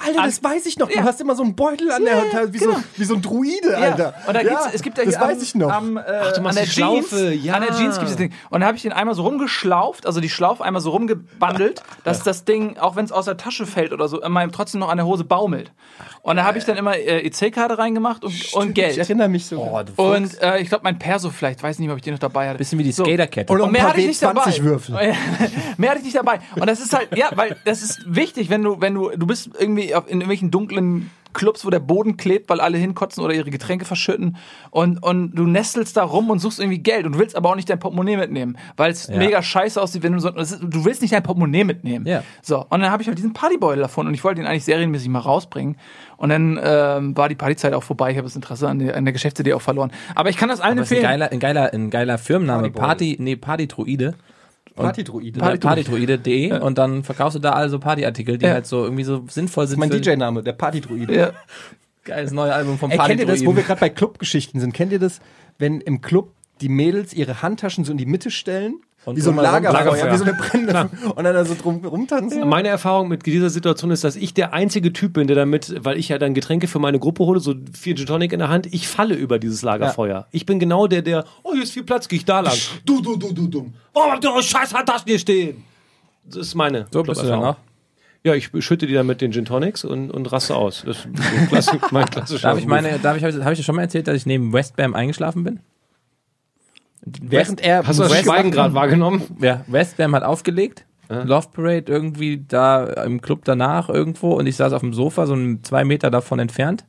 Alter, das weiß ich noch. Du Ja. hast immer so einen Beutel an der Hand, wie, so, wie so ein Druide, Alter. Und da Ja, gibt's, es gibt ja das hier weiß am, ich noch. Am, äh, du an machst der die Schlaufe, Jeans, ja. An der Jeans gibt es das Ding. Und da habe ich den einmal so rumgeschlauft, also die Schlaufe einmal so rumgebandelt, dass das Ding, auch wenn es aus der Tasche fällt oder so, immer trotzdem noch an der Hose baumelt. Und da habe ich dann immer äh, EC-Karte reingemacht und, und Ich Geld. erinnere mich so. Oh. Und äh, ich glaube, mein Perso vielleicht, weiß nicht, ob ich den noch dabei hatte. Bisschen wie die So. Skaterkette. Und Und mehr hatte ich nicht dabei. W20-Würfel. mehr hatte ich nicht dabei. Und das ist halt, ja, weil das ist wichtig, wenn du, wenn du, du bist irgendwie in irgendwelchen dunklen Clubs, wo der Boden klebt, weil alle hinkotzen oder ihre Getränke verschütten und, und du nestelst da rum und suchst irgendwie Geld und willst aber auch nicht dein Portemonnaie mitnehmen, weil es mega scheiße aussieht, wenn du so, du willst nicht dein Portemonnaie mitnehmen. Ja. So, und dann habe ich halt diesen Partybeutel davon und ich wollte ihn eigentlich serienmäßig mal rausbringen. Und dann ähm, war die Partyzeit auch vorbei, ich habe das Interesse an der, an der Geschäftsidee auch verloren. Aber ich kann das allen Das ist ein empfehlen. geiler, ein geiler, ein geiler Firmenname. Partybeutel. Party, nee, Partydruide. Partydruide. Party- Partydruide.de und dann verkaufst du da also Partyartikel, die Ja. halt so irgendwie so sinnvoll Das sind. ist mein DJ-Name, der Partydruide. Ja. Geiles neue Album vom Ey, kennt ihr das, wo wir gerade bei Clubgeschichten sind? Kennt ihr das, wenn im Club die Mädels ihre Handtaschen so in die Mitte stellen? Und wie so ein Lagerfeuer, Lagerfeuer. wie so eine brennende und dann da so drum rumtanzen. Meine Erfahrung mit dieser Situation ist, dass ich der einzige Typ bin, der damit, weil ich ja dann Getränke für meine Gruppe hole, so vier Gin Tonic in der Hand, ich falle über dieses Lagerfeuer. Ich bin genau der, der, oh, hier ist viel Platz, geh ich da lang. Du, du, du, du, dumm. Oh, du scheiß Handtaschen hier stehen. Das ist meine So bist du auch. Ja, ich schütte die dann mit den Gin Tonics und, und raste aus. Das ist so klassisch, mein klassischer Darf ich meine, darf ich, habe ich dir schon mal erzählt, dass ich neben Westbam eingeschlafen bin? Während er Hast du das West- Schweigen gerade wahrgenommen? Ja, Westbam hat aufgelegt. Love Parade irgendwie da im Club danach irgendwo und ich saß auf dem Sofa, so ein zwei Meter davon entfernt.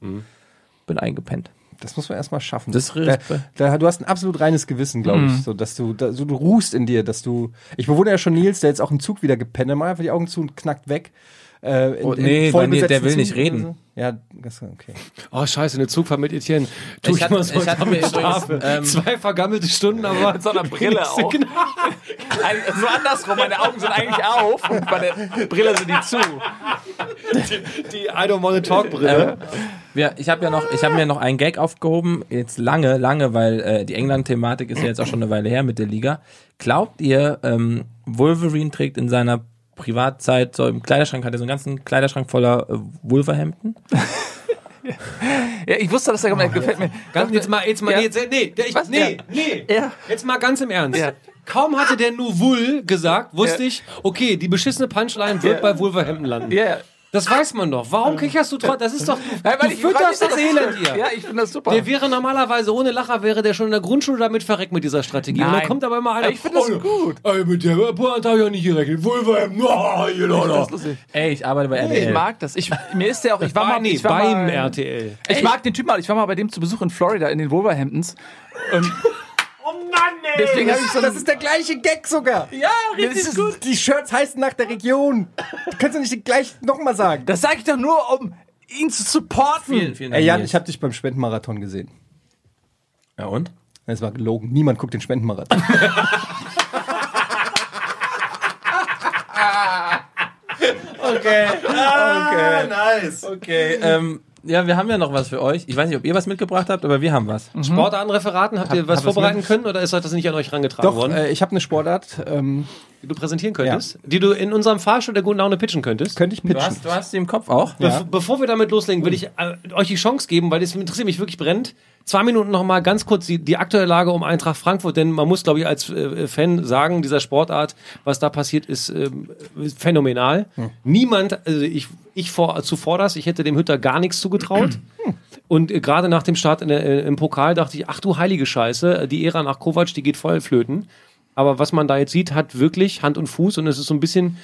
Bin eingepennt. Das muss man erstmal schaffen. Das da, da, du hast ein absolut reines Gewissen, glaube ich, so dass du, da, so, du ruhst in dir, dass du. Ich bewundere ja schon Nils, der jetzt auch im Zug wieder gepennt hat, macht einfach die Augen zu und knackt weg. Äh, in, Oh, in nee, mir, der will nicht reden. so. Ja, das okay. Oh, scheiße, eine Zugfahrt mit Etienne. Tu Ich ich, hatte- mal so, ich hatte mir schlafe. ähm, Zwei vergammelte Stunden, aber. Mit so einer Brille auch. Genau. Ein- so andersrum, meine Augen sind eigentlich auf und bei der Brille sind die zu. Die I don't wanna talk Brille. Ja, ich habe ja noch, ich habe mir noch einen Gag aufgehoben, jetzt lange, lange, weil äh, die England-Thematik ist ja jetzt auch schon eine Weile her mit der Liga. Glaubt ihr, ähm, Wolverine trägt in seiner Privatzeit so im Kleiderschrank, hat er so einen ganzen Kleiderschrank voller äh, Wolverhampton? Ja, ich wusste, dass der kommt. gefällt mir. Ganz, jetzt mal, jetzt mal, Ja. nee, jetzt, nee, ich, Was? nee, Ja. nee. Ja. Jetzt mal ganz im Ernst. Ja. Kaum hatte der Nuvul gesagt, wusste ich, okay, die beschissene Punchline wird bei Wolverhampton landen. Ja. Das weiß man doch. Warum kicherst du trotzdem? Das ist doch, du, Nein, weil du ich- fütterst das ich- Elend hier. Ja, ich finde das super. Der wäre normalerweise ohne Lacher, wäre der schon in der Grundschule damit verreckt mit dieser Strategie. Und dann Nein. kommt aber immer einer. Ich finde das gut. Ey, mit der Pointe habe ich auch nicht gerechnet. Wolverhampton, oh, you know. Ey, ich arbeite bei Ich RTL. mag das. Ich, mir ist der auch, ich war mal, nee, ich war beim mal, RTL. Ich mag den Typ mal, ich war mal bei dem zu Besuch in Florida, in den Wolverhamptons. Und Oh Mann, ey! Deswegen habe ich so Das ist der gleiche Gag sogar. Ja, Das ist Die Shirts heißen nach der Region. Du kannst du nicht gleich nochmal sagen. Das sage ich doch nur, um ihn zu supporten. Vielen, vielen Dank. Ey Jan, ich habe dich beim Spendenmarathon gesehen. ja, und? Es war gelogen. Niemand guckt den Spendenmarathon. Okay. Okay. nice. Okay. Ähm, ja, wir haben ja noch was für euch. Ich weiß nicht, ob ihr was mitgebracht habt, aber wir haben was. Sport an Referaten, habt ihr was hab vorbereiten können oder ist euch das nicht an euch herangetragen Doch, worden, äh, ich habe eine Sportart. Ähm, die du präsentieren könntest? Die du in unserem Fahrstuhl der guten Laune pitchen könntest? könnte ich Du pitchen. hast, du hast sie im Kopf auch? Bef Bevor wir damit loslegen, will ich äh, euch die Chance geben, weil es interessiert mich wirklich brennt. Zwei Minuten noch mal ganz kurz die, die aktuelle Lage um Eintracht Frankfurt, denn man muss, glaube ich, als äh, Fan sagen, dieser Sportart, was da passiert, ist ähm, phänomenal. Niemand, also ich, ich vor, zuvor das, ich hätte dem Hütter gar nichts zugetraut. Und äh, gerade nach dem Start in der, äh, im Pokal dachte ich, ach du heilige Scheiße, die Ära nach Kovac, die geht voll flöten. Aber was man da jetzt sieht, hat wirklich Hand und Fuß und es ist so ein bisschen,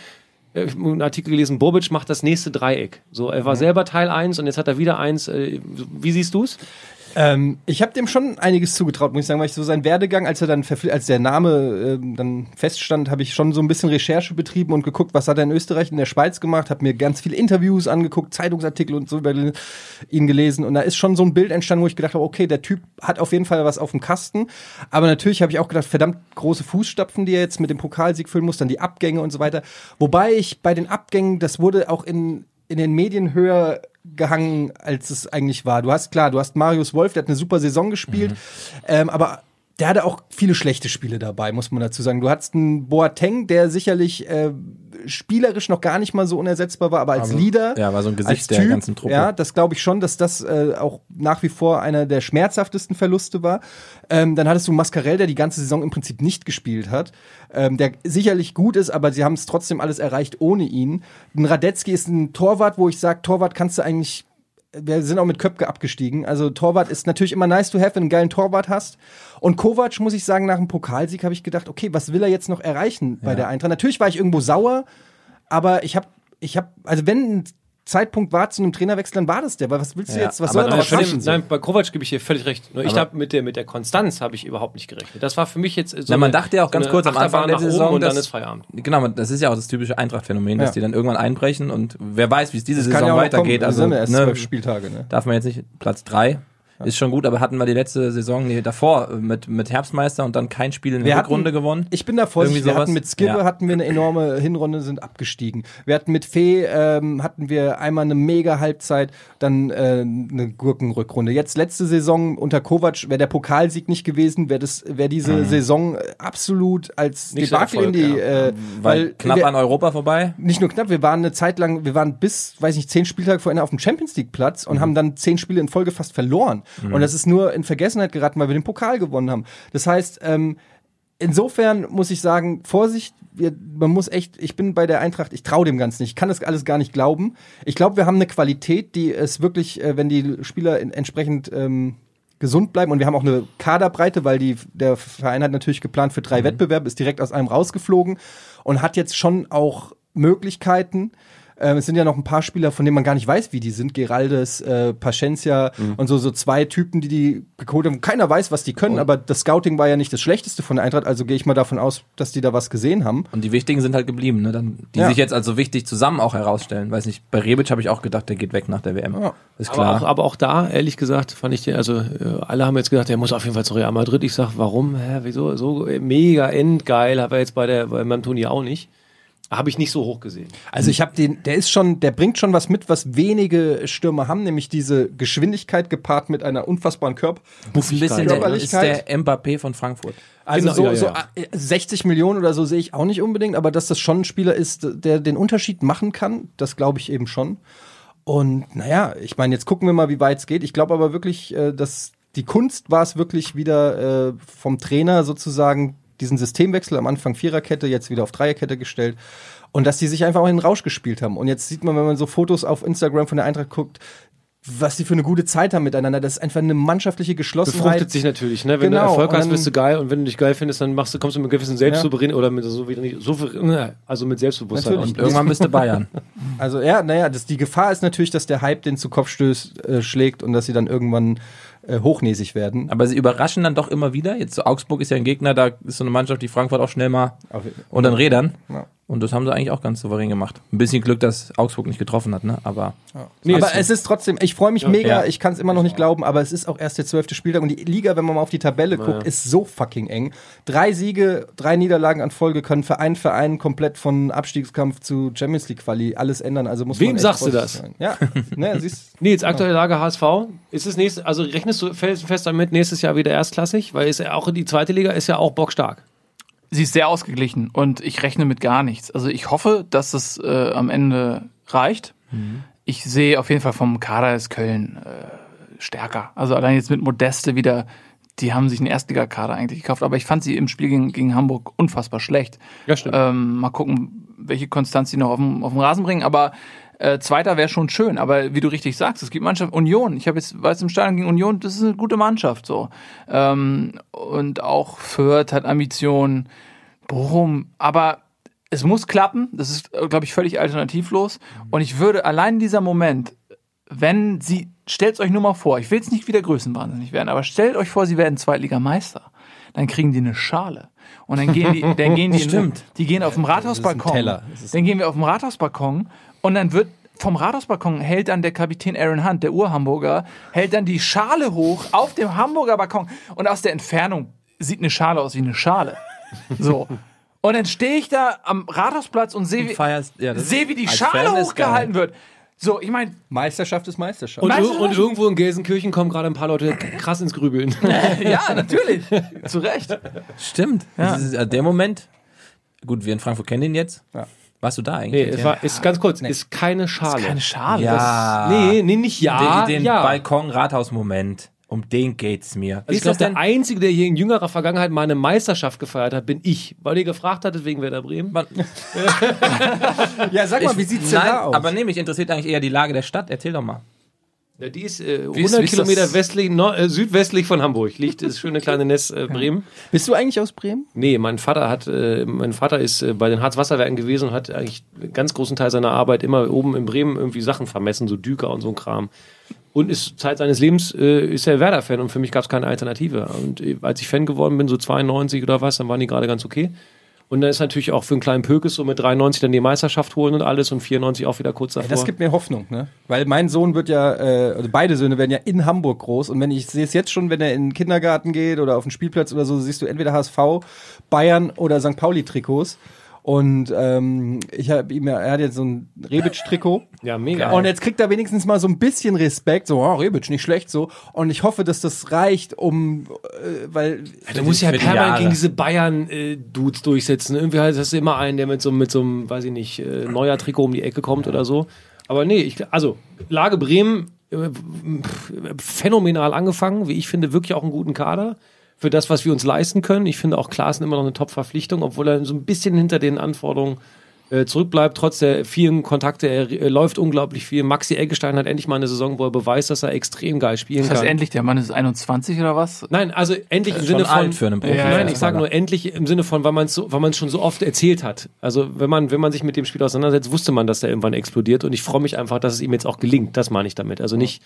äh, ich habe einen Artikel gelesen, Bobic macht das nächste Dreieck. So, er war selber Teil 1 und jetzt hat er wieder eins. Äh, Wie siehst du es? Ähm, ich habe dem schon einiges zugetraut, muss ich sagen, weil ich so seinen Werdegang, als er dann als der Name ähm, dann feststand, habe ich schon so ein bisschen Recherche betrieben und geguckt, was hat er in Österreich, in der Schweiz gemacht, habe mir ganz viele Interviews angeguckt, Zeitungsartikel und so über ihn gelesen und da ist schon so ein Bild entstanden, wo ich gedacht habe, okay, der Typ hat auf jeden Fall was auf dem Kasten, aber natürlich habe ich auch gedacht, verdammt große Fußstapfen, die er jetzt mit dem Pokalsieg füllen muss, dann die Abgänge und so weiter. Wobei ich bei den Abgängen, das wurde auch in in den Medien höher gehangen, als es eigentlich war. Du hast klar, du hast Marius Wolf, der hat eine super Saison gespielt, ähm, aber der hatte auch viele schlechte Spiele dabei, muss man dazu sagen. Du hattest einen Boateng, der sicherlich äh, spielerisch noch gar nicht mal so unersetzbar war, aber als Aber- Leader, ja, war so ein Gesicht als der Typ, ganzen Truppe. Ja, das glaube ich schon, dass das äh, auch nach wie vor einer der schmerzhaftesten Verluste war. Ähm, dann hattest du Mascarell, der die ganze Saison im Prinzip nicht gespielt hat, ähm, der sicherlich gut ist, aber sie haben es trotzdem alles erreicht ohne ihn. Ein Radetzky ist ein Torwart, wo ich sage, Torwart kannst du eigentlich wir sind auch mit Köpke abgestiegen. Also Torwart ist natürlich immer nice to have, wenn du einen geilen Torwart hast. Und Kovac, muss ich sagen, nach dem Pokalsieg habe ich gedacht, okay, was will er jetzt noch erreichen bei der Eintracht? Natürlich war ich irgendwo sauer, aber ich habe, ich habe, also wenn ein Zeitpunkt war zu einem Trainerwechsel, dann war das der. Weil was willst du Ja, jetzt? Was aber soll er nein, noch schaffen? Nein, bei Kovac gebe ich dir völlig recht. Nur ich habe mit der, mit der Konstanz habe ich überhaupt nicht gerechnet. Das war für mich jetzt so Na, man eine- dachte ja auch so ganz kurz am Anfang der Saison, und dann dass- ist Feierabend. Genau, das ist ja auch das typische Eintracht-Phänomen, dass Ja. die dann irgendwann einbrechen und wer weiß, wie es diese Kann Saison ja weitergeht. kommen. Also, ne, zwölf Spieltage, ne? darf man jetzt nicht Platz drei Ist schon gut, aber hatten wir die letzte Saison nee, davor äh, mit, mit Herbstmeister und dann kein Spiel in der Rückrunde gewonnen. Ich bin da vorsichtig. Wir hatten mit Skibbe Ja. hatten wir eine enorme Hinrunde, sind abgestiegen. Wir hatten mit Fee ähm, hatten wir einmal eine mega Halbzeit, dann äh, eine Gurkenrückrunde. Jetzt letzte Saison unter Kovac wäre der Pokalsieg nicht gewesen, wäre das wäre diese Mhm. Saison absolut als Nicht Debakel in die Erfolg, äh, Weil weil knapp wir, an Europa vorbei. nicht nur knapp, wir waren eine Zeit lang, wir waren bis, weiß nicht, zehn Spieltage vor Ende auf dem Champions League Platz Mhm. und haben dann zehn Spiele in Folge fast verloren. Und das ist nur in Vergessenheit geraten, weil wir den Pokal gewonnen haben. Das heißt, ähm, insofern muss ich sagen, Vorsicht, wir, man muss echt, ich bin bei der Eintracht, ich traue dem Ganzen nicht, ich kann das alles gar nicht glauben. Ich glaube, wir haben eine Qualität, die es wirklich, äh, wenn die Spieler entsprechend ähm, gesund bleiben und wir haben auch eine Kaderbreite, weil die, der Verein hat natürlich geplant für drei Wettbewerbe, ist direkt aus einem rausgeflogen und hat jetzt schon auch Möglichkeiten. Ähm, es sind ja noch ein paar Spieler, von denen man gar nicht weiß, wie die sind. Geraldes, äh, Paciencia und so, so zwei Typen, die die geholt haben. Keiner weiß, was die können, aber das Scouting war ja nicht das Schlechteste von der Eintracht, also gehe ich mal davon aus, dass die da was gesehen haben. Und die Wichtigen sind halt geblieben, ne? Dann, die Ja. sich jetzt also wichtig zusammen auch herausstellen. Weiß nicht, bei Rebic habe ich auch gedacht, der geht weg nach der WM. Ja. Ist Aber klar. auch, aber auch da, ehrlich gesagt, fand ich den, also äh, alle haben jetzt gesagt, der muss auf jeden Fall zu Real Madrid. Ich sag, warum? Hä, wieso? So mega endgeil, habe er jetzt bei der bei meinem Turnier auch nicht. Habe ich nicht so hoch gesehen. Also ich habe den, der ist schon, der bringt schon was mit, was wenige Stürmer haben, nämlich diese Geschwindigkeit gepaart mit einer unfassbaren Körper. ist ein bisschen der, ist Körperlichkeit. der Mbappé von Frankfurt. Also Genau, so, ja, so ja. äh, 60 Millionen oder so sehe ich auch nicht unbedingt, aber dass das schon ein Spieler ist, der den Unterschied machen kann, das glaube ich eben schon. Und naja, ich meine, jetzt gucken wir mal, wie weit es geht. Ich glaube aber wirklich, äh, dass die Kunst war es wirklich wieder äh, vom Trainer sozusagen diesen Systemwechsel am Anfang Viererkette, jetzt wieder auf Dreierkette gestellt. Und dass die sich einfach auch in den Rausch gespielt haben. Und jetzt sieht man, wenn man so Fotos auf Instagram von der Eintracht guckt, was die für eine gute Zeit haben miteinander. Das ist einfach eine mannschaftliche Geschlossenheit. Befruchtet sich natürlich, ne? Wenn Genau, du Erfolg hast, bist du geil und wenn du dich geil findest, dann machst du, kommst du mit einem gewissen Selbstsouverän oder mit so wie souverän, also mit Selbstbewusstsein. Natürlich. Und Irgendwann bist du Bayern. Also ja, naja, das, die Gefahr ist natürlich, dass der Hype den zu Kopf stößt, äh, schlägt und dass sie dann irgendwann äh, hochnäsig werden. Aber sie überraschen dann doch immer wieder. Jetzt so Augsburg ist ja ein Gegner, da ist so eine Mannschaft, die Frankfurt auch schnell mal unter den Rädern. Ja. Und das haben sie eigentlich auch ganz souverän gemacht. Ein bisschen Glück, dass Augsburg nicht getroffen hat, ne? Aber Nee, aber ist- es ist trotzdem, ich freue mich mega, Ja. ich kann es immer noch nicht glauben, aber es ist auch erst der zwölfte Spieltag und die Liga, wenn man mal auf die Tabelle guckt, ist so fucking eng. Drei Siege, drei Niederlagen an Folge können für einen Verein komplett von Abstiegskampf zu Champions League Quali alles ändern. Also muss Wem man sagst du das? Sein. Ja, ne, siehst, Nee, jetzt aktuelle Lage HSV. Ist es nächste, also rechnest du fest fest damit nächstes Jahr wieder erstklassig? Weil ist ja auch die zweite Liga ist ja auch bockstark. Sie ist sehr ausgeglichen und ich rechne mit gar nichts. Also ich hoffe, dass es äh, am Ende reicht. Ich sehe auf jeden Fall vom Kader ist Köln äh, stärker. Also allein jetzt mit Modeste wieder, die haben sich einen Erstligakader eigentlich gekauft, aber ich fand sie im Spiel gegen, gegen Hamburg unfassbar schlecht. Ja, stimmt. Ähm, mal gucken, welche Konstanz die noch auf den, auf den Rasen bringen. Aber äh, Zweiter wäre schon schön. Aber wie du richtig sagst, es gibt Mannschaft Union. Ich habe jetzt weiß im Stadion gegen Union, das ist eine gute Mannschaft so. Ähm, und auch Fürth hat Ambitionen, Bochum. Aber es muss klappen. Das ist, glaube ich, völlig alternativlos. Und ich würde allein dieser Moment, wenn sie, stellt euch nur mal vor, ich will jetzt nicht wieder größenwahnsinnig werden, aber stellt euch vor, sie werden Zweitligameister. Dann kriegen die eine Schale. Und dann gehen die, dann gehen die, Stimmt. die gehen auf dem Rathausbalkon. Dann gehen wir auf dem Rathausbalkon und dann wird vom Rathausbalkon hält dann der Kapitän Aaron Hunt, der Ur-Hamburger, hält dann die Schale hoch auf dem Hamburger Balkon und aus der Entfernung sieht eine Schale aus wie eine Schale. So. Und dann stehe ich da am Rathausplatz und sehe, wie, feierst, ja, sehe, wie die Schale Fan hochgehalten wird. So, ich meine, Meisterschaft ist Meisterschaft. Und, du und irgendwo in Gelsenkirchen kommen gerade ein paar Leute krass ins Grübeln. ja, natürlich. Zu Recht. Stimmt. Das ist, also der Moment. Gut, wir in Frankfurt kennen ihn jetzt. Ja. Warst du da Nee, eigentlich? es war, ist ganz kurz, ist keine Schale. Keine Schale. ja. nee, nee, nicht ja. den, den ja. Balkon-Rathaus-Moment. Um den geht's mir. Also ich glaube, der Einzige, der hier in jüngerer Vergangenheit mal eine Meisterschaft gefeiert hat, bin ich. Weil ihr gefragt hattet wegen Werder Bremen. Man- ja, sag mal, wie sieht's denn Nein, da aus? aber nee, mich interessiert eigentlich eher die Lage der Stadt. Erzähl doch mal. Ja, die ist äh, 100 Wie ist- wie ist Kilometer westlich, no, äh, südwestlich von Hamburg. Liegt das schöne kleine Nest äh, Bremen. Bist du eigentlich aus Bremen? Nee, mein Vater hat, äh, mein Vater ist äh, bei den Harzwasserwerken gewesen und hat eigentlich einen ganz großen Teil seiner Arbeit immer oben in Bremen irgendwie Sachen vermessen, so Düker und so ein Kram. Und ist Zeit seines Lebens äh, ist er Werder-Fan und für mich gab es keine Alternative. Und als ich Fan geworden bin, so 92 oder was, dann waren die gerade ganz okay. Und dann ist natürlich auch für einen kleinen Pökes so mit 93 dann die Meisterschaft holen und alles und 94 auch wieder kurz davor. Das gibt mir Hoffnung, ne? Weil mein Sohn wird ja, äh, also beide Söhne werden ja in Hamburg groß und wenn ich sehe es jetzt schon, wenn er in den Kindergarten geht oder auf den Spielplatz oder so, siehst du entweder HSV, Bayern oder St. Pauli Trikots. Und ähm, ich habe ihm ja, er hat jetzt so ein Rebic-Trikot. ja, mega. Und jetzt kriegt er wenigstens mal so ein bisschen Respekt, so, oh, Rebic, nicht schlecht so. Und ich hoffe, dass das reicht, um, äh, weil Du musst ja permanent gegen diese Bayern-Dudes durchsetzen. Irgendwie heißt das immer einen, der mit so, mit so einem, weiß ich nicht, äh, neuer Trikot um die Ecke kommt oder so. Aber nee, ich, also Lage Bremen, äh, phänomenal angefangen, wie ich finde, wirklich auch einen guten Kader für das, was wir uns leisten können. Ich finde auch Klaassen immer noch eine Top-Verpflichtung, obwohl er so ein bisschen hinter den Anforderungen äh, zurückbleibt, trotz der vielen Kontakte. Er, er läuft unglaublich viel. Maxi Eggestein hat endlich mal eine Saison, wo er beweist, dass er extrem geil spielen Das heißt kann. endlich, der Mann ist 21 oder was? Nein, also endlich im Schon Sinne von alt für einen Profi. Ja, Nein, ja, ich sage nur endlich im Sinne von, weil man es so, weil man es schon so oft erzählt hat. Also wenn man wenn man sich mit dem Spiel auseinandersetzt, wusste man, dass der irgendwann explodiert und ich freue mich einfach, dass es ihm jetzt auch gelingt. Das meine ich damit. Also nicht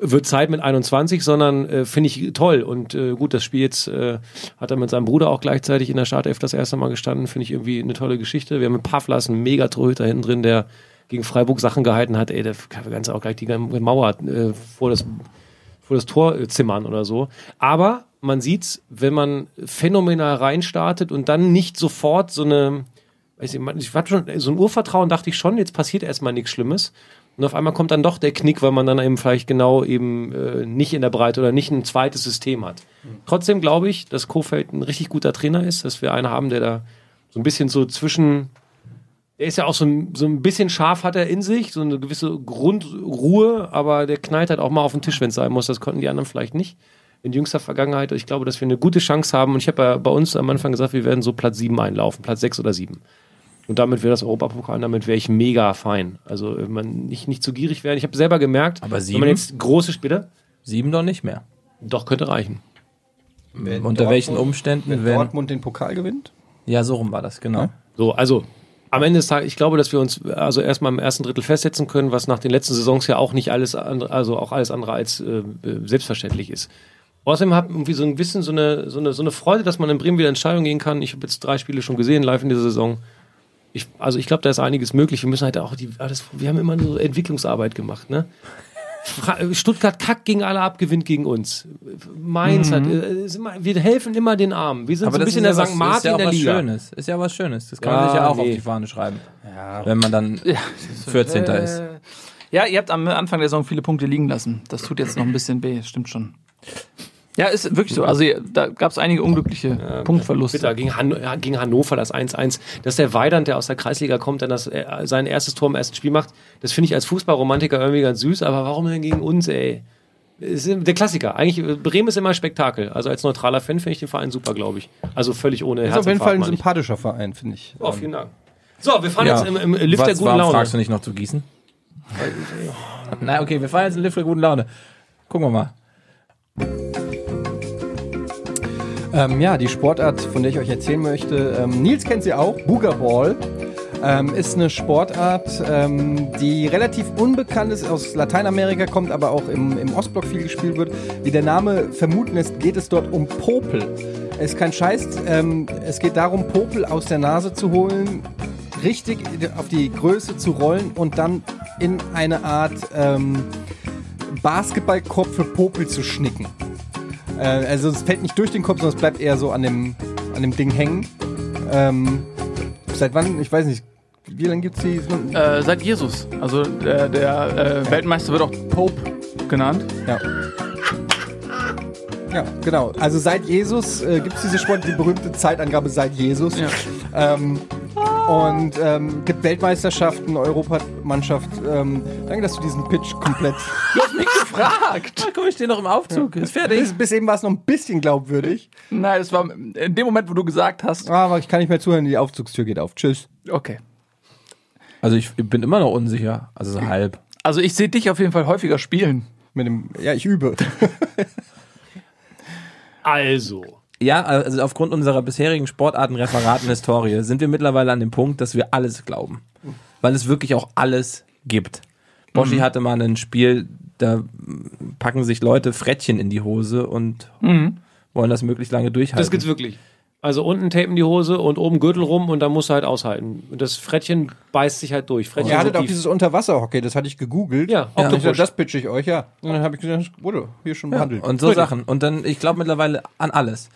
wird Zeit mit 21, sondern äh, finde ich toll und äh, gut, das Spiel jetzt äh, hat er mit seinem Bruder auch gleichzeitig in der Startelf das erste Mal gestanden, finde ich irgendwie eine tolle Geschichte. Wir haben mit Pavlas einen mega Torhüter hinten drin, der gegen Freiburg Sachen gehalten hat. Ey, der kann ganz auch gleich die Mauer äh, vor das vor das Tor äh, zimmern oder so. Aber man sieht's, wenn man phänomenal reinstartet und dann nicht sofort so eine, ich, ich hatte schon so ein Urvertrauen, dachte ich schon, jetzt passiert erstmal nichts Schlimmes. Und auf einmal kommt dann doch der Knick, weil man dann eben vielleicht genau eben äh, nicht in der Breite oder nicht ein zweites System hat. Trotzdem glaube ich, dass Kofeld ein richtig guter Trainer ist, dass wir einen haben, der da so ein bisschen so zwischen Der ist ja auch so ein, so ein bisschen scharf hat er in sich, so eine gewisse Grundruhe, aber der knallt halt auch mal auf den Tisch, wenn es sein muss. Das konnten die anderen vielleicht nicht. In jüngster Vergangenheit, ich glaube, dass wir eine gute Chance haben. Und ich habe ja bei uns am Anfang gesagt, wir werden so Platz 7 einlaufen, Platz 6 oder 7. Und damit wäre das Europapokal, damit wäre ich mega fein. Also wenn man nicht, nicht zu gierig werden. Ich habe selber gemerkt, Aber wenn sieben? man jetzt große Spiele, Sieben doch nicht mehr. doch könnte reichen. Wenn Unter Dortmund- welchen Umständen, Wenn wenn. Dortmund den Pokal gewinnt? Ja, so rum war das, genau. So, also am Ende des Tages, ich glaube, dass wir uns also erstmal im ersten Drittel festsetzen können, was nach den letzten Saisons ja auch nicht alles andere, also auch alles andere als äh, selbstverständlich ist. Außerdem habe irgendwie so ein bisschen so eine, so, eine, so eine Freude, dass man in Bremen wieder in Stadion gehen kann. Ich habe jetzt drei Spiele schon gesehen, live in dieser Saison. Ich, also ich glaube, da ist einiges möglich. Wir müssen halt auch die, alles, wir haben immer so Entwicklungsarbeit gemacht, ne? Stuttgart kackt gegen alle ab, gewinnt gegen uns. Mainz hat, äh, ist immer, wir helfen immer den Armen. Wir sind so ein bisschen der ja St. Martin ist ja auch der was Liga. Schönes. Ist ja was Schönes. Das kann Ja, man sich ja auch nee. auf die Fahne schreiben. Wenn man dann 14. ist. Äh, Ja, ihr habt am Anfang der Saison viele Punkte liegen lassen. Das tut jetzt noch ein bisschen weh, stimmt schon. Ja, ist wirklich so. Also da gab es einige unglückliche Punktverluste. Bitter, gegen, Han ja, gegen Hannover das 1-1. Dass der Weidand, der aus der Kreisliga kommt, dann das, äh, sein erstes Tor im ersten Spiel macht, das finde ich als Fußballromantiker irgendwie ganz süß, aber warum denn gegen uns, ey? Der Klassiker. Eigentlich, äh, Bremen ist immer Spektakel. Also als neutraler Fan finde ich den Verein super, glaube ich. Also völlig ohne Das ist auf jeden Fall ein sympathischer Verein, finde ich. Oh, vielen Dank. So, wir fahren Ja. jetzt im, im Lift Was, der guten warum Laune. fragst du nicht noch zu gießen? Na, okay, wir fahren jetzt in den Lift der guten Laune. Gucken wir mal. Ähm, ja, die Sportart, von der ich euch erzählen möchte, ähm, Nils kennt sie auch, Boogerball. Ähm, ist eine Sportart, ähm, die relativ unbekannt ist, aus Lateinamerika kommt, aber auch im, im Ostblock viel gespielt wird. Wie der Name vermuten lässt, geht es dort um Popel. Es ist kein Scheiß, ähm, es geht darum, Popel aus der Nase zu holen, richtig auf die Größe zu rollen und dann in eine Art ähm, Basketballkorb für Popel zu schnicken. Äh, also es fällt nicht durch den Kopf, sondern es bleibt eher so an dem, an dem Ding hängen. Ähm, seit wann? Ich weiß nicht. Wie lange gibt's die? Äh, seit Jesus. Also der, der äh, Weltmeister wird auch Pope genannt. Ja. Ja, genau. Also seit Jesus äh, gibt es diese Sport, die berühmte Zeitangabe seit Jesus. Ja. Ähm, und ähm, gibt Weltmeisterschaften, Europamannschaft. Ähm, danke, dass du diesen Pitch komplett. Du hast mich gefragt. Na, guck, ich stehe noch im Aufzug. Ist fertig. bis, bis eben war es noch ein bisschen glaubwürdig. Nein, es war in dem Moment, wo du gesagt hast. Aber ich kann nicht mehr zuhören, die Aufzugstür geht auf. Tschüss. Okay. Also ich bin immer noch unsicher. Also so halb. Also ich sehe dich auf jeden Fall häufiger spielen. Mit dem, ja, ich übe. Also. Ja, also aufgrund unserer bisherigen Sportarten, Referaten, Historie sind wir mittlerweile an dem Punkt, dass wir alles glauben. Weil es wirklich auch alles gibt. Boschi hatte mal ein Spiel, da packen sich Leute Frettchen in die Hose und wollen das möglichst lange durchhalten. Das gibt's wirklich. Also unten tapen die Hose und oben Gürtel rum und dann musst du halt aushalten. Und das Frettchen beißt sich halt durch. Frettchen Ihr hattet auch dieses Unterwasserhockey, das hatte ich gegoogelt. Ja, Und Octopus. ich das pitche ich euch, ja. Und dann habe ich gesagt, das wurde hier schon behandelt. Und so Sachen. Und dann, ich glaube mittlerweile an alles.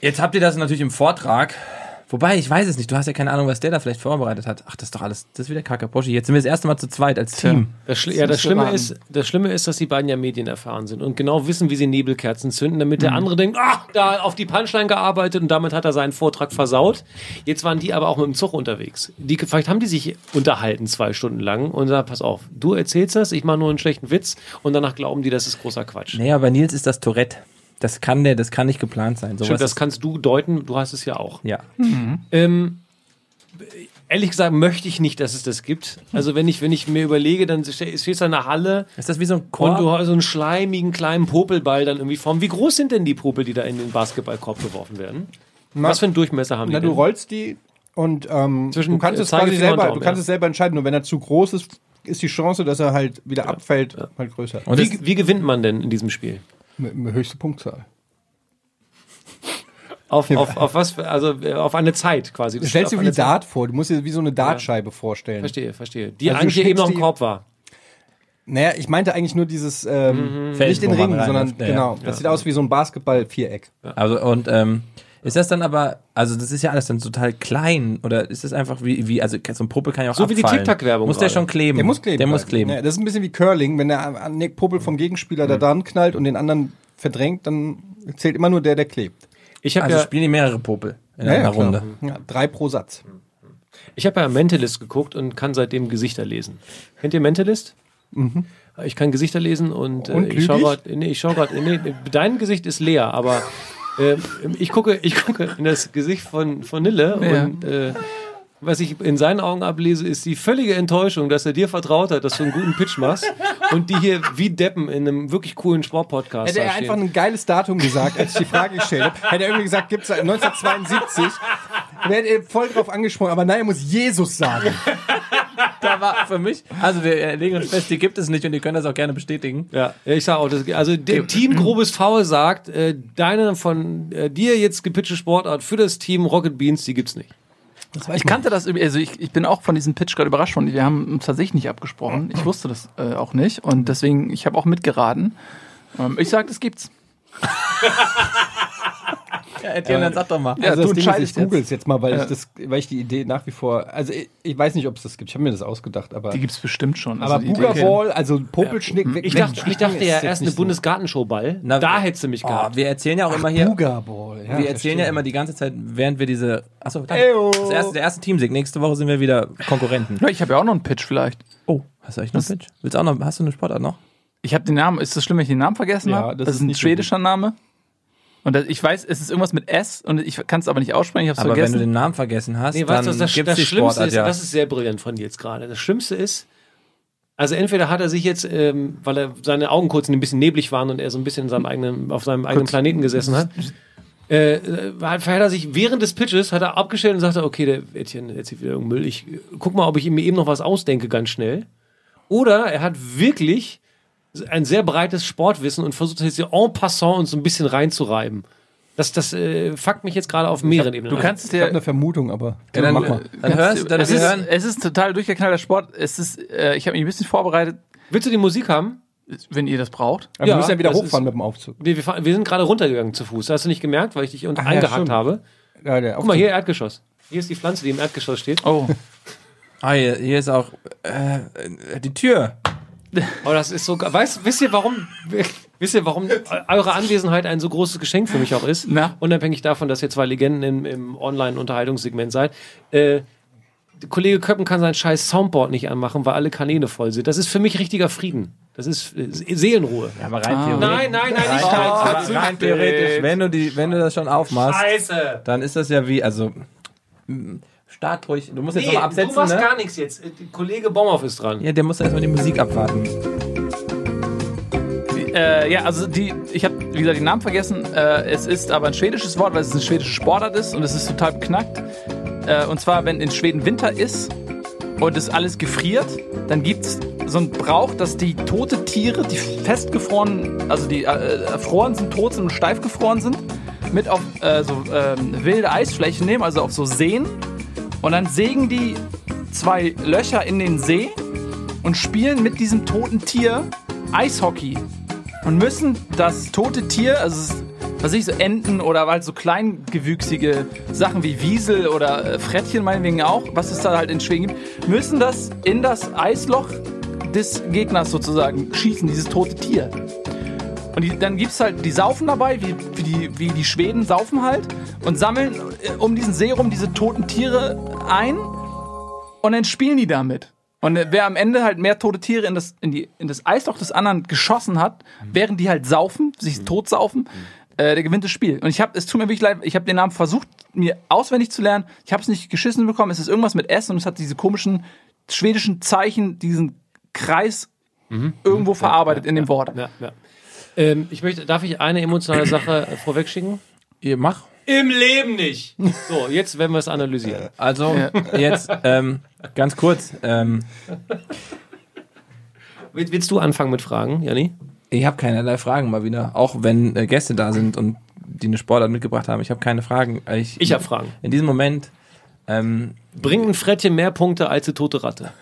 Jetzt habt ihr das natürlich im Vortrag. Wobei, ich weiß es nicht. Du hast ja keine Ahnung, was der da vielleicht vorbereitet hat. Ach, das ist doch alles. Das ist wieder Kacke. Boschi, jetzt sind wir das erste Mal zu zweit als Team. Das, Schli Das ja, das Schlimme, ist, das Schlimme ist, dass die beiden ja medienerfahren sind und genau wissen, wie sie Nebelkerzen zünden, damit der andere denkt, ah, da auf die Punchline gearbeitet und damit hat er seinen Vortrag versaut. Jetzt waren die aber auch mit dem Zug unterwegs. Die, vielleicht haben die sich unterhalten zwei Stunden lang und sagen, pass auf, du erzählst das, ich mache nur einen schlechten Witz und danach glauben die, das ist großer Quatsch. Naja, bei Nils ist das Tourette. Das kann der, das kann nicht geplant sein. Sowas Stimmt, das kannst du deuten, du hast es ja auch. ja. Ähm, ehrlich gesagt möchte ich nicht, dass es das gibt. Also wenn ich, wenn ich mir überlege, dann ste- stehst du in einer Halle Ist das wie so ein und Korb? du hast so einen schleimigen kleinen Popelball dann irgendwie vorn. Wie groß sind denn die Popel, die da in den Basketballkorb geworfen werden? Was für einen Durchmesser haben Na, die du denn? rollst die und ähm, Zwischen, du kannst es quasi und selber, Daumen, du kannst ja. es selber entscheiden. Nur wenn er zu groß ist, ist die Chance, dass er halt wieder abfällt, halt größer. Und das, Wie, wie gewinnt man denn in diesem Spiel? Mit, mit höchste Punktzahl. Auf, auf, auf was? für- Also äh, auf eine Zeit quasi. Du stellst dir wie Zeit. Dart vor. Du musst dir wie so eine Dartscheibe vorstellen. Verstehe, verstehe. Die Also eigentlich eben schnickst noch im Korb war. Naja, ich meinte eigentlich nur dieses, ähm, Feld, nicht den Ring, sondern. Ja, ja. genau. Das sieht aus wie so ein Basketball-Viereck. also, und, ähm, ist das dann aber, also das ist ja alles dann total klein oder ist das einfach wie, wie also so ein Popel kann ja auch So wie die abfallen. Tic-Tac-Werbung Muss der gerade. schon kleben? Der muss kleben. Der muss kleben. Ja, das ist ein bisschen wie Curling. Wenn der Popel vom Gegenspieler da dran knallt und den anderen verdrängt, dann zählt immer nur der, der klebt. Ich habe Also ja, spielen die mehrere Popel in Ja, einer ja. Runde. Ja, drei pro Satz. Ich habe ja Mentalist geguckt und kann seitdem Gesichter lesen. Kennt ihr Mentalist? Ich kann Gesichter lesen und, äh, Und ich schaue gerade, nee, ich schaue gerade, nee, dein Gesicht ist leer, aber äh, ich gucke, ich gucke in das Gesicht von, von Nille Ja. und äh, was ich in seinen Augen ablese, ist die völlige Enttäuschung, dass er dir vertraut hat, dass du einen guten Pitch machst und die hier wie Deppen in einem wirklich coolen Sportpodcast Hätte er einfach ein geiles Datum gesagt, als ich die Frage gestellt habe, hätte er irgendwie gesagt, gibt's seit 1972, wäre er voll drauf angesprochen, aber nein, er muss Jesus sagen. Da war für mich, also wir legen uns fest, die gibt es nicht und ihr könnt das auch gerne bestätigen. Ja, ich sag auch, das, also dem Team Grobes Foul sagt, äh, deine von äh, dir jetzt gepitchte Sportart für das Team Rocket Beans, die gibt's nicht. Ich kannte das, also ich, ich bin auch von diesem Pitch gerade überrascht worden. Wir haben uns tatsächlich nicht abgesprochen. Ich wusste das äh, auch nicht und deswegen, ich habe auch mitgeraten. Ähm, ich sag, das gibt's. Ja, Etienne, dann sag doch mal. Ja, also du das Ding ist, entscheidest ich google es jetzt mal, weil Ja. ich das, weil ich die Idee nach wie vor, also ich, ich weiß nicht, ob es das gibt. Ich habe mir das ausgedacht, aber Die gibt's bestimmt schon. aber Also Idee- Ball, also Popelschnick, weg- Ich dachte, ich dachte ist ja erst eine so. Bundesgartenshow-Ball. Na, da hättest du mich Oh, gehabt. wir erzählen ja auch immer hier, Booger Ball. Ja, wir erzählen ja immer die ganze Zeit, während wir diese, achso, danke. Das erste, der erste Teamsieg. Nächste Woche sind wir wieder Konkurrenten. Ja, ich habe ja auch noch einen Pitch vielleicht. Oh, hast du eigentlich noch einen Pitch? Willst du auch noch, hast du eine Sportart noch? Ich habe den Namen, ist das schlimm, wenn ich den Namen vergessen Ja, habe? das Das, ist ein schwedischer Name. Und das, ich weiß, es ist irgendwas mit S und ich kann es aber nicht aussprechen, ich habe es Aber wenn vergessen. du den Namen vergessen hast, Nee, dann weißt du, das, gibt's das die Schlimmste Sportart ist, ja. das ist sehr brillant von dir jetzt gerade. Das Schlimmste ist, also entweder hat er sich jetzt, ähm, weil er seine Augen kurz ein bisschen neblig waren und er so ein bisschen in seinem eigenen, auf seinem eigenen Planeten gesessen hat, äh, hat er sich während des Pitches hat er abgestellt und sagte, okay, der Etienne erzählt wieder irgendeinen Müll. Ich guck mal, ob ich mir eben noch was ausdenke, ganz schnell. Oder er hat wirklich ein sehr breites Sportwissen und versucht jetzt hier en passant uns so ein bisschen reinzureiben. Das, das äh, fuckt mich jetzt gerade auf mehreren Ebenen. du an. kannst es Ich habe dir eine Vermutung, aber ja, dann, mach mal. dann hörst dann es, ist, hören. es ist total durchgeknallter Sport. Es ist, äh, ich habe mich ein bisschen vorbereitet, Willst du die Musik haben? wenn ihr das braucht. Aber Ja, wir müssen ja wieder das hochfahren ist- mit dem Aufzug. Wir, wir, fahren- wir sind gerade runtergegangen zu Fuß. Hast du nicht gemerkt, weil ich dich unten ja, eingehackt stimmt. habe? Ja, der Guck mal, hier Erdgeschoss. Hier ist die Pflanze, die im Erdgeschoss steht. Oh, Ah, hier, hier ist auch äh, die Tür. Oh, das ist so. Weißt, wisst ihr, warum? Wisst ihr, warum eure Anwesenheit ein so großes Geschenk für mich auch ist? Na? Unabhängig davon, dass ihr zwei Legenden im, im Online-Unterhaltungssegment seid. Äh, Kollege Köppen kann sein scheiß Soundboard nicht anmachen, weil alle Kanäle voll sind. Das ist für mich richtiger Frieden. Das ist äh, Seelenruhe. Ja, aber rein Ah. theoretisch. Nein, nein, nein, nicht Oh, rein. aber rein theoretisch, wenn du, die, wenn du das schon aufmachst, Scheiße. dann ist das ja wie, also, start ruhig. Du musst jetzt Nee, nochmal du absetzen, machst ne? gar nichts jetzt. Kollege Baumhoff ist dran. Ja, der muss erstmal die Musik abwarten. äh, ja, also die, ich habe, wie gesagt, den Namen vergessen. Äh, es ist aber ein schwedisches Wort, weil es eine schwedische Sportart ist und es ist total beknackt. Äh, und zwar, wenn in Schweden Winter ist und es alles gefriert, dann gibt es so einen Brauch, dass die tote Tiere, die festgefroren, also die äh, erfroren sind, tot sind und steif gefroren sind, mit auf äh, so ähm, wilde Eisflächen nehmen, also auf so Seen. Und dann sägen die zwei Löcher in den See und spielen mit diesem toten Tier Eishockey. Und müssen das tote Tier, also was ich, so Enten oder halt so kleingewüchsige Sachen wie Wiesel oder äh, Frettchen meinetwegen auch, was es da halt in Schweden gibt, müssen das in das Eisloch des Gegners sozusagen schießen, dieses tote Tier. Und die, dann gibt's halt, die saufen dabei, wie, wie, die, wie die Schweden saufen halt und sammeln äh, um diesen See rum diese toten Tiere ein und dann spielen die damit. Und äh, wer am Ende halt mehr tote Tiere in das, in die, in das Eisloch des anderen geschossen hat, während die halt saufen, sich totsaufen, äh, der gewinnt das Spiel. Und ich habe, es tut mir wirklich leid, ich habe den Namen versucht, mir auswendig zu lernen. Ich habe es nicht geschissen bekommen. Es ist irgendwas mit S und es hat diese komischen schwedischen Zeichen, diesen Kreis irgendwo verarbeitet in dem Wort. Ja, ja. Ähm, ich möchte, darf ich eine emotionale Sache äh, vorwegschicken? Ihr mach. Im Leben nicht. So, jetzt werden wir es analysieren. Also, jetzt, ähm, ganz kurz, ähm, Will- Willst du anfangen mit Fragen, Janni? ich habe keinerlei Fragen mal wieder. Auch wenn äh, Gäste da sind und die eine Sportart mitgebracht haben. Ich habe keine Fragen. Ich, Ich habe Fragen. In diesem Moment, ähm, Bringt ein Frettchen mehr Punkte als eine tote Ratte?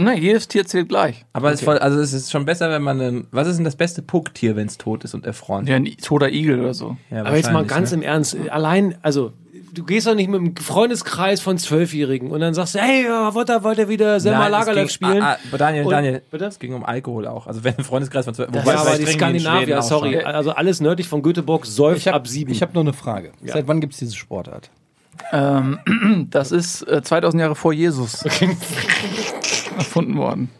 Ne, jedes Tier zählt gleich. aber es, ist voll, also es ist schon besser, wenn man einen, was ist denn das beste Pucktier, wenn es tot ist und erfroren? Ja, ein toter Igel oder so. Ja, Aber jetzt mal ganz ne? im Ernst, allein, also du gehst doch nicht mit einem Freundeskreis von Zwölfjährigen und dann sagst du, hey, ja, wollt ihr, wollt ihr wieder Selma Nein, Lagerlöf spielen? Ah, ah, Daniel, Und- Daniel, Bitte? es ging um Alkohol auch. Also wenn ein Freundeskreis von zwölf, ja, wobei, aber die Skandinavier, auch sorry, schon. also alles nördlich von Göteborg säuft Ich habe ab sieben. hab noch eine Frage. Seit wann gibt es diese Sportart? Ähm, das ist äh, 2000 Jahre vor Jesus erfunden worden.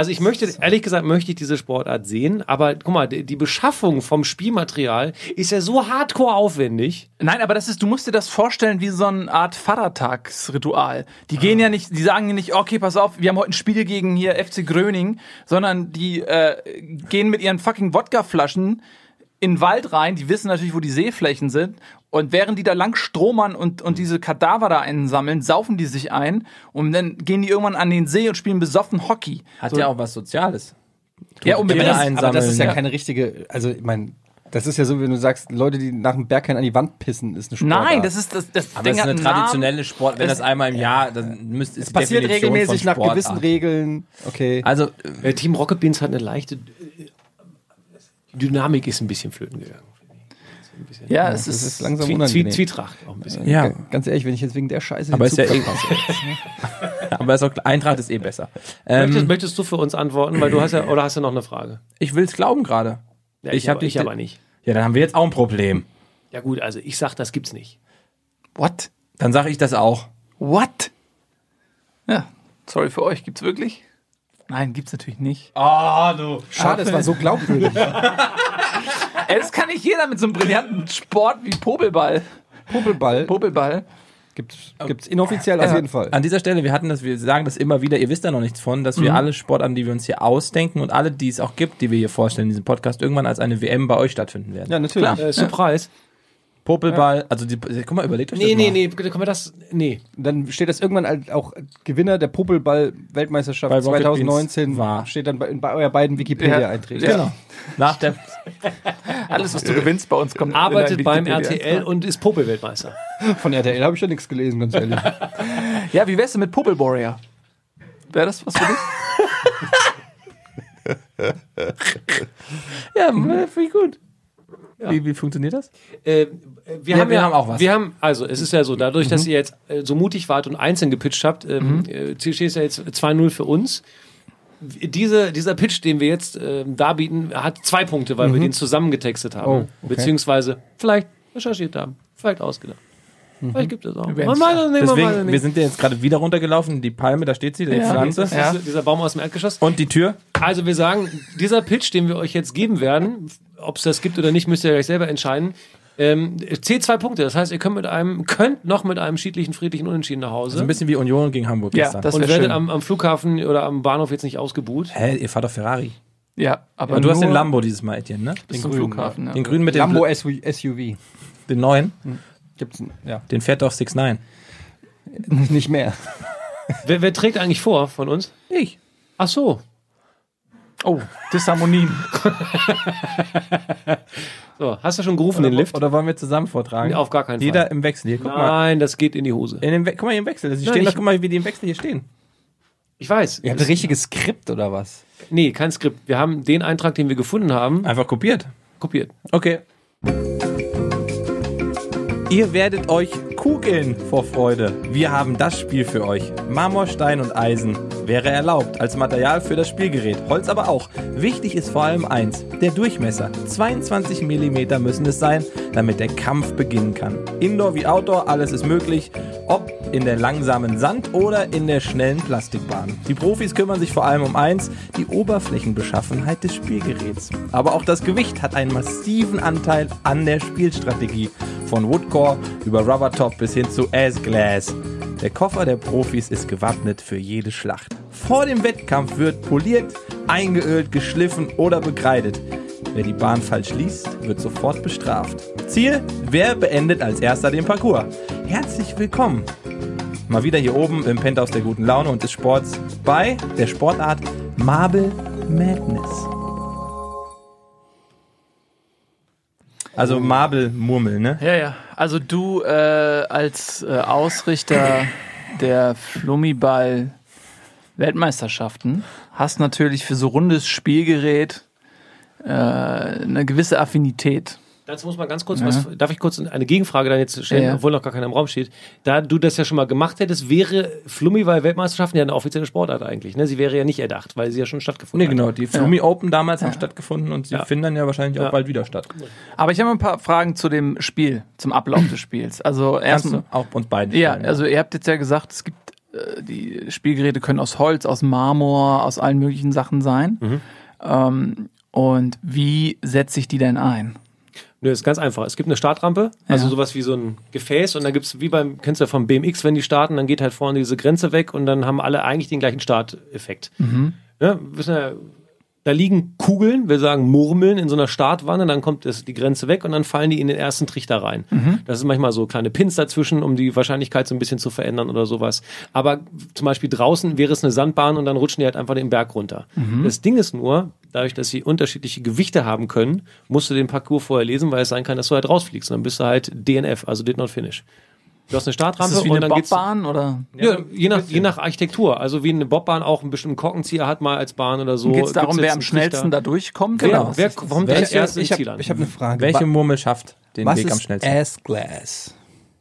Also ich möchte, ehrlich gesagt, möchte ich diese Sportart sehen, aber guck mal, die Beschaffung vom Spielmaterial ist ja so hardcore aufwendig. Nein, aber das ist, du musst dir das vorstellen wie so eine Art Vatertagsritual. Die gehen ja nicht, die sagen ja nicht, okay, pass auf, wir haben heute ein Spiel gegen hier FC Gröning, sondern die äh, gehen mit ihren fucking Wodkaflaschen in den Wald rein, die wissen natürlich, wo die Seeflächen sind. Und während die da lang stromern und, und diese Kadaver da einsammeln, saufen die sich ein und dann gehen die irgendwann an den See und spielen besoffen Hockey. Hat ja auch was Soziales. Ja, unbedingt. Aber einsammeln. das ist ja, ja. keine richtige, also ich meine, das ist ja so, wenn du sagst, Leute, die nach dem Berghain an die Wand pissen, ist eine Sportart. Nein, das ist das, das Aber Ding das ist eine traditionelle Sport. Wenn Es- das einmal im Jahr, dann müsste es es passiert Definition regelmäßig nach gewissen Regeln. Okay. Also Äh, Team Rocket Beans hat eine leichte äh, Dynamik ist ein bisschen flöten gegangen. Ja, es das ist, ist langsam Zwie, unangenehm. Zwietracht auch ein bisschen. ja, Ganz ehrlich, wenn ich jetzt wegen der Scheiße Aber ist ja eh- aber ist auch, Eintracht ist eh besser. Möchtest, Ähm, möchtest du für uns antworten, weil du hast ja oder hast du noch eine Frage? ich will es glauben gerade. Ja, Ich ich dich- aber nicht. Ja, dann haben wir jetzt auch ein Problem. Ja gut, also ich sag, das gibt's nicht. what? Dann sage ich das auch. What? Ja, sorry für euch, gibt's wirklich? Nein, gibt's natürlich nicht. Ah, du. Schade, es war so glaubwürdig. Ey, das kann nicht jeder mit so einem brillanten Sport wie Popelball. Popelball Popelball. gibt's, gibt's inoffiziell auf jeden Fall. An dieser Stelle, wir hatten das, wir sagen das immer wieder, ihr wisst da noch nichts von, dass wir alle Sportarten, die wir uns hier ausdenken und alle, die es auch gibt, die wir hier vorstellen in diesem Podcast, irgendwann als eine WM bei euch stattfinden werden. Ja, natürlich. Äh, Surprise. Popelball, also die, guck mal, überlegt euch Nee, das nee, mal. nee, bitte können wir das. Nee. Dann steht das irgendwann als auch Gewinner der Popelball-Weltmeisterschaft Bei Rocket 2019 Beans war. Steht dann bei, bei eurer beiden Wikipedia-Einträgen. Ja. Genau. Nach der, Alles, was du gewinnst bei uns, kommt in Arbeitet beim. RTL und ist Popel-Weltmeister. Von RTL habe ich ja nichts gelesen, ganz ehrlich. Ja, wie wär's denn mit Popel Warrior? Wäre das was für dich? ja, finde ich gut. Wie, wie funktioniert das? Äh, wir, Ja, haben wir ja haben auch was. Wir haben, also es ist ja so, dadurch, dass ihr jetzt äh, so mutig wart und einzeln gepitcht habt, ähm, äh, steht es ja jetzt 2-0 für uns. Diese, dieser Pitch, den wir jetzt ähm, darbieten, hat zwei Punkte, weil wir den zusammengetextet haben. Oh, okay. Beziehungsweise vielleicht recherchiert haben, vielleicht ausgedacht. Vielleicht gibt es auch. es nicht, Deswegen, wir sind ja jetzt gerade wieder runtergelaufen, die Palme, da steht sie, die Ja. Pflanze. Ja. dieser Baum aus dem Erdgeschoss. Und die Tür. Also wir sagen, dieser Pitch, den wir euch jetzt geben werden, ob es das gibt oder nicht, müsst ihr euch selber entscheiden. Ähm, zählt zwei Punkte. Das heißt, ihr könnt mit einem, könnt noch mit einem schiedlichen, friedlichen Unentschieden nach Hause. So ein bisschen wie Union gegen Hamburg Ja, gestern. das und werdet schön. am, am Flughafen oder am Bahnhof jetzt nicht ausgebuht. Hä, ihr fahrt doch Ferrari. Ja, aber Aber du hast den Lambo dieses Mal, Etienne, ne? bis zum Flughafen. Ja. Den grünen mit dem Lambo SUV. den neuen. Gibt's n- ja, Den fährt doch 6 9 nicht mehr. Wer, wer trägt eigentlich vor von uns? Ich. Ach so. Oh, Disharmonien. so. Hast du schon gerufen, den Lift? Oder wollen wir zusammen vortragen? Nee, auf gar keinen Jeder Fall. im Wechsel hier. Guck mal. Nein, das geht in die Hose. In dem We guck mal hier im Wechsel. Die Nein, stehen ich- doch, guck mal, wie die im Wechsel hier stehen. Ich weiß. Ihr habt ein richtiges Skript oder was? Nee, kein Skript. Wir haben den Eintrag, den wir gefunden haben, Einfach kopiert. kopiert. Okay. Ihr werdet euch kugeln vor Freude. Wir haben das Spiel für euch. Marmor, Stein und Eisen wäre erlaubt als Material für das Spielgerät. Holz aber auch. Wichtig ist vor allem eins, der Durchmesser. 22 mm müssen es sein, damit der Kampf beginnen kann. Indoor wie Outdoor, alles ist möglich. Ob in der langsamen Sand- oder in der schnellen Plastikbahn. Die Profis kümmern sich vor allem um eins, die Oberflächenbeschaffenheit des Spielgeräts. Aber auch das Gewicht hat einen massiven Anteil an der Spielstrategie. Von Woodcore über Rubbertop bis hin zu Ass-Glass. Der Koffer der Profis ist gewappnet für jede Schlacht. Vor dem Wettkampf wird poliert, eingeölt, geschliffen oder bekreidet. Wer die Bahn falsch liest, wird sofort bestraft. Ziel, wer beendet als erster den Parcours? Herzlich willkommen. Mal wieder hier oben im Penthouse der guten Laune und des Sports bei der Sportart Marble Madness. Also Marble Murmel, ne? Ja, ja. Also du äh, als äh, Ausrichter der Flummiball Weltmeisterschaften hast natürlich für so rundes Spielgerät äh, eine gewisse Affinität. Dazu muss man ganz kurz was, darf ich kurz eine Gegenfrage dann jetzt stellen, Ja, ja. obwohl noch gar keiner im Raum steht. Da du das ja schon mal gemacht hättest, wäre Flummi-Weltmeisterschaften ja eine offizielle Sportart eigentlich. Ne? Sie wäre ja nicht erdacht, weil sie ja schon stattgefunden Nee, genau. Die Flumi Open damals haben stattgefunden und sie Ja. finden dann ja wahrscheinlich auch Ja. bald wieder statt. Aber ich habe ein paar Fragen zu dem Spiel, zum Ablauf des Spiels. Also erstmal. auch uns beiden Ja, stellen, also ihr habt jetzt ja gesagt, es gibt äh, die Spielgeräte können aus Holz, aus Marmor, aus allen möglichen Sachen sein. Mhm. Ähm, und wie setze ich die denn ein? Nö, ist ganz einfach. Es gibt eine Startrampe, also Ja. sowas wie so ein Gefäß und dann gibt's wie beim, kennst du ja vom BMX, wenn die starten, dann geht halt vorne diese Grenze weg und dann haben alle eigentlich den gleichen Starteffekt. Ne, wissen ja, da liegen Kugeln, wir sagen Murmeln in so einer Startwanne, dann kommt das, die Grenze weg und dann fallen die in den ersten Trichter rein. Das ist manchmal so kleine Pins dazwischen, um die Wahrscheinlichkeit so ein bisschen zu verändern oder sowas. Aber zum Beispiel draußen wäre es eine Sandbahn und dann rutschen die halt einfach den Berg runter. Das Ding ist nur, dadurch, dass sie unterschiedliche Gewichte haben können, musst du den Parcours vorher lesen, weil es sein kann, dass du halt rausfliegst. Und dann bist du halt DNF, also Did Not Finish. Du hast eine Ist Startrampe das wie und eine Bobbahn oder? ja, je, nach, je nach Architektur. Also wie eine Bobbahn auch einen bestimmten Korkenzieher hat mal als Bahn oder so. Geht es darum, wer am schnellsten da durchkommt? Wer, oder? wer kommt als Welche, erstes ich ins Ziel habe an? hab eine Frage. Welche Murmel schafft den was Weg am ist schnellsten? S-Glass?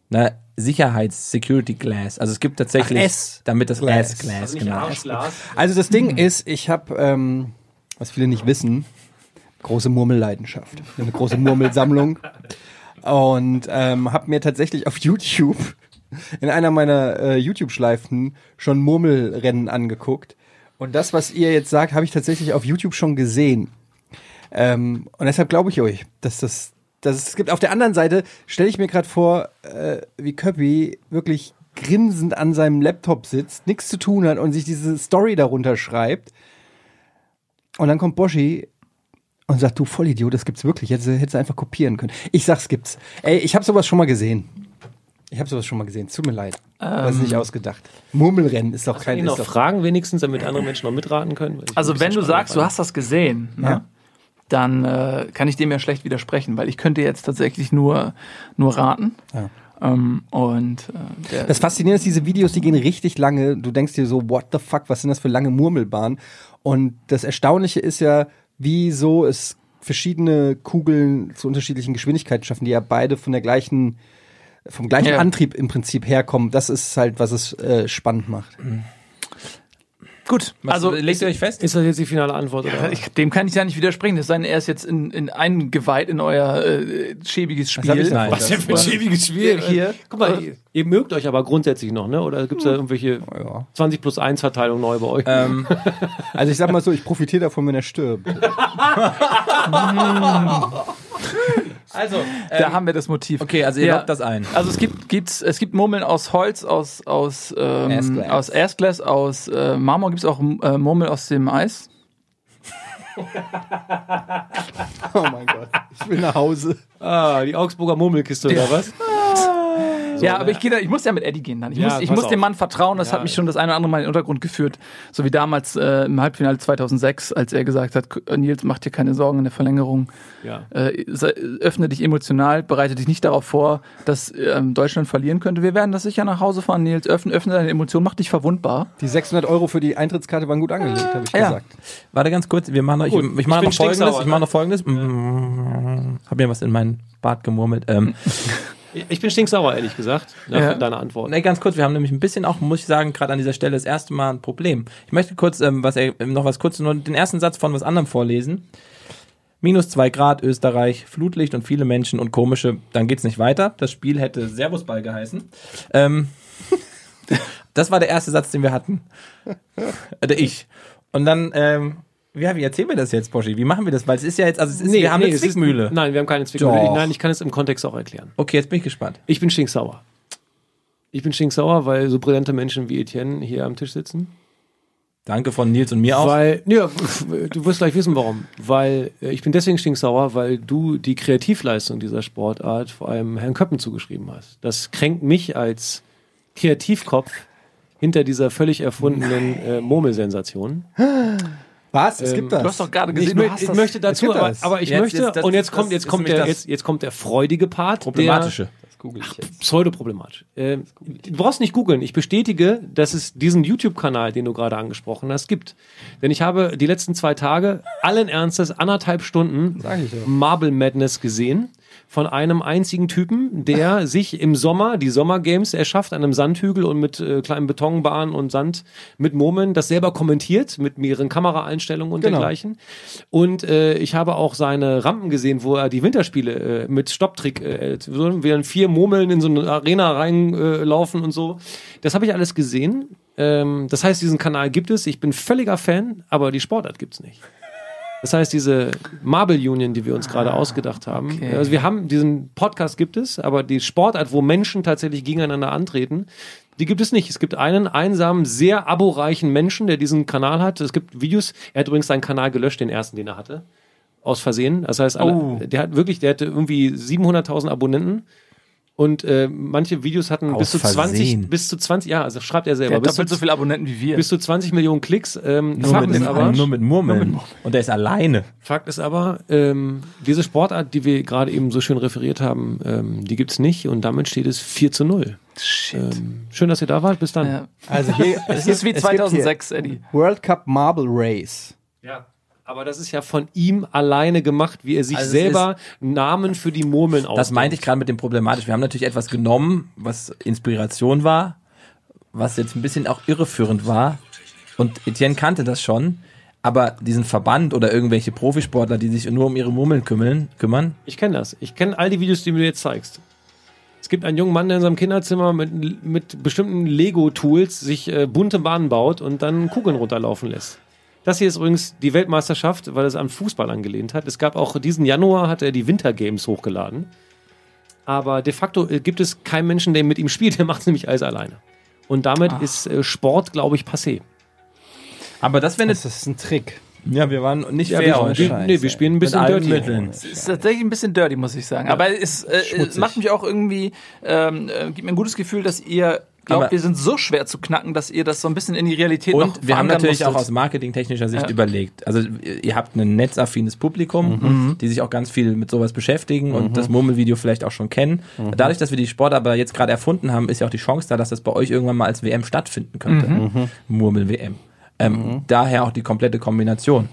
Na, Sicherheits-Security-Glass. Also es gibt tatsächlich, Ach, S- damit das Glass. S-Glass, Also nicht genau. Arschglas. Also das Ding ist, ich habe, ähm, was viele nicht wissen, große Murmelleidenschaft. Eine große Murmelsammlung. Und ähm, habe mir tatsächlich auf YouTube in einer meiner äh, YouTube-Schleifen schon Murmelrennen angeguckt. Und das, was ihr jetzt sagt, habe ich tatsächlich auf YouTube schon gesehen. Ähm, und deshalb glaube ich euch, dass das, dass es gibt. Auf der anderen Seite stelle ich mir gerade vor, äh, wie Köppi wirklich grinsend an seinem Laptop sitzt, nichts zu tun hat und sich diese Story darunter schreibt. Und dann kommt Boschi und sagt, du Vollidiot, das gibt's wirklich. Hättest du hättest du einfach kopieren können. Ich sag's gibt's. Ey, ich habe sowas schon mal gesehen. Ich habe sowas schon mal gesehen. Tut mir leid. das ist nicht ausgedacht. Murmelrennen ist doch Kann kein. ich Ist noch doch, fragen wenigstens, damit andere Menschen noch mitraten können? Also wenn du sagst, du fand. hast das gesehen, ne? Ja. dann äh, kann ich dem ja schlecht widersprechen, weil ich könnte jetzt tatsächlich nur, nur raten. Ja. Ähm, und äh, der, Das Faszinierende ist, diese Videos, die gehen richtig lange. Du denkst dir so, what the fuck, was sind das für lange Murmelbahnen? Und das Erstaunliche ist ja, wieso es verschiedene Kugeln zu unterschiedlichen Geschwindigkeiten schaffen, die ja beide von der gleichen, vom gleichen Ja. Antrieb im Prinzip herkommen. Das ist halt, was es äh, spannend macht. Gut, Was, also legt ihr euch fest? Ist das jetzt die finale Antwort? Oder? ich, dem kann ich ja nicht widersprechen, es sei denn, er ist jetzt in, in eingeweiht in euer äh, schäbiges Spiel. davon? Was denn für ein schäbiges Spiel? Hier. Guck mal, ihr, ihr mögt euch aber grundsätzlich noch, ne? Oder gibt's da irgendwelche Ja. 20 plus 1 Verteilung neu bei euch? Ähm, Also ich sag mal so, ich profitiere davon, wenn er stirbt. also, Da haben wir das Motiv. okay, also ihr Ja. lockt das ein. Also es gibt, gibt's, es gibt Murmeln aus Holz, aus, aus, ähm, aus Erstglas, aus äh, Marmor gibt es auch äh, Murmeln aus dem Eis. Oh mein Gott. Ich will nach Hause. ah, die Augsburger Murmelkiste oder was? ja, aber ich, geh da, ich muss ja mit Eddie gehen dann. Ich Ja, muss, ich muss auf. dem Mann vertrauen. Das Ja. hat mich schon das eine oder andere Mal in den Untergrund geführt. So wie damals äh, im Halbfinale 2006, als er gesagt hat, "K- Nils, mach dir keine Sorgen in der Verlängerung. Ja. Äh, öffne dich emotional, bereite dich nicht darauf vor, dass ähm, Deutschland verlieren könnte. Wir werden das sicher nach Hause fahren, Nils. Öffne, öffne deine Emotionen, mach dich verwundbar. Die 600 Euro für die Eintrittskarte waren gut angelegt, habe ich Ja. gesagt. Warte ganz kurz, wir machen noch, ich, Gut, ich ich mache noch folgendes, stinksauer, ich ne? mache noch folgendes. Mm, hab mir was in meinen Bart gemurmelt. Ähm, Ich bin stinksauer, ehrlich gesagt, nach Ja. deiner Antwort. Ne, ganz kurz, wir haben nämlich ein bisschen auch, muss ich sagen, gerade an dieser Stelle das erste Mal ein Problem. Ich möchte kurz, ähm, was er, ähm, noch was kurz, nur den ersten Satz von was anderem vorlesen. Minus zwei Grad, Österreich, Flutlicht und viele Menschen und komische, dann geht's nicht weiter. Das Spiel hätte Servusball geheißen. Ähm, das war der erste Satz, den wir hatten. Oder ich. Und dann, ähm, ja, wie erzählen wir das jetzt, Boschi? Wie machen wir das? Weil es ist ja jetzt, also es ist, wir haben eine es ist- Zwickmühle. Nein, wir haben keine Zwickmühle. Doch. Nein, ich kann es im Kontext auch erklären. Okay, jetzt bin ich gespannt. Ich bin stinksauer. Ich bin stinksauer, weil so brillante Menschen wie Etienne hier am Tisch sitzen. Danke von Nils und mir auch. Weil, ja, du wirst gleich wissen, warum. Weil äh, ich bin deswegen stinksauer, weil du die Kreativleistung dieser Sportart vor allem Herrn Köppen zugeschrieben hast. Das kränkt mich als Kreativkopf hinter dieser völlig erfundenen äh, Murmelsensation. Was? Es Ähm, gibt das. Du hast doch gerade Ich, gesehen, du mö hast ich das. möchte dazu, aber, aber ich Jetzt- möchte, jetzt- das- und jetzt kommt, jetzt kommt der, jetzt, jetzt kommt der freudige Part. Problematische. das google ich jetzt. pseudoproblematisch. Ähm, du brauchst nicht googeln. Ich bestätige, dass es diesen YouTube-Kanal, den du gerade angesprochen hast, gibt. Denn ich habe die letzten zwei Tage allen Ernstes anderthalb Stunden ich. Marble Madness gesehen. Von einem einzigen Typen, der sich im Sommer die Sommergames erschafft an einem Sandhügel und mit äh, kleinen Betonbahnen und Sand mit Murmeln, das selber kommentiert mit mehreren Kameraeinstellungen und Genau. dergleichen. Und äh, ich habe auch seine Rampen gesehen, wo er die Winterspiele äh, mit Stopptrick, äh, so, während vier Murmeln in so eine Arena reinlaufen laufen und so. Das habe ich alles gesehen. Ähm, das heißt, diesen Kanal gibt es. Ich bin völliger Fan, aber die Sportart gibt's nicht. Das heißt, diese Marble Union, die wir uns gerade ausgedacht haben, okay. also wir haben diesen Podcast gibt es, aber die Sportart, wo Menschen tatsächlich gegeneinander antreten, die gibt es nicht. Es gibt einen einsamen, sehr aboreichen Menschen, der diesen Kanal hat. Es gibt Videos. Er hat übrigens seinen Kanal gelöscht, den ersten, den er hatte. Aus Versehen. Das heißt, alle, Oh. der hat wirklich, der hatte irgendwie 700.000 Abonnenten. Und äh, manche Videos hatten bis Aus zu 20, Versehen. bis zu 20, ja, also schreibt er Der selber, hat bis zu, doppelt so viele Abonnenten wie wir. bis zu 20 Millionen Klicks. Ähm, Nur Fakt, mit, ist aber, nur mit Murmeln. Und der ist alleine. Fakt ist aber, ähm, diese Sportart, die wir gerade eben so schön referiert haben, ähm, die gibt's nicht und damit steht es 4 zu 0. Shit. Ähm, schön, dass ihr da wart. Bis dann. ja. Also hier, Es ist wie 2006, Eddie. World Cup Marble Race. Ja. Aber das ist ja von ihm alleine gemacht, wie er sich Also selber Namen für die Murmeln ausdenkt. Das meinte ich gerade mit dem problematisch. Wir haben natürlich etwas genommen, was Inspiration war, was jetzt ein bisschen auch irreführend war. Und Etienne kannte das schon. Aber diesen Verband oder irgendwelche Profisportler, die sich nur um ihre Murmeln kümmern, kümmern Ich kenne das. Ich kenne all die Videos, die du mir jetzt zeigst. Es gibt einen jungen Mann, der in seinem Kinderzimmer mit, mit bestimmten Lego-Tools sich äh, bunte Bahnen baut und dann Kugeln runterlaufen lässt. Das hier ist übrigens die Weltmeisterschaft, weil es an Fußball angelehnt hat. Es gab auch diesen Januar hat er die Wintergames hochgeladen. Aber de facto äh, gibt es keinen Menschen, der mit ihm spielt. Der macht nämlich alles alleine. Und damit ist äh, Sport, glaube ich, passé. Aber das wäre Das ist ein Trick. Ja, wir waren nicht Ja, fair wir, wir, nee, wir spielen ein bisschen dirty. Mitteln. Es ist tatsächlich ein bisschen dirty, muss ich sagen. Aber es, äh, macht mich auch irgendwie, ähm, äh, gibt mir ein gutes Gefühl, dass ihr glaubt, Aber- wir sind so schwer zu knacken, dass ihr das so ein bisschen in die Realität noch Und wir haben natürlich auch musstet. aus marketingtechnischer Sicht Ja. überlegt. Also ihr habt ein netzaffines Publikum, die sich auch ganz viel mit sowas beschäftigen und das Murmelvideo vielleicht auch schon kennen. Dadurch, dass wir die Sport aber jetzt gerade erfunden haben, ist ja auch die Chance da, dass das bei euch irgendwann mal als WM stattfinden könnte. Murmel-WM. Ähm, Daher auch die komplette Kombination.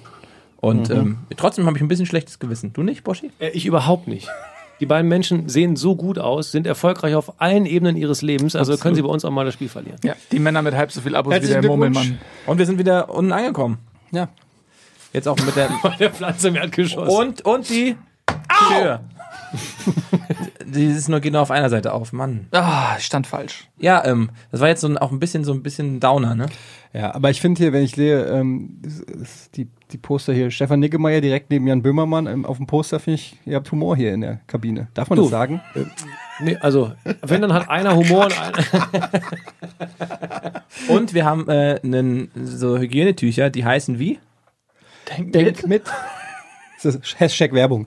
Und ähm, trotzdem habe ich ein bisschen schlechtes Gewissen. Du nicht, Boschi? Äh, Ich überhaupt nicht. Die beiden Menschen sehen so gut aus, sind erfolgreich auf allen Ebenen ihres Lebens, also können sie bei uns auch mal das Spiel verlieren. Ja, die Männer mit halb so viel Abos wie der. Murmelmann. Und wir sind wieder unten angekommen. Ja. Jetzt auch mit der Der Pflanze im Erdgeschoss. Und, und die Tür. die ist nur, geht nur auf einer Seite auf, Mann. Ah, ich stand falsch. Ja, ähm, das war jetzt so ein, auch ein bisschen so ein bisschen Downer, ne? Ja, aber ich finde hier, wenn ich sehe, ähm, die, die Poster hier, Stefan Nickemeyer direkt neben Jan Böhmermann ähm, auf dem Poster, finde ich, ihr habt Humor hier in der Kabine. Darf man Du. das sagen? nee, also, wenn dann hat einer Humor und einer. Und wir haben äh, nen, so Hygienetücher, die heißen wie? Denk mit. Das ist Hashtag Werbung.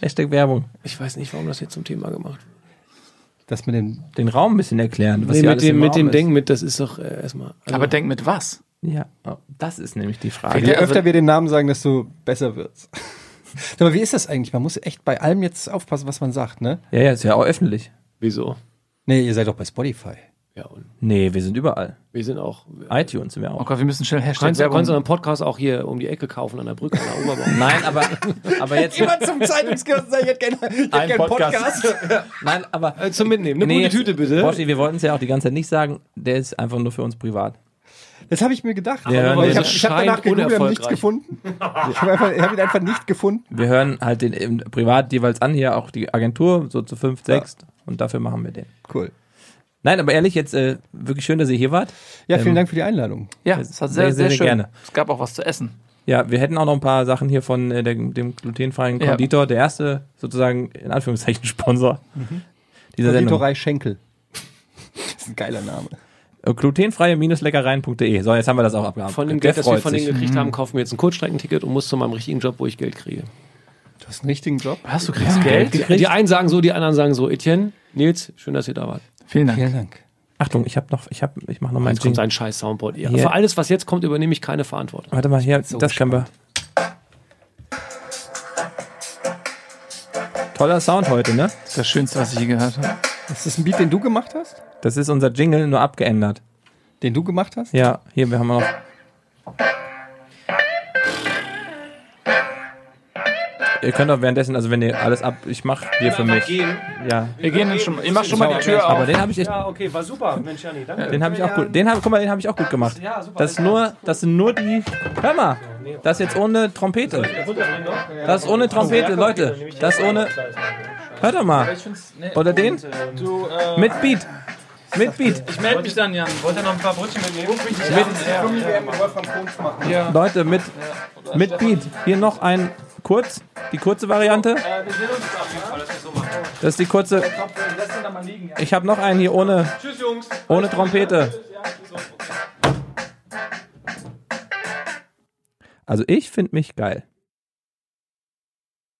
Hashtag Werbung. Ich weiß nicht, warum das jetzt zum Thema gemacht wird. Das mit den Den Raum ein bisschen erklären. Was Nee, hier mit alles dem, im mit dem. Denk mit, das ist doch äh, erstmal. Also, Aber denk mit was? Ja, oh, das ist nämlich die Frage. Je öfter wir den Namen sagen, desto besser wird's. Mal, wie ist das eigentlich? Man muss echt bei allem jetzt aufpassen, was man sagt, ne? Ja, ja, ist ja auch öffentlich. wieso? Nee, ihr seid doch bei Spotify. Ja, und Nee, wir sind überall. wir sind auch. iTunes sind wir Oh auch. Gott, wir müssen schnell Hashtag Kannst Werbung. kannst du einen Podcast auch hier um die Ecke kaufen an der Brücke, an der Oberbaum? Nein, aber, aber jetzt. zum Zeitungskiosk sagen, ich hätte gerne Ein Podcast. Nein, aber. Äh, zum Mitnehmen. Eine bunte Tüte bitte. Boschi, wir wollten es ja auch die ganze Zeit nicht sagen. Der ist einfach nur für uns privat. Das habe ich mir gedacht. Ja, aber nee, ich habe ich hab danach scheint gegoogelt und nichts gefunden. Ich habe ich hab ihn einfach nicht gefunden. Wir hören halt den im privat jeweils an, hier auch die Agentur, so zu fünf, sechs. Und dafür machen wir den. Cool. Nein, aber ehrlich, jetzt äh, wirklich schön, dass ihr hier wart. Ja, vielen Ähm, Dank für die Einladung. Ja, es hat sehr, Sehr, sehr, sehr, schön. gerne. Es gab auch was zu essen. Ja, wir hätten auch noch ein paar Sachen hier von äh, der, dem glutenfreien Ja. Konditor, der erste sozusagen in Anführungszeichen Sponsor dieser Sendung. Konditorei Schenkel. Das ist ein geiler Name. Äh, Glutenfreie-leckereien.de. So, jetzt haben wir das auch abgehabt. Von dem Der Geld, das wir von denen sich. gekriegt haben, kaufen wir jetzt ein Kurzstreckenticket und muss zu meinem richtigen Job, wo ich Geld kriege. Du hast einen richtigen Job. Hast du kriegst Geld? Die, die einen sagen so, die anderen sagen so. Etienne, Nils, schön, dass ihr da wart. Vielen Dank. Vielen Dank. Achtung, ich habe noch, ich habe, ich mache noch mal Jetzt kommt sein scheiß Soundboard. Ja. Hier. Für alles, was jetzt kommt, übernehme ich keine Verantwortung. Warte mal, hier, das können wir. Toller Sound heute, ne? Das ist das Schönste, was ich je gehört habe. Ist das ein Beat, den du gemacht hast? Das ist unser Jingle, nur abgeändert. Den du gemacht hast? Ja, hier, wir haben noch. Ihr könnt auch währenddessen, also wenn ihr alles ab, ich mach hier für mich. Ja, Wir gehen dann schon, ich mach schon mal die Tür aber auf. den habe ich echt, Ja, okay, war super. Mensch, Janni, danke. den habe ich auch gut, den habe, guck mal, den habe ich auch gut gemacht. Das ist nur, das sind nur die, hör mal, das ist jetzt ohne Trompete. Das ist ohne Trompete, Leute, das ist ohne, hört doch mal. Oder den? Du, äh, Mit Beat. Mit Beat. ich melde mich dann, Jan. Wollt ihr noch ein paar Brötchen mitnehmen? Leute, mit, mit Beat. Hier noch ein kurz, die kurze Variante. Das ist die kurze. Ich habe noch einen hier ohne, ohne Trompete. Also ich finde mich geil.